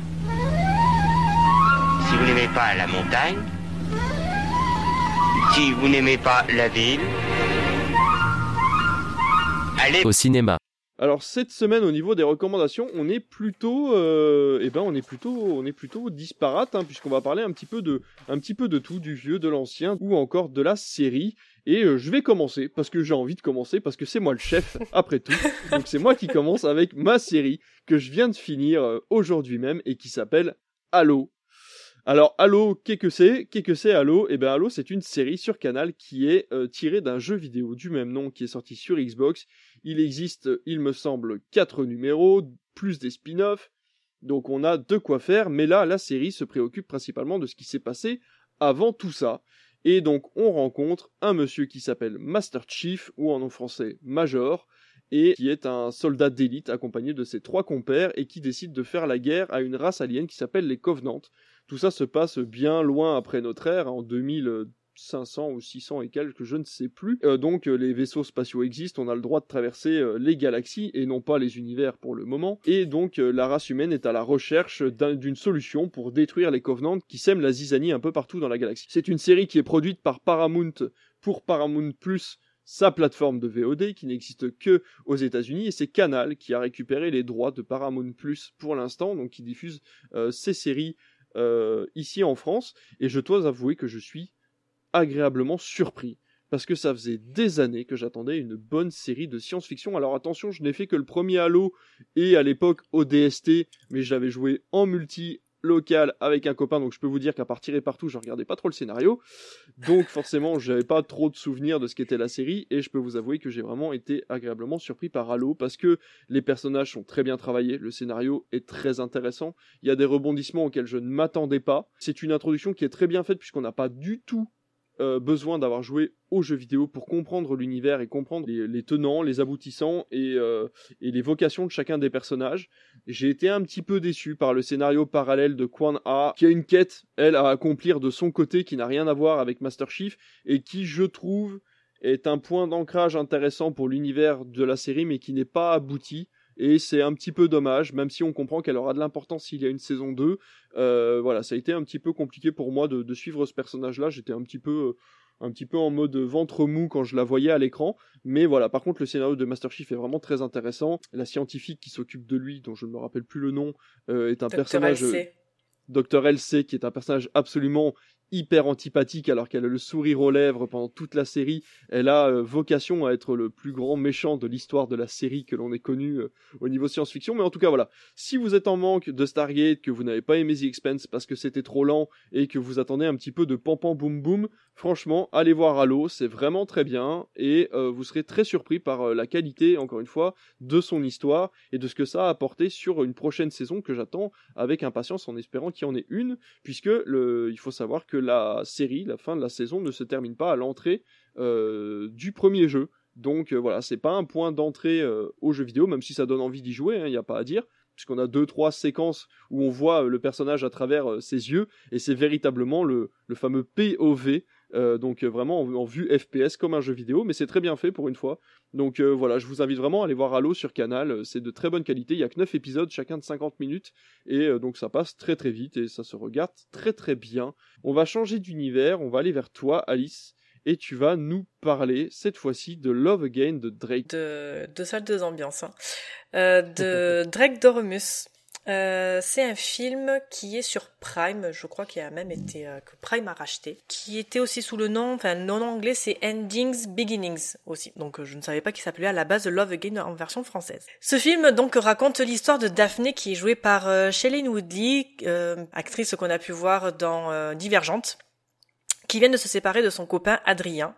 Speaker 8: si vous n'aimez pas la montagne, si vous n'aimez pas la ville, allez
Speaker 9: au cinéma.
Speaker 1: Alors cette semaine au niveau des recommandations, on est plutôt, euh, eh ben on est plutôt, on est plutôt disparate hein, puisqu'on va parler un petit peu de, un petit peu de tout, du vieux, de l'ancien ou encore de la série. Et euh, je vais commencer parce que j'ai envie de commencer parce que c'est moi le chef <laughs> après tout. Donc c'est moi qui commence avec ma série que je viens de finir euh, aujourd'hui même et qui s'appelle Halo. Alors Halo, qu'est-ce que c'est? Qu'est-ce que c'est Halo? Eh bien Halo, c'est une série sur Canal qui est euh, tirée d'un jeu vidéo du même nom qui est sorti sur Xbox. Il existe, il me semble, quatre numéros, plus des spin-offs. Donc on a de quoi faire, mais là, la série se préoccupe principalement de ce qui s'est passé avant tout ça. Et donc on rencontre un monsieur qui s'appelle Master Chief, ou en nom français Major, et qui est un soldat d'élite accompagné de ses trois compères et qui décide de faire la guerre à une race alien qui s'appelle les Covenants. Tout ça se passe bien loin après notre ère, en 2500 ou 600 et quelques, je ne sais plus. Euh, donc euh, les vaisseaux spatiaux existent, on a le droit de traverser euh, les galaxies et non pas les univers pour le moment. Et donc la race humaine est à la recherche d'une solution pour détruire les Covenants qui sèment la zizanie un peu partout dans la galaxie. C'est une série qui est produite par Paramount pour Paramount Plus sa plateforme de VOD qui n'existe que aux États-Unis et c'est Canal qui a récupéré les droits de Paramount Plus pour l'instant donc qui diffuse ces séries ici en France, et je dois avouer que je suis agréablement surpris. Parce que ça faisait des années que j'attendais une bonne série de science-fiction. Alors attention, je n'ai fait que le premier Halo et à l'époque au DST, mais je l'avais joué en multi local avec un copain, donc je peux vous dire qu'à partir et partout, je regardais pas trop le scénario. Donc forcément, j'avais pas trop de souvenirs de ce qu'était la série, et je peux vous avouer que j'ai vraiment été agréablement surpris par Halo, parce que les personnages sont très bien travaillés, le scénario est très intéressant, il y a des rebondissements auxquels je ne m'attendais pas. C'est une introduction qui est très bien faite, puisqu'on n'a pas du tout euh, besoin d'avoir joué aux jeux vidéo pour comprendre l'univers et comprendre les, tenants, les aboutissants et, euh, et, les vocations de chacun des personnages. J'ai été un petit peu déçu par le scénario parallèle de Quan A, qui a une quête, elle, à accomplir de son côté, qui n'a rien à voir avec Master Chief, et qui, je trouve, est un point d'ancrage intéressant pour l'univers de la série, mais qui n'est pas abouti et c'est un petit peu dommage, même si on comprend qu'elle aura de l'importance s'il y a une saison 2. Euh, voilà, ça a été un petit peu compliqué pour moi de, suivre ce personnage-là. J'étais un petit peu euh, un petit peu en mode ventre mou quand je la voyais à l'écran. Mais voilà, par contre, le scénario de Master Chief est vraiment très intéressant. La scientifique qui s'occupe de lui, dont je ne me rappelle plus le nom, euh, est un personnage.
Speaker 4: LC.
Speaker 1: Dr. LC, qui est un personnage absolument hyper antipathique alors qu'elle a le sourire aux lèvres pendant toute la série. Elle a euh, vocation à être le plus grand méchant de l'histoire de la série que l'on ait connu euh, au niveau science-fiction. Mais en tout cas, voilà. Si vous êtes en manque de Stargate, que vous n'avez pas aimé The Expense parce que c'était trop lent et que vous attendez un petit peu de pam pam boum boum, franchement, allez voir Halo, c'est vraiment très bien et euh, vous serez très surpris par la qualité, encore une fois, de son histoire et de ce que ça a apporté sur une prochaine saison que j'attends avec impatience en espérant qu'il y en ait une, puisque il faut savoir que la série, la fin de la saison, ne se termine pas à l'entrée euh, du premier jeu. Donc euh, voilà, c'est pas un point d'entrée euh, au jeu vidéo, même si ça donne envie d'y jouer, il hein, n'y a pas à dire, puisqu'on a deux trois séquences où on voit le personnage à travers ses yeux, et c'est véritablement le, fameux POV euh, donc euh, vraiment en, vue FPS comme un jeu vidéo, mais c'est très bien fait pour une fois. Donc euh, voilà, je vous invite vraiment à aller voir Halo sur Canal, c'est de très bonne qualité, il y a que 9 épisodes, chacun de 50 minutes, et donc ça passe très très vite et ça se regarde très très bien. On va changer d'univers, on va aller vers toi Alice, et tu vas nous parler cette fois-ci de Love Again de Drake.
Speaker 4: De, de salles de ambiance, hein. de Drake Doremus. Euh, c'est un film qui est sur Prime, je crois qu'il a même été euh, que Prime a racheté, qui était aussi sous le nom, enfin le nom anglais c'est Endings Beginnings aussi. Donc euh, je ne savais pas qu'il s'appelait à la base Love Again en version française. Ce film donc raconte l'histoire de Daphné qui est jouée par euh, Shailene Woodley, actrice qu'on a pu voir dans Divergente, qui vient de se séparer de son copain Adrien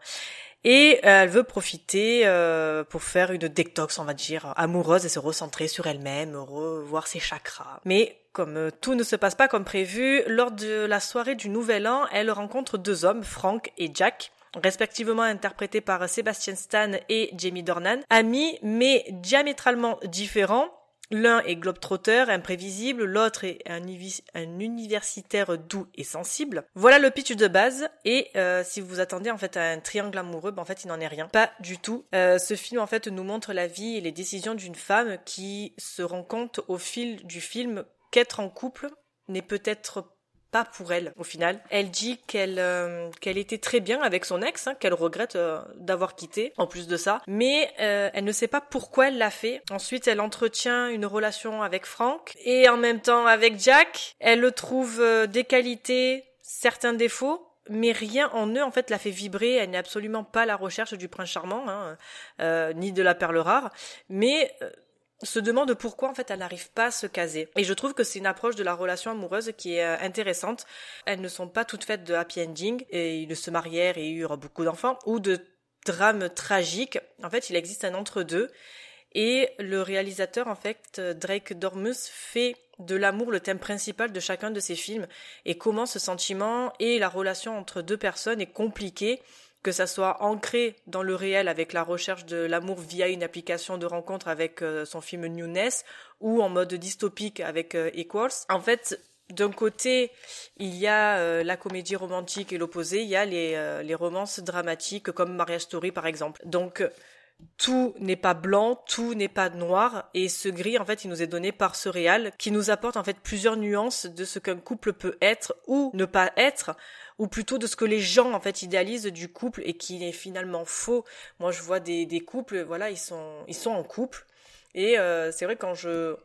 Speaker 4: et euh, elle veut profiter euh, pour faire une détox, on va dire, amoureuse et se recentrer sur elle-même, revoir ses chakras. Mais comme euh, tout ne se passe pas comme prévu, lors de la soirée du Nouvel An, elle rencontre deux hommes, Frank et Jack, respectivement interprétés par Sebastian Stan et Jamie Dornan, amis mais diamétralement différents, L'un est globetrotter, imprévisible, l'autre est un, universitaire doux et sensible. Voilà le pitch de base. Et euh, si vous attendez en fait à un triangle amoureux, ben, en fait il n'en est rien. Pas du tout. Euh, ce film en fait nous montre la vie et les décisions d'une femme qui se rend compte au fil du film qu'être en couple n'est peut-être pas pour elle au final. Elle dit qu'elle euh, qu'elle était très bien avec son ex, hein, qu'elle regrette euh, d'avoir quitté en plus de ça, mais euh, elle ne sait pas pourquoi elle l'a fait. Ensuite, elle entretient une relation avec Frank et en même temps avec Jack. Elle le trouve des qualités, certains défauts, mais rien en eux en fait la fait vibrer. Elle n'est absolument pas à la recherche du prince charmant, hein, ni de la perle rare, mais se demande pourquoi en fait elle n'arrive pas à se caser. Et je trouve que c'est une approche de la relation amoureuse qui est euh, intéressante. Elles ne sont pas toutes faites de happy ending et ils se marièrent et eurent beaucoup d'enfants ou de drames tragiques. En fait, il existe un entre-deux. Et le réalisateur, en fait, Drake Dormus, fait de l'amour le thème principal de chacun de ses films et comment ce sentiment et la relation entre deux personnes est compliquée que ça soit ancré dans le réel avec la recherche de l'amour via une application de rencontre avec euh, son film Newness ou en mode dystopique avec euh, Equals. En fait, d'un côté, il y a euh, la comédie romantique et l'opposé, il y a les, les romances dramatiques comme Mariage Story par exemple. Donc tout n'est pas blanc, tout n'est pas noir, et ce gris, en fait, il nous est donné par ce réal, qui nous apporte, en fait, plusieurs nuances de ce qu'un couple peut être ou ne pas être, ou plutôt de ce que les gens, en fait, idéalisent du couple et qui est finalement faux. Moi, je vois des, couples, voilà, ils sont, ils sont en couple, et euh, c'est vrai, quand je,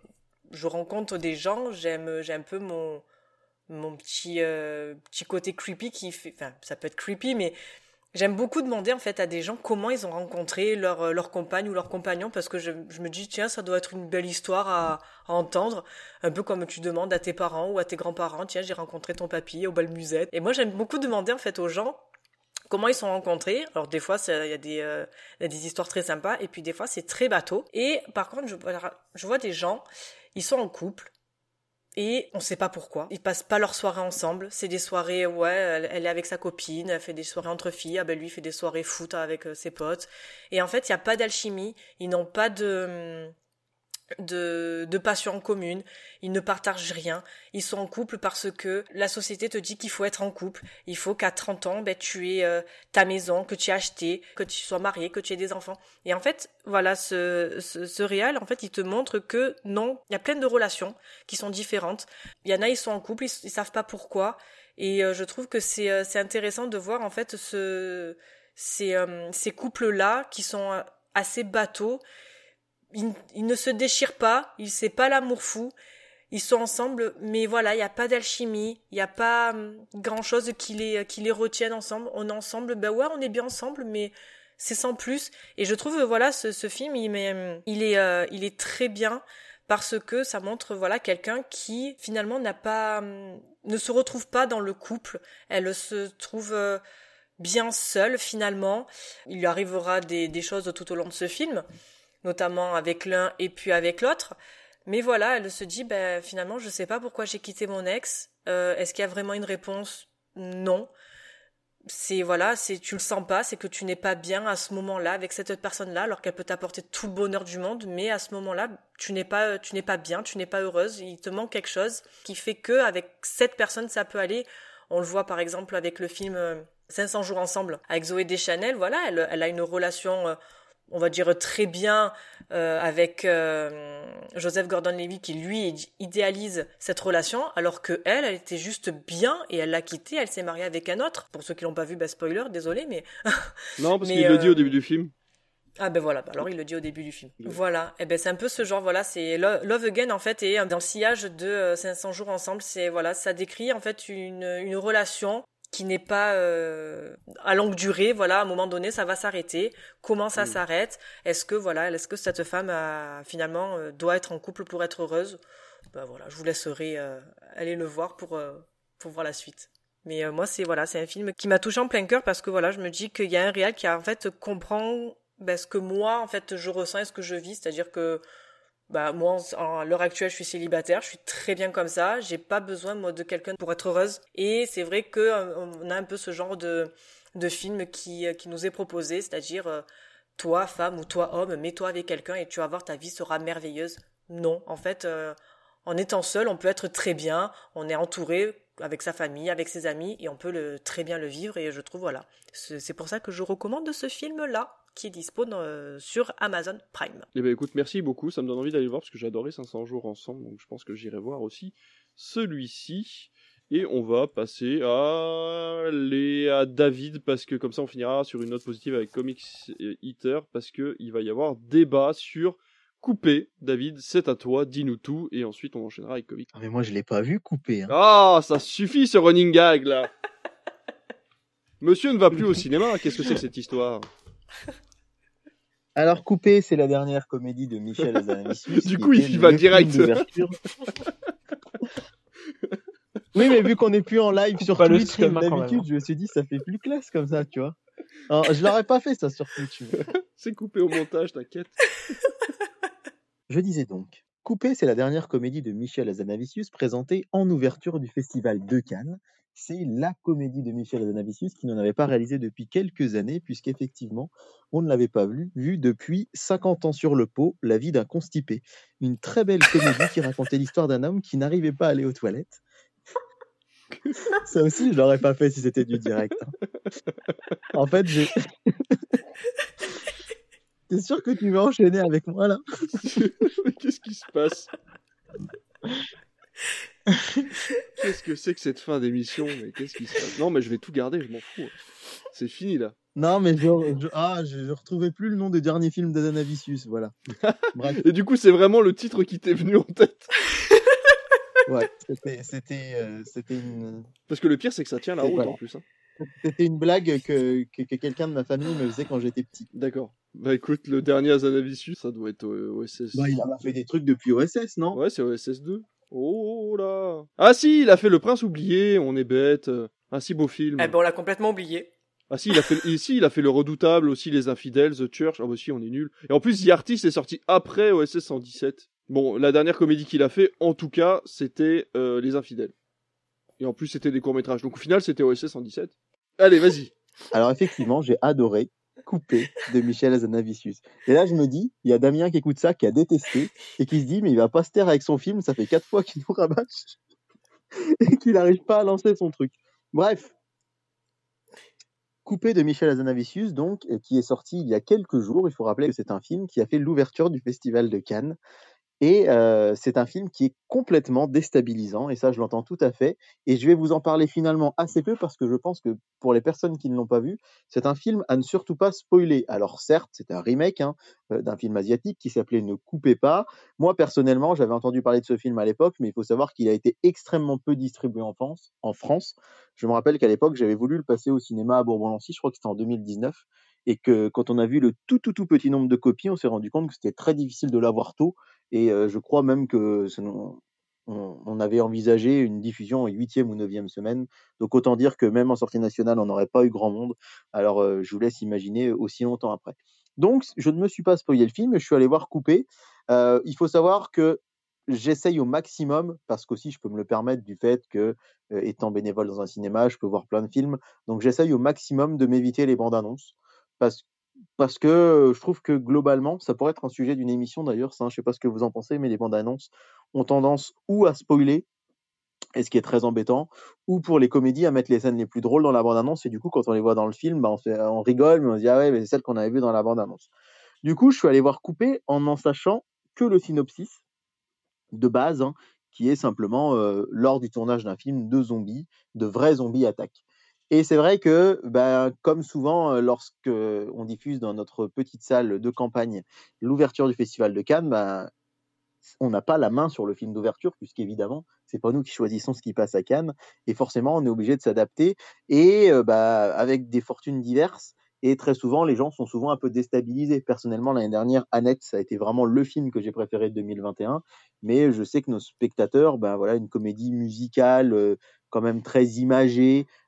Speaker 4: je rencontre des gens, j'aime, j'aime un peu mon, mon petit, euh, petit côté creepy qui fait, enfin, ça peut être creepy, mais J'aime beaucoup demander en fait à des gens comment ils ont rencontré leur, euh, leur compagne ou leur compagnon parce que je, je, me dis tiens ça doit être une belle histoire à, à, entendre. Un peu comme tu demandes à tes parents ou à tes grands-parents tiens j'ai rencontré ton papy au bal musette. Et moi j'aime beaucoup demander en fait aux gens comment ils sont rencontrés. Alors des fois il y a des euh, y a des histoires très sympas et puis des fois c'est très bateau. Et par contre je, je vois des gens ils sont en couple et on sait pas pourquoi. Ils passent pas leurs soirées ensemble. C'est des soirées, ouais, elle, est avec sa copine, elle fait des soirées entre filles. Ah ben lui fait des soirées foot avec euh, ses potes. Et en fait, il y a pas d'alchimie. Ils n'ont pas de hum, de, de passion en commune, ils ne partagent rien, ils sont en couple parce que la société te dit qu'il faut être en couple, il faut qu'à 30 ans, ben, tu aies euh, ta maison, que tu aies acheté, que tu sois marié, que tu aies des enfants. Et en fait, voilà, ce, ce, ce réal, en fait, il te montre que non, il y a plein de relations qui sont différentes. Il y en a, ils sont en couple, ils, ils savent pas pourquoi. Et euh, je trouve que c'est euh, intéressant de voir, en fait, ce, ces, euh, ces couples-là qui sont euh, assez bateaux ils, ne se déchirent pas, ils c'est pas l'amour fou. Ils sont ensemble, mais voilà, il n'y a pas d'alchimie, il n'y a pas grand chose qui les, qui les retienne ensemble. On est ensemble, ben ouais, on est bien ensemble, mais c'est sans plus. Et je trouve, voilà, ce, ce film, il, met, il, est, euh, il est très bien parce que ça montre, voilà, quelqu'un qui finalement n'a pas, ne se retrouve pas dans le couple. Elle se trouve euh, bien seule finalement. Il lui arrivera des, des choses tout au long de ce film notamment avec l'un et puis avec l'autre. Mais voilà, elle se dit, ben, finalement, je sais pas pourquoi j'ai quitté mon ex. Euh, Est-ce qu'il y a vraiment une réponse? Non. C'est voilà, c'est tu le sens pas, c'est que tu n'es pas bien à ce moment-là avec cette personne-là, alors qu'elle peut t'apporter tout le bonheur du monde, mais à ce moment-là, tu n'es pas, tu n'es pas bien, tu n'es pas heureuse. Il te manque quelque chose qui fait que avec cette personne, ça peut aller. On le voit par exemple avec le film 500 jours ensemble avec Zoé Deschanel. Voilà, elle, elle a une relation. Euh, on va dire très bien euh, avec euh, Joseph Gordon-Levitt qui lui idéalise cette relation alors que elle elle était juste bien et elle l'a quitté elle s'est mariée avec un autre. Pour ceux qui l'ont pas vu bah spoiler désolé mais <laughs>
Speaker 1: non parce qu'il le dit
Speaker 4: euh,
Speaker 1: au début du film.
Speaker 4: Ah ben voilà, alors il le dit au début du film. Voilà, et ben c'est un peu ce genre, voilà, c'est Lo- Love Again en fait, et dans le sillage de euh, 500 jours ensemble, c'est voilà, ça décrit en fait une, une relation qui n'est pas euh, à longue durée, voilà, à un moment donné, ça va s'arrêter. Comment ça
Speaker 1: Mm.
Speaker 4: s'arrête? Est-ce que voilà, est-ce que cette femme a, finalement euh, doit être en couple pour être heureuse? Ben voilà, je vous laisserai euh, aller le voir pour euh, pour voir la suite. Mais euh, moi, c'est voilà, c'est un film qui m'a touché en plein cœur parce que voilà, je me dis qu'il y a un réal qui en fait comprend ben, ce que moi en fait je ressens et ce que je vis, c'est-à-dire que bah moi en- à l'heure actuelle je suis célibataire, je suis très bien comme ça, j'ai pas besoin moi de quelqu'un pour être heureuse. Et c'est vrai que euh, on a un peu ce genre de de film qui euh, qui nous est proposé, c'est-à-dire euh, toi femme ou toi homme, mets-toi avec quelqu'un et tu vas voir ta vie sera merveilleuse. Non, en fait euh, en étant seul, on peut être très bien, on est entouré avec sa famille, avec ses amis et on peut le très bien le vivre et je trouve voilà, c'est pour ça que je recommande ce film là qui est dispo dans- euh, sur Amazon Prime.
Speaker 1: Eh ben écoute, merci beaucoup, ça me donne envie d'aller le voir parce que j'ai adoré 500 jours ensemble, donc je pense que j'irai voir aussi celui-ci. Et on va passer à, les, à David, parce que comme ça on finira sur une note positive avec Comics Eater, parce que il va y avoir débat sur Coupé. David, c'est à toi, dis-nous tout, et ensuite on enchaînera avec Comics.
Speaker 2: Ah, mais moi, je l'ai pas vu couper. Hein.
Speaker 1: Ah, ça suffit ce running gag là <laughs> Monsieur ne va plus au cinéma, qu'est-ce que c'est que cette histoire?
Speaker 2: Alors, Coupé, c'est la dernière comédie de Michel Hazanavicius. <laughs>
Speaker 1: Du coup, il va direct.
Speaker 2: oui, mais vu qu'on n'est plus en live sur
Speaker 3: Pas
Speaker 2: Twitch
Speaker 3: stream,
Speaker 2: comme
Speaker 3: hein,
Speaker 2: d'habitude, je me suis dit, ça fait plus classe comme ça, tu vois. Alors, je l'aurais pas fait ça sur Twitch. <laughs>
Speaker 1: C'est coupé au montage, t'inquiète. <laughs>
Speaker 2: Je disais donc, Coupé, c'est la dernière comédie de Michel Hazanavicius présentée en ouverture du Festival de Cannes. C'est la comédie de Michel Hazanavicius qui n'en avait pas réalisé depuis quelques années, puisqu'effectivement, on ne l'avait pas vu, vu depuis 50 ans sur le pot, La vie d'un constipé. Une très belle comédie qui racontait l'histoire d'un homme qui n'arrivait pas à aller aux toilettes. <laughs> Ça aussi, je l'aurais pas fait si c'était du direct. hein. En fait, j'ai. <laughs> T'es sûr que tu veux enchaîner avec moi là? <laughs>
Speaker 1: Qu'est-ce qui se passe? Qu'est-ce que c'est que cette fin d'émission? Mais qu'est-ce qui se passe? Non, mais je vais tout garder, je m'en fous. C'est fini là.
Speaker 2: Non, mais je, je- ah, je, je retrouvais plus le nom des derniers films d'Azanavicius, voilà. Bref,
Speaker 1: Et du coup, c'est vraiment le titre qui t'est venu en tête?
Speaker 2: ouais, c'était, euh, une,
Speaker 1: Parce que le pire, c'est que ça tient la route
Speaker 2: voilà.
Speaker 1: en plus. hein.
Speaker 2: c'était une blague que, que, que quelqu'un de ma famille me faisait quand j'étais petit.
Speaker 1: D'accord. Bah écoute, le dernier Azanavicius, ça doit être au- OSS.
Speaker 2: Bah, il a fait des trucs depuis OSS, non?
Speaker 1: Ouais, c'est OSS 2. Oh là Ah si, il a fait Le Prince oublié, on est bête. Un si beau film.
Speaker 4: Eh ben on l'a complètement oublié.
Speaker 1: Ah si, il a fait, ici, il a fait Le Redoutable, aussi Les Infidèles, The Church. Ah bah si, on est nul. Et en plus, The Artist est sorti après OSS 117. Bon, la dernière comédie qu'il a fait, en tout cas, c'était euh, Les Infidèles. Et en plus, c'était des courts-métrages. Donc au final, c'était OSS 117. Allez, vas-y.
Speaker 2: Alors effectivement, j'ai adoré Coupé de Michel Azanavicius. Et là, je me dis, il y a Damien qui écoute ça, qui a détesté, et qui se dit, mais il va pas se taire avec son film, ça fait quatre fois qu'il nous rabâche, <laughs> et qu'il n'arrive pas à lancer son truc. Bref. Coupé de Michel Azanavicius, donc, qui est sorti il y a quelques jours. Il faut rappeler que c'est un film qui a fait l'ouverture du Festival de Cannes et c'est un film qui est complètement déstabilisant, et ça, je l'entends tout à fait. Et je vais vous en parler finalement assez peu parce que je pense que pour les personnes qui ne l'ont pas vu, c'est un film à ne surtout pas spoiler. Alors certes, c'est un remake hein, d'un film asiatique qui s'appelait Ne coupez pas. Moi, personnellement, j'avais entendu parler de ce film à l'époque, mais il faut savoir qu'il a été extrêmement peu distribué en France. En France. Je me rappelle qu'à l'époque, j'avais voulu le passer au cinéma à Bourbon-Lancy, je crois que c'était en 2019 et que quand on a vu le tout tout tout petit nombre de copies, on s'est rendu compte que c'était très difficile de l'avoir tôt et je crois même que on, avait envisagé une diffusion en huitième ou neuvième semaine. Donc autant dire que même en sortie nationale, on n'aurait pas eu grand monde. Alors je vous laisse imaginer aussi longtemps après. Donc je ne me suis pas spoilé le film, je suis allé voir Coupé. il faut savoir que j'essaye au maximum, parce qu'aussi je peux me le permettre du fait que, étant bénévole dans un cinéma, je peux voir plein de films. Donc j'essaye au maximum de m'éviter les bandes annonces. Parce parce que je trouve que globalement, ça pourrait être un sujet d'une émission d'ailleurs, ça, je sais pas ce que vous en pensez, mais les bandes annonces ont tendance ou à spoiler, et ce qui est très embêtant, ou pour les comédies à mettre les scènes les plus drôles dans la bande annonce, et du coup, quand on les voit dans le film, bah, on, rigole, mais on se dit ah ouais, mais c'est celle qu'on avait vue dans la bande annonce. Du coup, je suis allé voir couper en en sachant que le synopsis de base, hein, qui est simplement lors du tournage d'un film de zombies, de vrais zombies attaquent. Et c'est vrai que, bah, comme souvent, lorsque on diffuse dans notre petite salle de campagne l'ouverture du Festival de Cannes, bah, on n'a pas la main sur le film d'ouverture, puisqu'évidemment, c'est pas nous qui choisissons ce qui passe à Cannes, et forcément, on est obligé de s'adapter, et bah, avec des fortunes diverses, et très souvent, les gens sont souvent un peu déstabilisés. Personnellement, l'année dernière, Annette, ça a été vraiment le film que j'ai préféré de 2021, mais je sais que nos spectateurs, ben voilà, une comédie musicale, quand même très imagée, euh,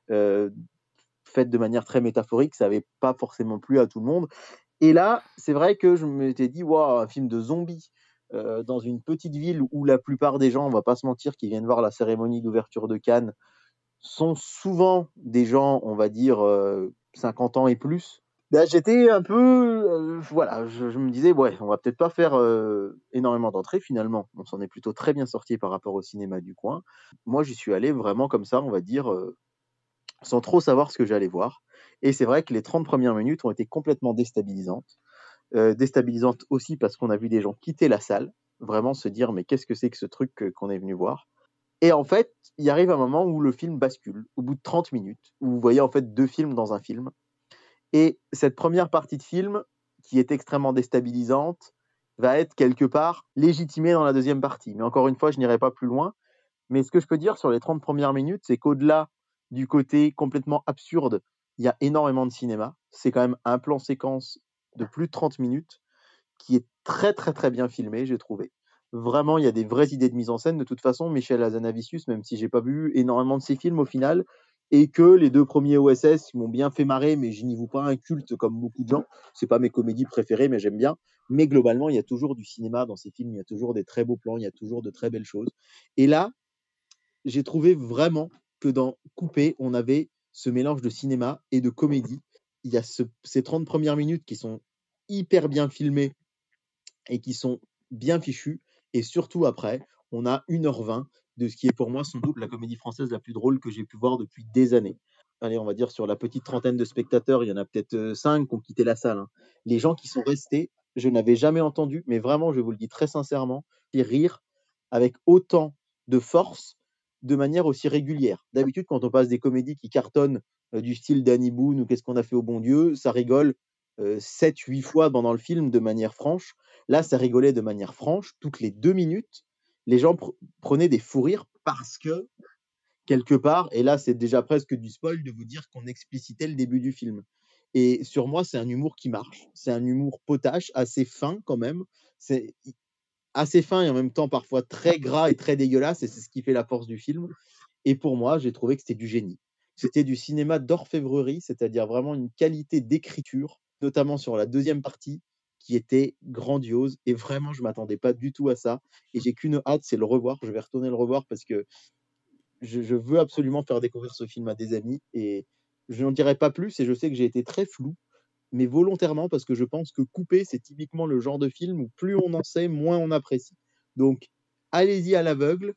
Speaker 2: faite de manière très métaphorique, ça n'avait pas forcément plu à tout le monde. Et là, c'est vrai que je m'étais dit, waouh, un film de zombies euh, dans une petite ville où la plupart des gens, on va pas se mentir, qui viennent voir la cérémonie d'ouverture de Cannes, sont souvent des gens, on va dire, 50 euh, ans et plus. Bah, j'étais un peu, voilà, je, me disais, ouais, on va peut-être pas faire énormément d'entrées finalement. On s'en est plutôt très bien sorti par rapport au cinéma du coin. Moi, j'y suis allé vraiment comme ça, on va dire, sans trop savoir ce que j'allais voir. Et c'est vrai que les 30 premières minutes ont été complètement déstabilisantes. Euh, déstabilisantes aussi parce qu'on a vu des gens quitter la salle, vraiment se dire mais qu'est-ce que c'est que ce truc qu'on est venu voir? Et en fait, il arrive un moment où le film bascule, au bout de 30 minutes, où vous voyez en fait deux films dans un film. Et cette première partie de film, qui est extrêmement déstabilisante, va être quelque part légitimée dans la deuxième partie. Mais encore une fois, je n'irai pas plus loin. Mais ce que je peux dire sur les 30 premières minutes, c'est qu'au-delà du côté complètement absurde, il y a énormément de cinéma. C'est quand même un plan séquence de plus de 30 minutes qui est très très très bien filmé, j'ai trouvé. Vraiment, il y a des vraies idées de mise en scène. De toute façon, Michel Azanavicius, même si j'ai pas vu énormément de ses films au final, et que les deux premiers OSS m'ont bien fait marrer, mais je n'y vois pas un culte comme beaucoup de gens. C'est pas mes comédies préférées, mais j'aime bien. Mais globalement, il y a toujours du cinéma dans ces films, il y a toujours des très beaux plans, il y a toujours de très belles choses. Et là, j'ai trouvé vraiment que dans Coupé, on avait ce mélange de cinéma et de comédie. Il y a ces 30 premières minutes qui sont hyper bien filmées et qui sont bien fichues. Et surtout après, on a 1h20 de ce qui est pour moi sans doute la comédie française la plus drôle que j'ai pu voir depuis des années. Allez, on va dire sur la petite trentaine de spectateurs, il y en a peut-être 5 qui ont quitté la salle. Hein. Les gens qui sont restés, je n'avais jamais entendu, mais vraiment, je vous le dis très sincèrement, rire avec autant de force de manière aussi régulière. D'habitude, quand on passe des comédies qui cartonnent du style Danny Boone ou Qu'est-ce qu'on a fait au bon Dieu, ça rigole 7-8 fois pendant le film de manière franche. Là, ça rigolait de manière franche. Toutes les deux minutes, les gens prenaient des fous rires parce que, quelque part, et là, c'est déjà presque du spoil de vous dire qu'on explicitait le début du film. Et sur moi, c'est un humour qui marche. C'est un humour potache, assez fin quand même. Assez fin et en même temps parfois très gras et très dégueulasse, et c'est ce qui fait la force du film. Et pour moi, j'ai trouvé que c'était du génie. C'était du cinéma d'orfèvrerie, c'est-à-dire vraiment une qualité d'écriture, notamment sur la deuxième partie, qui était grandiose. Et vraiment, je m'attendais pas du tout à ça. Et j'ai qu'une hâte, c'est le revoir. Je vais retourner le revoir parce que je, je veux absolument faire découvrir ce film à des amis. Et je n'en dirai pas plus. Et je sais que j'ai été très flou, mais volontairement parce que je pense que Coupé, c'est typiquement le genre de film où plus on en sait, moins on apprécie. Donc, allez-y à l'aveugle.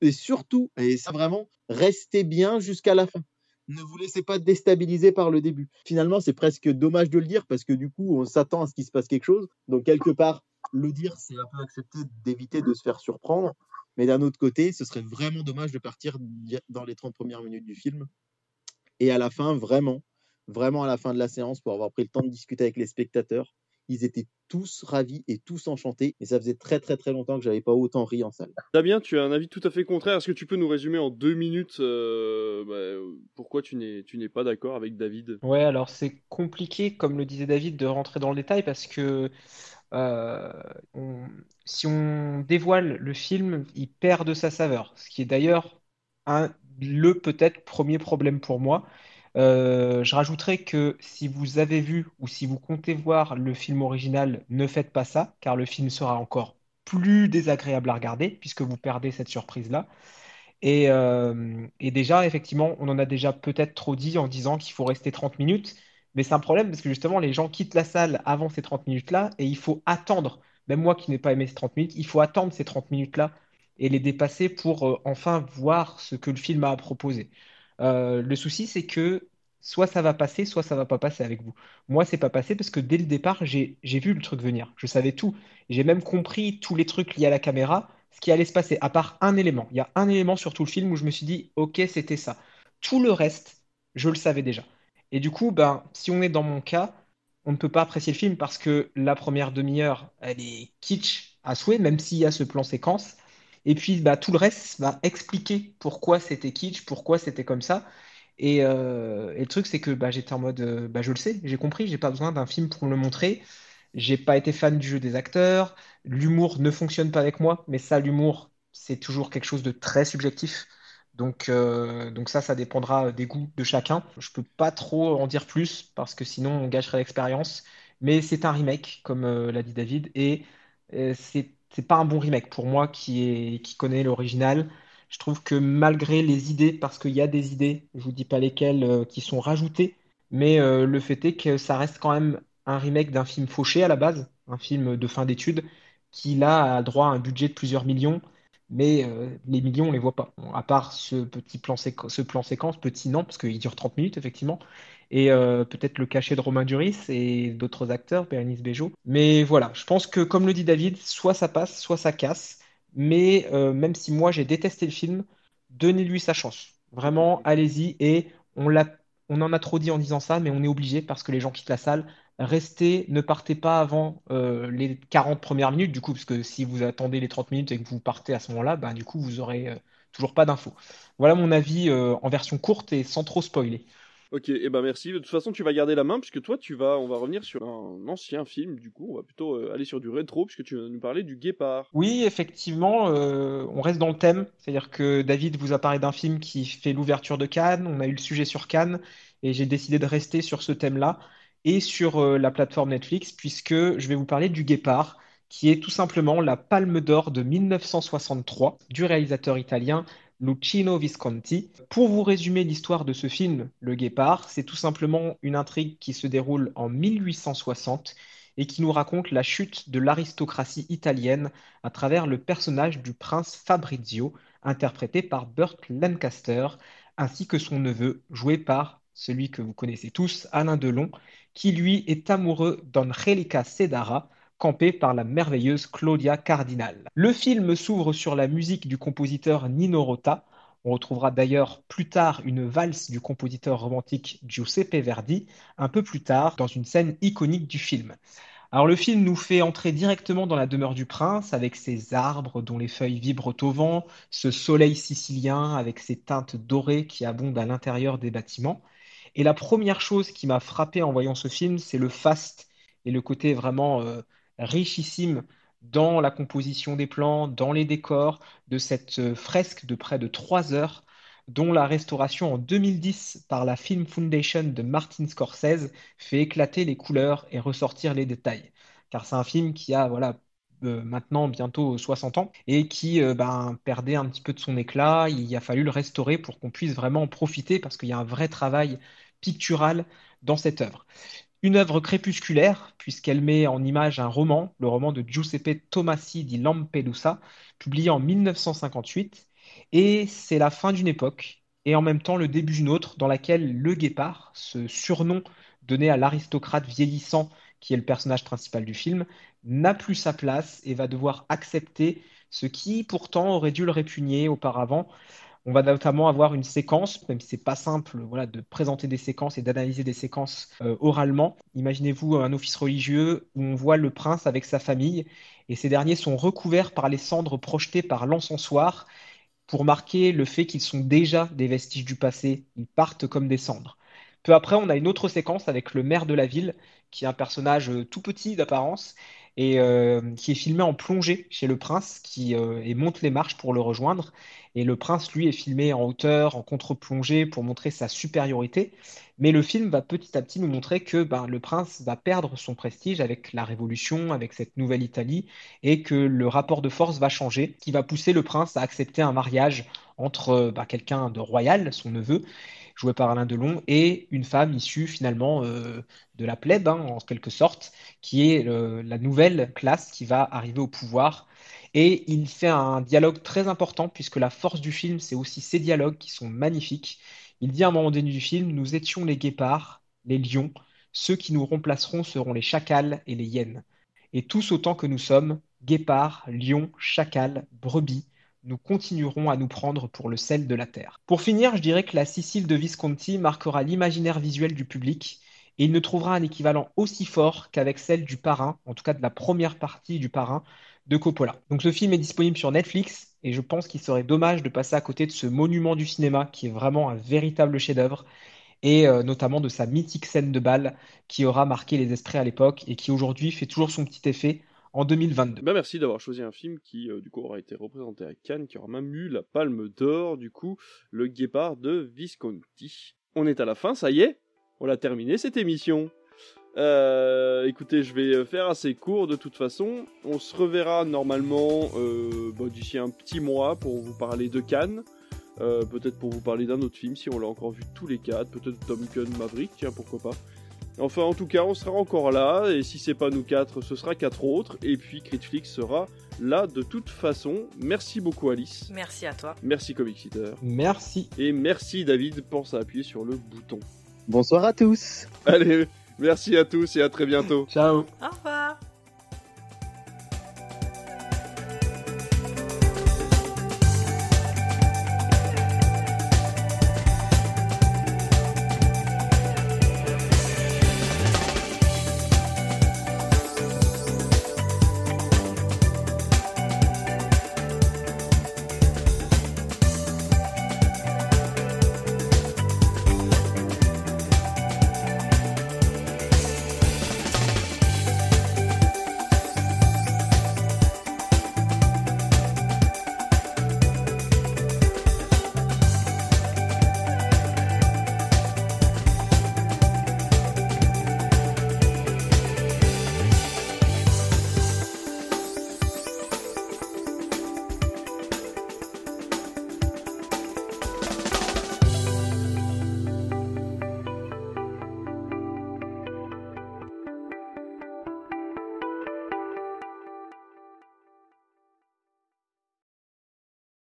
Speaker 2: Et surtout, et ça vraiment, restez bien jusqu'à la fin ne vous laissez pas déstabiliser par le début. Finalement, c'est presque dommage de le dire parce que du coup, on s'attend à ce qu'il se passe quelque chose. Donc, quelque part, le dire, c'est un peu accepter d'éviter de se faire surprendre. Mais d'un autre côté, ce serait vraiment dommage de partir dans les 30 premières minutes du film. Et à la fin, vraiment, vraiment à la fin de la séance, pour avoir pris le temps de discuter avec les spectateurs, ils étaient tous ravis et tous enchantés. Et ça faisait très très très longtemps que j'avais pas autant ri en salle.
Speaker 1: Damien, tu as un avis tout à fait contraire. Est-ce que tu peux nous résumer en deux minutes euh, bah, pourquoi tu n'es tu n'es pas d'accord avec David?
Speaker 3: Ouais, alors c'est compliqué, comme le disait David, de rentrer dans le détail parce que euh, si on dévoile le film, il perd de sa saveur. Ce qui est d'ailleurs un, le peut-être premier problème pour moi. Euh, je rajouterais que si vous avez vu ou si vous comptez voir le film original, ne faites pas ça, car le film sera encore plus désagréable à regarder, puisque vous perdez cette surprise-là. Et, euh, déjà, effectivement, on en a déjà peut-être trop dit en disant qu'il faut rester 30 minutes, mais c'est un problème parce que justement, les gens quittent la salle avant ces 30 minutes-là, et il faut attendre, même moi qui n'ai pas aimé ces 30 minutes, il faut attendre ces 30 minutes-là et les dépasser pour euh, enfin voir ce que le film a à proposer. Euh, le souci, c'est que soit ça va passer, soit ça va pas passer avec vous. Moi, c'est pas passé parce que dès le départ, j'ai vu le truc venir. Je savais tout. J'ai même compris tous les trucs liés à la caméra, ce qui allait se passer, à part un élément. Il y a un élément sur tout le film où je me suis dit, ok, c'était ça. Tout le reste, je le savais déjà. Et du coup, ben, si on est dans mon cas, on ne peut pas apprécier le film parce que la première demi-heure, elle est kitsch à souhait, même s'il y a ce plan séquence. Et puis, bah, tout le reste va expliquer pourquoi c'était kitsch, pourquoi c'était comme ça. Et, euh, le truc, c'est que bah, j'étais en mode, euh, bah, je le sais, j'ai compris, j'ai pas besoin d'un film pour le montrer. J'ai pas été fan du jeu des acteurs. L'humour ne fonctionne pas avec moi, mais ça, l'humour, c'est toujours quelque chose de très subjectif. Donc, euh, ça, ça dépendra des goûts de chacun. Je peux pas trop en dire plus parce que sinon on gâcherait l'expérience. Mais c'est un remake, comme l'a dit David, et c'est c'est pas un bon remake pour moi qui est qui connaît l'original. Je trouve que malgré les idées, parce qu'il y a des idées, je vous dis pas lesquelles, euh, qui sont rajoutées, mais euh, le fait est que ça reste quand même un remake d'un film fauché à la base, un film de fin d'études, qui là a droit à un budget de plusieurs millions, mais euh, les millions on les voit pas. à part ce petit plan, ce plan séquence, petit non, parce qu'il dure 30 minutes effectivement, et euh, peut-être le cachet de Romain Duris et d'autres acteurs, Bérénice Bejo. Mais voilà, je pense que comme le dit David, soit ça passe, soit ça casse. Mais euh, même si moi j'ai détesté le film, donnez-lui sa chance. Vraiment, allez-y et on l'a on en a trop dit en disant ça, mais on est obligé parce que les gens quittent la salle. Restez, ne partez pas avant euh, les 40 premières minutes, du coup, parce que si vous attendez les 30 minutes et que vous partez à ce moment-là, ben, du coup, vous aurez toujours pas d'infos. Voilà mon avis en version courte et sans trop spoiler.
Speaker 1: Ok, eh ben merci. De toute façon, tu vas garder la main puisque toi, tu vas, on va revenir sur un ancien film. Du coup, on va plutôt euh, aller sur du rétro puisque tu vas nous parler du Guépard.
Speaker 3: Oui, effectivement, euh, on reste dans le thème. C'est-à-dire que David vous a parlé d'un film qui fait l'ouverture de Cannes. On a eu le sujet sur Cannes et j'ai décidé de rester sur ce thème-là et sur euh, la plateforme Netflix puisque je vais vous parler du Guépard qui est tout simplement la Palme d'Or de 1963 du réalisateur italien Lucino Visconti. Pour vous résumer l'histoire de ce film, Le Guépard, c'est tout simplement une intrigue qui se déroule en 1860 et qui nous raconte la chute de l'aristocratie italienne à travers le personnage du prince Fabrizio, interprété par Burt Lancaster, ainsi que son neveu, joué par celui que vous connaissez tous, Alain Delon, qui lui est amoureux d'Angelica Sedara, campé par la merveilleuse Claudia Cardinal. Le film s'ouvre sur la musique du compositeur Nino Rota. On retrouvera d'ailleurs plus tard une valse du compositeur romantique Giuseppe Verdi, un peu plus tard dans une scène iconique du film. Alors le film nous fait entrer directement dans la demeure du prince avec ses arbres dont les feuilles vibrent au vent, ce soleil sicilien avec ses teintes dorées qui abondent à l'intérieur des bâtiments. Et la première chose qui m'a frappé en voyant ce film, c'est le faste et le côté vraiment euh, richissime dans la composition des plans, dans les décors, de cette euh, fresque de près de trois heures, dont la restauration en 2010 par la Film Foundation de Martin Scorsese fait éclater les couleurs et ressortir les détails. car c'est un film qui a voilà euh, maintenant bientôt 60 ans et qui euh, ben, perdait un petit peu de son éclat. Il a fallu le restaurer pour qu'on puisse vraiment en profiter parce qu'il y a un vrai travail pictural dans cette œuvre. Une œuvre crépusculaire, puisqu'elle met en image un roman, le roman de Giuseppe Tomasi di Lampedusa, publié en 1958. Et c'est la fin d'une époque, et en même temps le début d'une autre, dans laquelle le guépard, ce surnom donné à l'aristocrate vieillissant qui est le personnage principal du film, n'a plus sa place et va devoir accepter ce qui pourtant aurait dû le répugner auparavant. On va notamment avoir une séquence, même si c'est pas simple, voilà, de présenter des séquences et d'analyser des séquences euh, oralement. Imaginez-vous un office religieux où on voit le prince avec sa famille et ces derniers sont recouverts par les cendres projetées par l'encensoir pour marquer le fait qu'ils sont déjà des vestiges du passé. Ils partent comme des cendres. Peu après, on a une autre séquence avec le maire de la ville, qui est un personnage euh, tout petit d'apparence et euh, qui est filmé en plongée chez le prince qui et monte les marches pour le rejoindre. Et le prince, lui, est filmé en hauteur, en contre-plongée pour montrer sa supériorité. Mais le film va petit à petit nous montrer que ben, le prince va perdre son prestige avec la Révolution, avec cette nouvelle Italie, et que le rapport de force va changer, qui va pousser le prince à accepter un mariage entre ben, quelqu'un de royal, son neveu, joué par Alain Delon, et une femme issue finalement euh, de la plèbe, hein, en quelque sorte, qui est la nouvelle classe qui va arriver au pouvoir. Et il fait un dialogue très important, puisque la force du film, c'est aussi ces dialogues qui sont magnifiques. Il dit à un moment donné du film, nous étions les guépards, les lions, ceux qui nous remplaceront seront les chacals et les hyènes. Et tous autant que nous sommes, guépards, lions, chacals, brebis, nous continuerons à nous prendre pour le sel de la terre. Pour finir, je dirais que la Sicile de Visconti marquera l'imaginaire visuel du public et il ne trouvera un équivalent aussi fort qu'avec celle du parrain, en tout cas de la première partie du parrain de Coppola. Donc ce film est disponible sur Netflix et je pense qu'il serait dommage de passer à côté de ce monument du cinéma qui est vraiment un véritable chef-d'œuvre et euh, notamment de sa mythique scène de balle qui aura marqué les esprits à l'époque et qui aujourd'hui fait toujours son petit effet en 2022.
Speaker 1: Ben merci d'avoir choisi un film qui, euh, du coup, aura été représenté à Cannes, qui aura même eu la palme d'or, du coup, le guépard de Visconti. On est à la fin, ça y est, on a terminé cette émission. Euh, écoutez, je vais faire assez court de toute façon. On se reverra normalement euh, bah, d'ici un petit mois pour vous parler de Cannes. peut-être pour vous parler d'un autre film si on l'a encore vu tous les quatre. Peut-être Tom Gun Maverick, tiens, pourquoi pas. Enfin, en tout cas, on sera encore là, et si c'est pas nous quatre, ce sera quatre autres, et puis Critflix sera là de toute façon. Merci beaucoup Alice.
Speaker 4: Merci à toi.
Speaker 1: Merci Comic
Speaker 3: Merci.
Speaker 1: Et merci David, pense à appuyer sur le bouton.
Speaker 2: Bonsoir à tous.
Speaker 1: Allez, merci à tous et à très bientôt.
Speaker 3: Ciao.
Speaker 4: Au revoir.